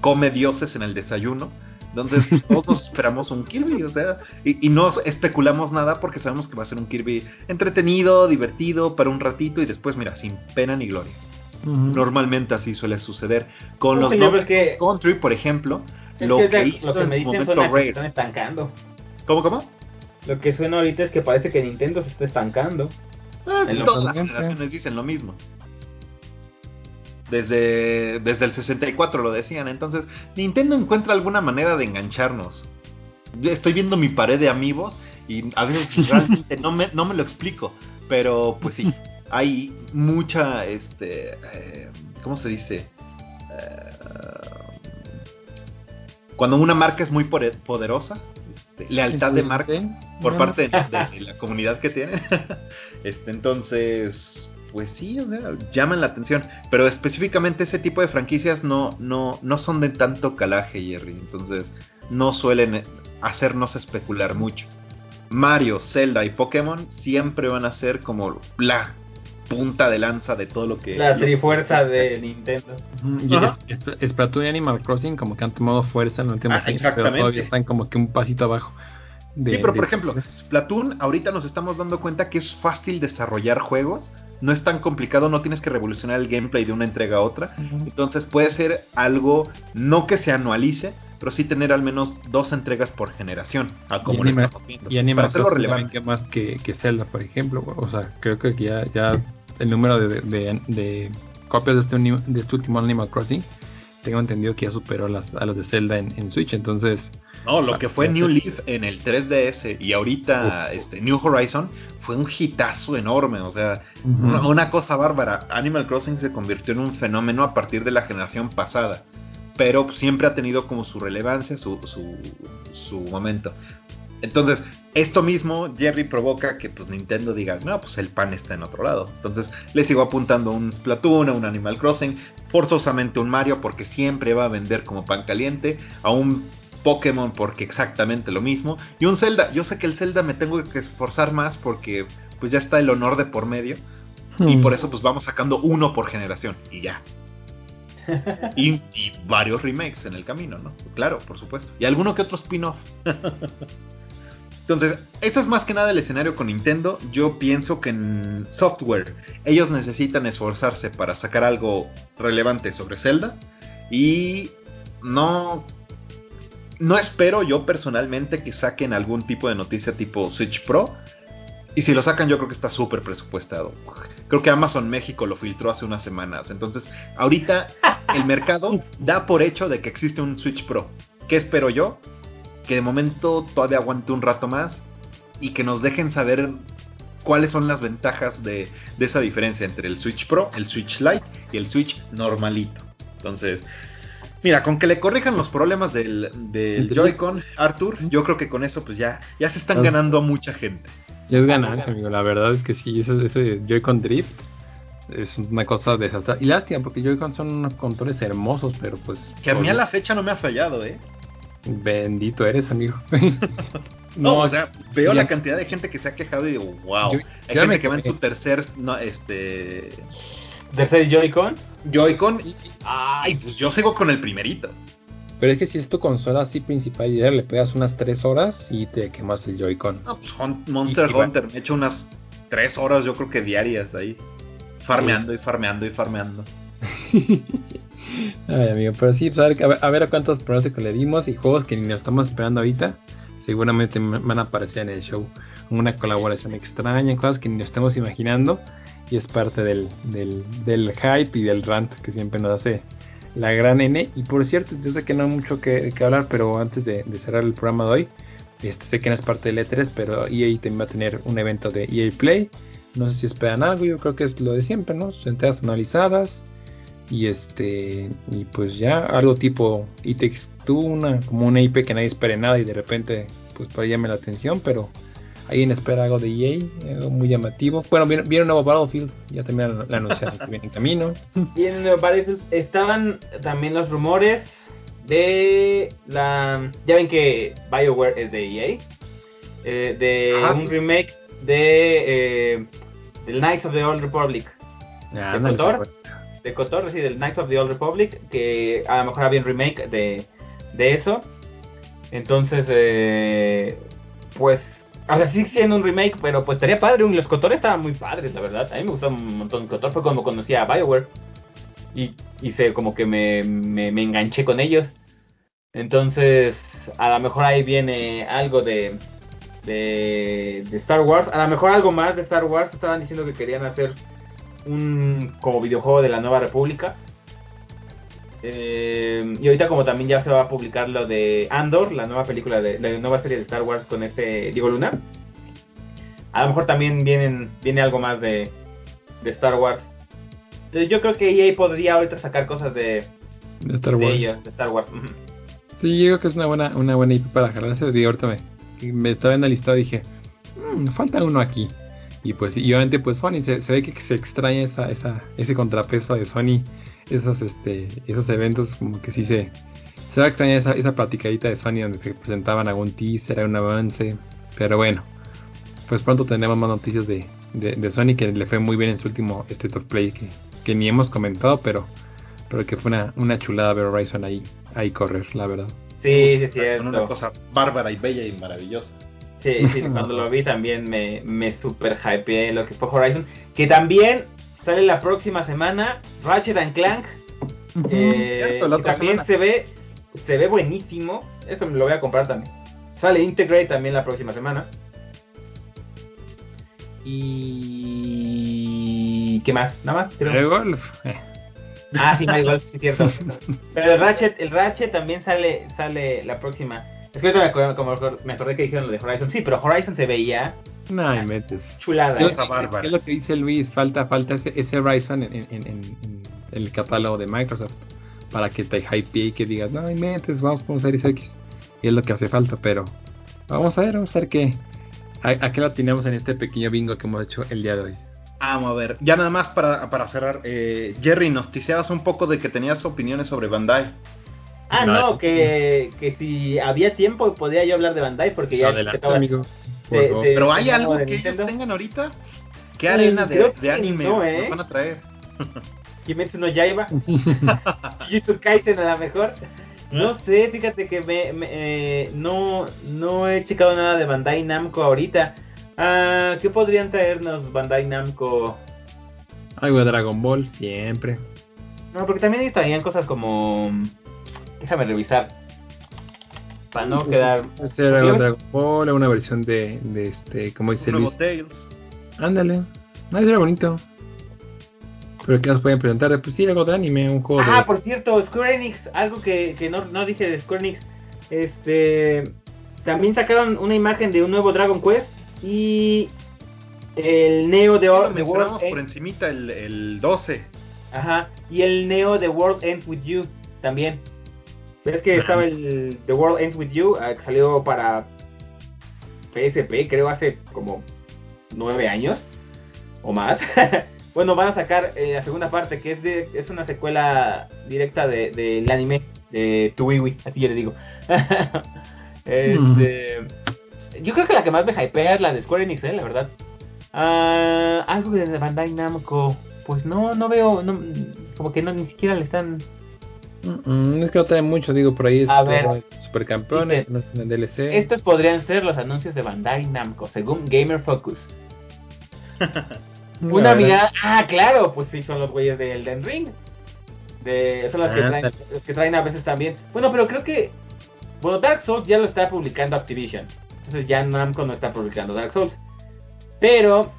Speaker 3: come dioses en el desayuno. Entonces todos esperamos un Kirby, o sea, y, no especulamos nada porque sabemos que va a ser un Kirby entretenido, divertido, para un ratito y después, mira, sin pena ni gloria. Normalmente así suele suceder. Con los Country, por ejemplo, lo que, hizo en su momento
Speaker 2: Rare. Están estancando.
Speaker 3: ¿Cómo, cómo?
Speaker 2: Lo que suena ahorita es que parece que Nintendo se está estancando.
Speaker 3: Ah, todas las generaciones dicen lo mismo. Desde, desde el 64 lo decían. Entonces, Nintendo encuentra alguna manera de engancharnos. Yo estoy viendo mi pared de amigos y a veces realmente no me, no me lo explico. Pero pues sí, hay mucha, este, eh, ¿cómo se dice? Eh, cuando una marca es muy poderosa, este, lealtad de marca por parte de, la comunidad que tiene. este, entonces, pues sí, llaman la atención. Pero específicamente ese tipo de franquicias no, no, no son de tanto calaje, Jerry. Entonces, no suelen hacernos especular mucho. Mario, Zelda y Pokémon siempre van a ser como la punta de lanza de todo lo que...
Speaker 2: La
Speaker 3: lo-
Speaker 2: trifuerza de Nintendo.
Speaker 4: Y
Speaker 3: Ajá.
Speaker 4: es- es- Splatoon y Animal Crossing como que han tomado fuerza en los últimos
Speaker 3: Ah,
Speaker 4: años, pero todavía están como que un pasito abajo. de-
Speaker 3: Sí, pero por ejemplo, Splatoon, ahorita nos estamos dando cuenta que es fácil desarrollar juegos, no es tan complicado, no tienes que revolucionar el gameplay de una entrega a otra, entonces puede ser algo, no que se anualice, pero sí tener al menos dos entregas por generación, a como
Speaker 4: y
Speaker 3: viendo,
Speaker 4: y Animal
Speaker 3: para hacerlo
Speaker 4: Crossing también
Speaker 3: relevante.
Speaker 4: que más que, que Zelda, por ejemplo. O sea, creo que ya, ya el número de, de, de copias de este, de este último Animal Crossing, tengo entendido que ya superó las, a las de Zelda en, en Switch. Entonces,
Speaker 3: No, lo que fue New. Leaf en el 3DS y ahorita este, New Horizon fue un hitazo enorme, o sea, una, una cosa bárbara. Animal Crossing se convirtió en un fenómeno a partir de la generación pasada, pero siempre ha tenido como su relevancia, su, su, su momento. Entonces, esto mismo, Jerry, provoca que pues Nintendo diga, no, pues el pan está en otro lado. Entonces, le sigo apuntando a un Splatoon, a un Animal Crossing, forzosamente un Mario porque siempre va a vender como pan caliente, a un Pokémon porque exactamente lo mismo, y un Zelda. Yo sé que el Zelda me tengo que esforzar más porque pues ya está el honor de por medio. Y
Speaker 4: Hmm.
Speaker 3: por eso pues vamos sacando uno por generación y ya. Y, y varios remakes en el camino, ¿no? Claro, por supuesto. Y alguno que otro spin-off. Entonces, eso es más que nada el escenario con Nintendo. Yo pienso que en software ellos necesitan esforzarse para sacar algo relevante sobre Zelda. Y no... No espero yo personalmente que saquen algún tipo de noticia tipo Switch Pro. Y si lo sacan, yo creo que está súper presupuestado. Creo que Amazon México lo filtró hace unas semanas. Entonces, ahorita el mercado da por hecho de que existe un Switch Pro. ¿Qué espero yo? Que de momento todavía aguante un rato más y que nos dejen saber cuáles son las ventajas de, de esa diferencia entre el Switch Pro, el Switch Lite y el Switch normalito. Entonces, mira, con que le corrijan los problemas del, del
Speaker 4: El
Speaker 3: Joy-Con, Arthur, yo creo que con eso pues ya, ya se están
Speaker 4: Ah.
Speaker 3: ganando a mucha gente.
Speaker 4: Ya es ganancia, amigo. La verdad es que sí, ese, ese Joy-Con Drift es una cosa desastrosa. Y lástima, porque Joy-Con son unos controles hermosos, pero pues.
Speaker 3: Que a mí a la fecha no me ha fallado, ¿eh?
Speaker 4: Bendito eres, amigo.
Speaker 3: No, o sea, veo
Speaker 4: ya-
Speaker 3: la cantidad de gente que se ha quejado y digo, wow.
Speaker 4: Yo-
Speaker 3: Hay
Speaker 4: yo
Speaker 3: gente
Speaker 4: me
Speaker 3: que va en su tercer, no, este,
Speaker 2: Tercer Joy-Con.
Speaker 3: Joy-Con y, ay, pues yo sigo con el primerito.
Speaker 4: Pero es que si es tu consola así principal y ya le pegas unas 3 horas y te quemas el Joy-Con.
Speaker 3: No, pues Monster
Speaker 4: Y- y va-
Speaker 3: Hunter, me he hecho unas tres horas, yo creo que diarias ahí. Farmeando y farmeando y farmeando.
Speaker 4: Ay, amigo, pero sí, pues, a, ver, a ver- a ver cuántos pronósticos le dimos y juegos que ni nos estamos esperando ahorita. Seguramente van a aparecer en el show. Una colaboración extraña, cosas que ni nos estamos imaginando. Y es parte del, del, hype y del rant que siempre nos hace la gran N. Y por cierto, yo sé que no hay mucho que, hablar, pero antes de, cerrar el programa de hoy, este, sé que no es parte del E3, pero EA también va a tener un evento de EA Play. No sé si esperan algo, yo creo que es lo de siempre, ¿no? Sus entregas analizadas, y este y pues ya algo tipo It Takes Two, una como una IP que nadie espere nada y de repente pues por ahí llame la atención pero alguien espera algo de EA algo muy llamativo bueno viene, viene un nuevo Battlefield ya también la anunciaron que viene en camino
Speaker 2: Y en Nueva Battlefield estaban también los rumores de la. Ya ven que BioWare es de EA. eh, de
Speaker 3: Ajá,
Speaker 2: un remake de. Eh, del Knights of the Old Republic.
Speaker 4: Ah,
Speaker 2: ¿De Cotor?
Speaker 4: pues.
Speaker 2: De Kotor, sí, del Knights of the Old Republic. Que a lo mejor había un remake de, de eso. Entonces, eh, pues. O sea, sí siendo un remake, pero pues estaría padre. Los Kotor estaban muy padres, la verdad. A mí me gustó un montón. Kotor fue como conocí a BioWare. Y, y como que me, me, me enganché con ellos. Entonces, a lo mejor ahí viene algo de, de, de Star Wars. A lo mejor algo más de Star Wars. Estaban diciendo que querían hacer un como videojuego de la Nueva República. Eh, y ahorita como también ya se va a publicar lo de Andor, la nueva película de la nueva serie de Star Wars con este Diego Luna. A lo mejor también vienen, viene algo más de, de Star Wars. Entonces yo creo que EA podría ahorita sacar cosas de,
Speaker 4: de Star
Speaker 2: de
Speaker 4: Wars
Speaker 2: ellos, de Star Wars.
Speaker 4: Sí yo creo que es una buena una buena IP para jalarse digo ahorita me, me estaba viendo el listado y dije "Mm, falta uno aquí y pues y obviamente pues Sony se, se ve que se extraña esa, esa ese contrapeso de Sony esos este esos eventos como que sí se se va a extrañar esa, esa platicadita de Sony donde se presentaban algún teaser, un avance, pero bueno, pues pronto tenemos más noticias de, de, Sony que le fue muy bien en su último State of Play que, que ni hemos comentado, pero, pero que fue una, una chulada ver Horizon ahí, ahí correr, la verdad.
Speaker 2: Sí, sí, sí.
Speaker 3: Es una cosa bárbara y bella y maravillosa.
Speaker 2: Sí, sí, cuando lo vi también me, me super hypeé lo que fue Horizon. Que también sale la próxima semana Ratchet and Clank. Eh, también se ve se ve buenísimo. Eso me lo voy a comprar también. Sale Integrate también la próxima semana. Y. ¿Qué más? ¿Nada más?
Speaker 4: El golf.
Speaker 2: Ah, sí, My Golf, sí, cierto. Pero el Ratchet, el Ratchet también sale, sale la próxima. Es que me acordé, como me acordé que dijeron lo de Horizon. Sí, pero Horizon se veía.
Speaker 4: No, y metes.
Speaker 2: Chulada.
Speaker 4: Es, es, lo que dice Luis, falta, falta ese, ese Horizon en, en, en, el catálogo de Microsoft. Para que te hype y que digas, no, y metes, vamos por un Series X. Y es lo que hace falta, pero vamos a ver, vamos a ver qué. ¿A, qué lo tenemos en este pequeño bingo que hemos hecho el día de hoy?
Speaker 3: Vamos a ver, ya nada más para, para cerrar. Eh, Jerry, nos tiseabas un poco de que tenías opiniones sobre Bandai.
Speaker 2: Ah, no, que, que si había tiempo podía yo hablar de Bandai porque ya...
Speaker 4: Adelante,
Speaker 3: Pero hay algo que ellos tengan ahorita. ¿Qué arena de, de anime no, ¿eh? nos van a traer?
Speaker 2: Kimetsu no Yaiba. Jujutsu Kaisen a lo mejor. No sé, fíjate que me, eh, no, no he checado nada de Bandai Namco ahorita. Ah, ¿Qué podrían traernos Bandai Namco?
Speaker 4: Algo de Dragon Ball, siempre.
Speaker 2: No, porque también traían cosas como... Déjame revisar. Para no pues quedar...
Speaker 4: Algo de Dragon Ball, una versión de, de este, como dice Luis.
Speaker 3: Tales.
Speaker 4: Ándale. No, era bonito. Pero ¿qué nos pueden presentar? Pues sí, algo de anime, un juego
Speaker 2: Ah, por cierto, Square Enix, algo que, que no, no dije de Square Enix. Este... También sacaron una imagen de un nuevo Dragon Quest y el Neo de,
Speaker 3: World por encimita el, el 12.
Speaker 2: Ajá, y el Neo de World Ends With You también. ¿Ves que estaba el The World Ends With You? Ah, que salió para PSP, creo hace como nueve años o más. bueno, van a sacar eh, la segunda parte, que es de, es una secuela directa del de, anime de Tuiwi, así yo le digo. este, yo creo que la que más me hypea es la de Square Enix, ¿eh? la verdad. Ah, algo de Bandai Namco, pues no, no veo, no, como que no ni siquiera le están
Speaker 4: no es que no trae mucho, digo, por ahí es
Speaker 2: a ver,
Speaker 4: Supercampeones, en DLC.
Speaker 2: Estos podrían ser los anuncios de Bandai Namco, según Gamer Focus. Una mirada, ah, claro, pues sí, son los güeyes de Elden Ring. De, son los que, traen, los que traen a veces también. Bueno, pero creo que, bueno, Dark Souls ya lo está publicando Activision. Entonces ya Namco no está publicando Dark Souls. Pero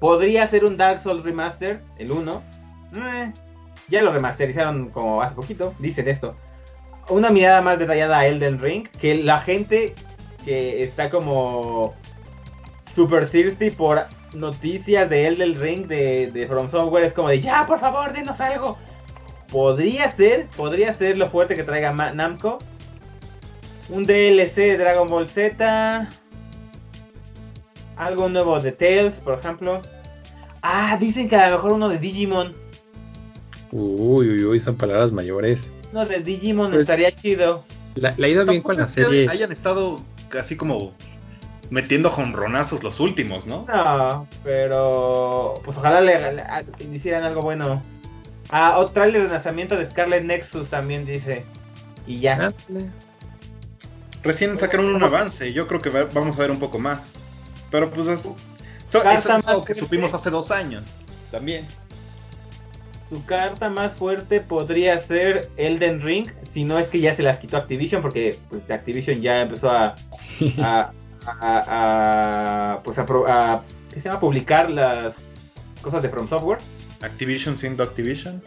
Speaker 2: podría ser un Dark Souls Remaster, el 1. Eh, ya lo remasterizaron como hace poquito, dicen esto. Una mirada más detallada a Elden Ring, que la gente que está como super thirsty por noticias de Elden Ring de, de From Software es como de ya, por favor, denos algo. Podría ser, podría ser lo fuerte que traiga Namco. Un DLC de Dragon Ball Z. Algo nuevo de Tales, por ejemplo. Ah, dicen que a lo mejor uno de Digimon.
Speaker 4: Uy, uy, uy, son palabras mayores.
Speaker 2: No, de Digimon pues, estaría chido.
Speaker 4: La, la ido bien con la serie.
Speaker 3: Hayan estado casi como metiendo jonronazos los últimos, ¿no?
Speaker 2: No, pero pues ojalá le, hicieran algo bueno. Ah, otro trailer de lanzamiento de Scarlet Nexus también dice. Y ya.
Speaker 3: Recién sacaron un avance, yo creo que vamos a ver un poco más. Pero pues es, es algo que supimos hace dos años también.
Speaker 2: Su carta más fuerte podría ser Elden Ring, si no es que ya se las quitó Activision, porque pues, Activision ya empezó a, a, a, pues a, ¿qué se llama? publicar las cosas de From Software.
Speaker 3: Activision siendo Activision.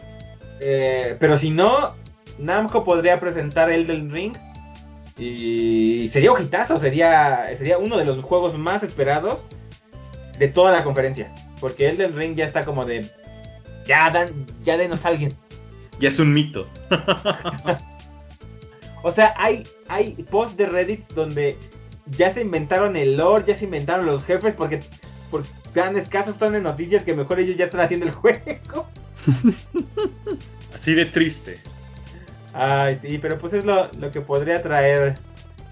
Speaker 2: Eh, pero si no, Namco podría presentar Elden Ring y sería ojitazo, sería, sería uno de los juegos más esperados de toda la conferencia. Porque Elden Ring ya está como de ya, dan, ya denos a alguien.
Speaker 3: Ya es un mito.
Speaker 2: o sea, hay, hay posts de Reddit donde ya se inventaron el lore, ya se inventaron los jefes, porque por tan escasos son de noticias que mejor ellos ya están haciendo el juego.
Speaker 3: Así de triste.
Speaker 2: Ay, sí, pero pues es lo, lo que podría traer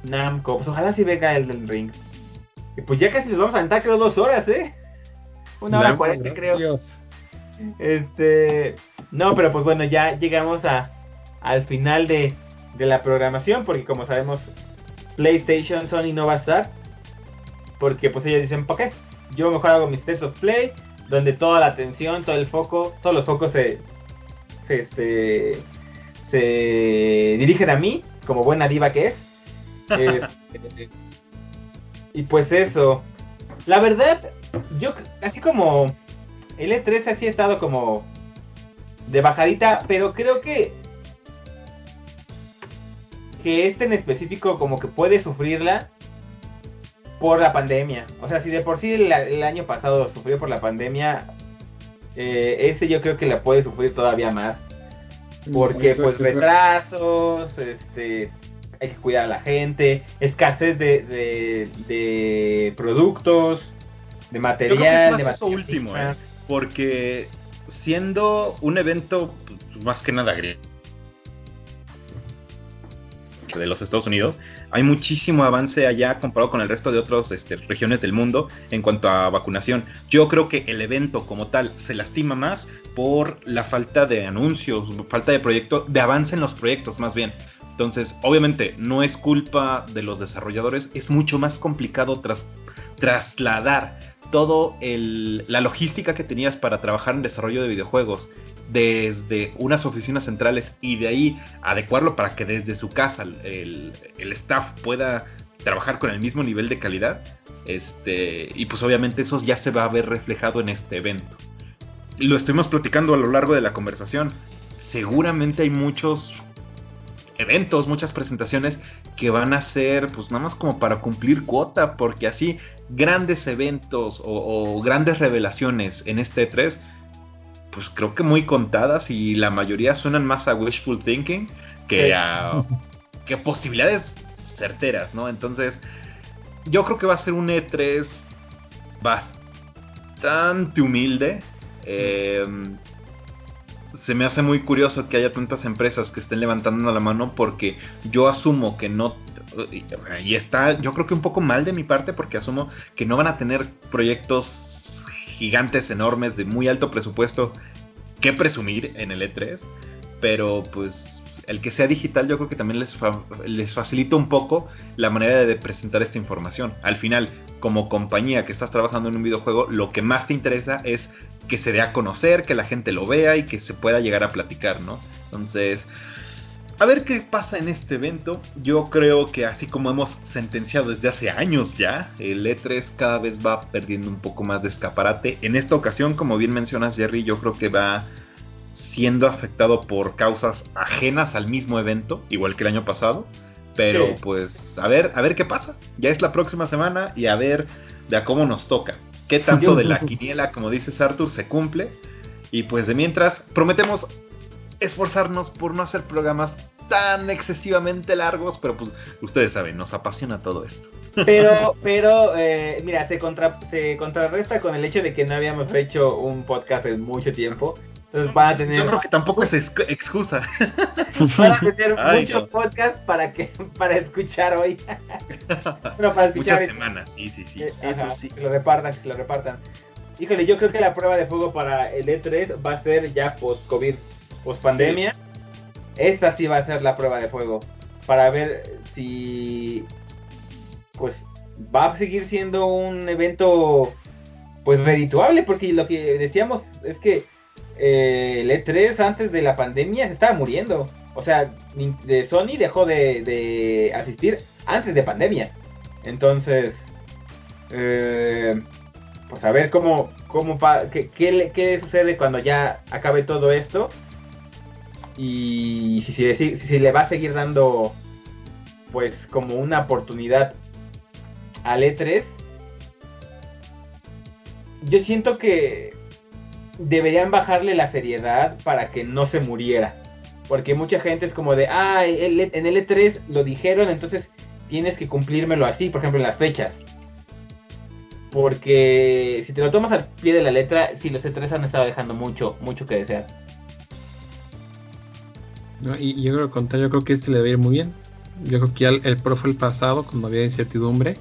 Speaker 2: Namco. Pues ojalá si venga el del ring. Y pues ya casi nos vamos a aventar, creo, dos horas, ¿eh? Una hora cuarenta, creo. Este. No, pero pues bueno, ya llegamos a, al final de, de la programación, porque como sabemos, PlayStation Sony no va a estar. Porque pues ellos dicen, ¿para qué? Yo mejor hago mis test of play, donde toda la atención, todo el foco, todos los focos se, se, este, se dirigen a mí, como buena diva que es. Este, y pues eso. La verdad, yo así como el E3 así ha estado como de bajadita, pero creo que que este en específico como que puede sufrirla por la pandemia. O sea, si de por sí el, año pasado sufrió por la pandemia, eh, este yo creo que la puede sufrir todavía más. Porque pues retrasos, este, hay que cuidar a la gente, escasez de, de, productos, de material, de
Speaker 3: eso último, ¿eh? Porque siendo un evento pues, más que nada griego de los Estados Unidos, hay muchísimo avance allá comparado con el resto de otras este, regiones del mundo en cuanto a vacunación. Yo creo que el evento como tal se lastima más por la falta de anuncios, falta de proyecto, de avance en los proyectos más bien. Entonces, obviamente, no es culpa de los desarrolladores, es mucho más complicado tras, trasladar todo la logística que tenías para trabajar en desarrollo de videojuegos desde unas oficinas centrales y de ahí adecuarlo para que desde su casa el, staff pueda trabajar con el mismo nivel de calidad. Este, y pues obviamente eso ya se va a ver reflejado en este evento. Lo estuvimos platicando a lo largo de la conversación. Seguramente hay muchos eventos, muchas presentaciones que van a ser pues nada más como para cumplir cuota, porque así grandes eventos o, o grandes revelaciones en este 3 pues creo que muy contadas y la mayoría suenan más a wishful thinking que a que posibilidades certeras, ¿no? Entonces, yo creo que va a ser un E3 bastante humilde. Em, se me hace muy curioso que haya tantas empresas que estén levantando la mano porque yo asumo que no y está yo creo que un poco mal de mi parte porque asumo que no van a tener proyectos gigantes enormes de muy alto presupuesto que presumir en el E3, pero pues el que sea digital yo creo que también les, facilita un poco la manera de presentar esta información. Al final, como compañía que estás trabajando en un videojuego, lo que más te interesa es que se dé a conocer, que la gente lo vea y que se pueda llegar a platicar, ¿no? Entonces, a ver qué pasa en este evento. Yo creo que así como hemos sentenciado desde hace años ya, el E3 cada vez va perdiendo un poco más de escaparate. En esta ocasión, como bien mencionas Jerry, yo creo que va siendo afectado por causas ajenas al mismo evento, igual que el año pasado. Pero pues a ver, a ver qué pasa. Ya es la próxima semana y a ver de a cómo nos toca. Qué tanto de la quiniela, como dices Arthur, se cumple. Y pues de mientras, prometemos esforzarnos por no hacer programas tan excesivamente largos, pero pues ustedes saben, nos apasiona todo esto.
Speaker 2: Pero, pero, eh, mira, se, contra, se contrarresta con el hecho de que no habíamos hecho un podcast en mucho tiempo. Entonces van a tener...
Speaker 3: Yo creo que tampoco es excusa.
Speaker 2: Van a tener muchos podcasts para que para escuchar hoy.
Speaker 3: bueno, para escuchar Muchas semanas, sí, sí, sí.
Speaker 2: Eh, Eso sí. Que lo repartan, que lo repartan. Híjole, yo creo que la prueba de fuego para el E3 va a ser ya post-COVID post pandemia, esta sí va a ser la prueba de fuego para ver si pues va a seguir siendo un evento pues redituable porque lo que decíamos es que eh, el E3 antes de la pandemia se estaba muriendo. O sea, de Sony dejó de, asistir antes de pandemia. Entonces, eh, pues a ver cómo, cómo qué, qué, qué, sucede cuando ya acabe todo esto y si, si, le va a seguir dando pues como una oportunidad al E3 yo siento que deberían bajarle la seriedad para que no se muriera porque mucha gente es como de ah en el E3 lo dijeron entonces tienes que cumplírmelo así por ejemplo en las fechas porque si te lo tomas al pie de la letra si los E3 han estado dejando mucho mucho que desear
Speaker 4: y, yo creo que yo creo que este le debe ir muy bien. Yo creo que ya el, el el pasado, cuando había incertidumbre.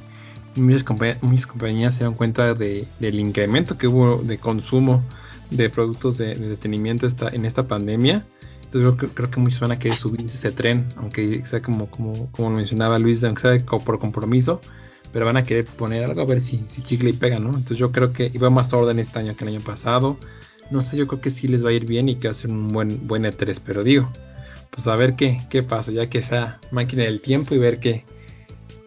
Speaker 4: muchas, muchas compañías se dan cuenta de, del incremento que hubo de consumo de productos de, de detenimiento esta, en esta pandemia. Entonces yo creo, que muchos van a querer subir ese tren, aunque sea como, como, como mencionaba Luis, aunque sea por compromiso, pero van a querer poner algo a ver si, si chicle y pega, ¿no? Entonces yo creo que iba más orden este año que el año pasado. No sé, yo creo que sí les va a ir bien y que va a ser un buen, buen E3, pero digo, pues a ver qué, qué pasa, ya que sea máquina del tiempo y ver qué,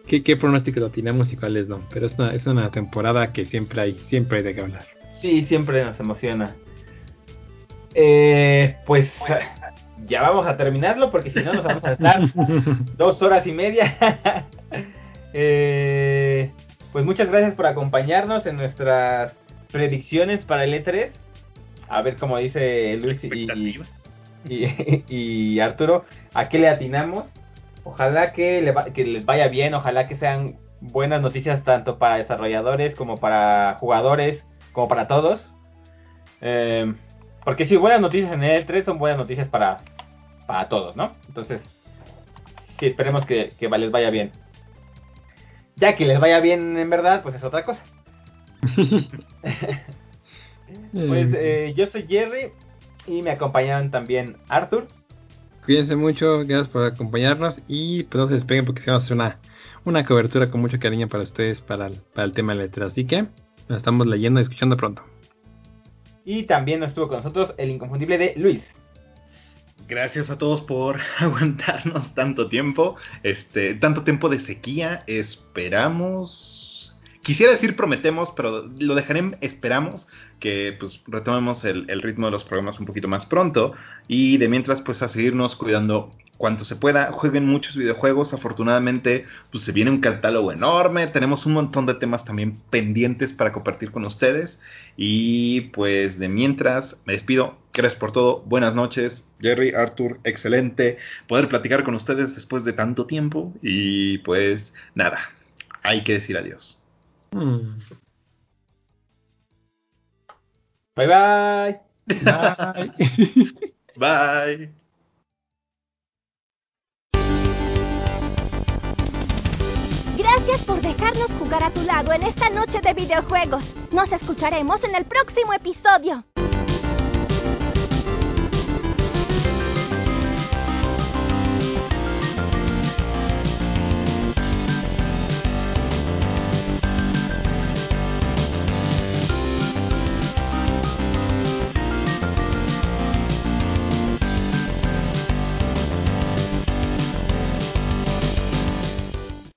Speaker 4: qué, qué pronósticos tenemos y cuáles no. Pero es una, es una temporada que siempre hay, siempre hay de qué hablar.
Speaker 2: Sí, siempre nos emociona. Eh, pues ya vamos a terminarlo porque si no nos vamos a estar dos horas y media. eh, pues muchas gracias por acompañarnos en nuestras predicciones para el E3. A ver cómo dice Luis y, y, Arturo, ¿a qué le atinamos? Ojalá que, que les vaya bien, ojalá que sean buenas noticias tanto para desarrolladores como para jugadores, como para todos. Eh, porque si buenas noticias en el E3 son buenas noticias para, para todos, ¿no? Entonces, sí, esperemos que, les vaya bien. Ya que les vaya bien en verdad, pues es otra cosa. pues eh, yo soy Jerry y me acompañaron también Arthur.
Speaker 4: Cuídense mucho, gracias por acompañarnos y pues no se despeguen porque se va a hacer una, una cobertura con mucho cariño para ustedes para el, para el tema de letras. Así que nos estamos leyendo y escuchando pronto.
Speaker 2: Y también estuvo con nosotros el inconfundible de Luis.
Speaker 3: Gracias a todos por aguantarnos tanto tiempo, este, tanto tiempo de sequía. Esperamos, quisiera decir prometemos, pero lo dejaré esperamos que pues retomemos el, el, ritmo de los programas un poquito más pronto y de mientras pues a seguirnos cuidando cuanto se pueda, jueguen muchos videojuegos. Afortunadamente, pues se viene un catálogo enorme. Tenemos un montón de temas también pendientes para compartir con ustedes. Y pues de mientras, me despido. Gracias por todo. Buenas noches. Jerry, Arthur, excelente poder platicar con ustedes después de tanto tiempo. Y pues nada, hay que decir adiós.
Speaker 2: Mm. Bye bye. Bye.
Speaker 3: bye.
Speaker 1: Gracias por dejarnos jugar a tu lado en esta noche de videojuegos. Nos escucharemos en el próximo episodio.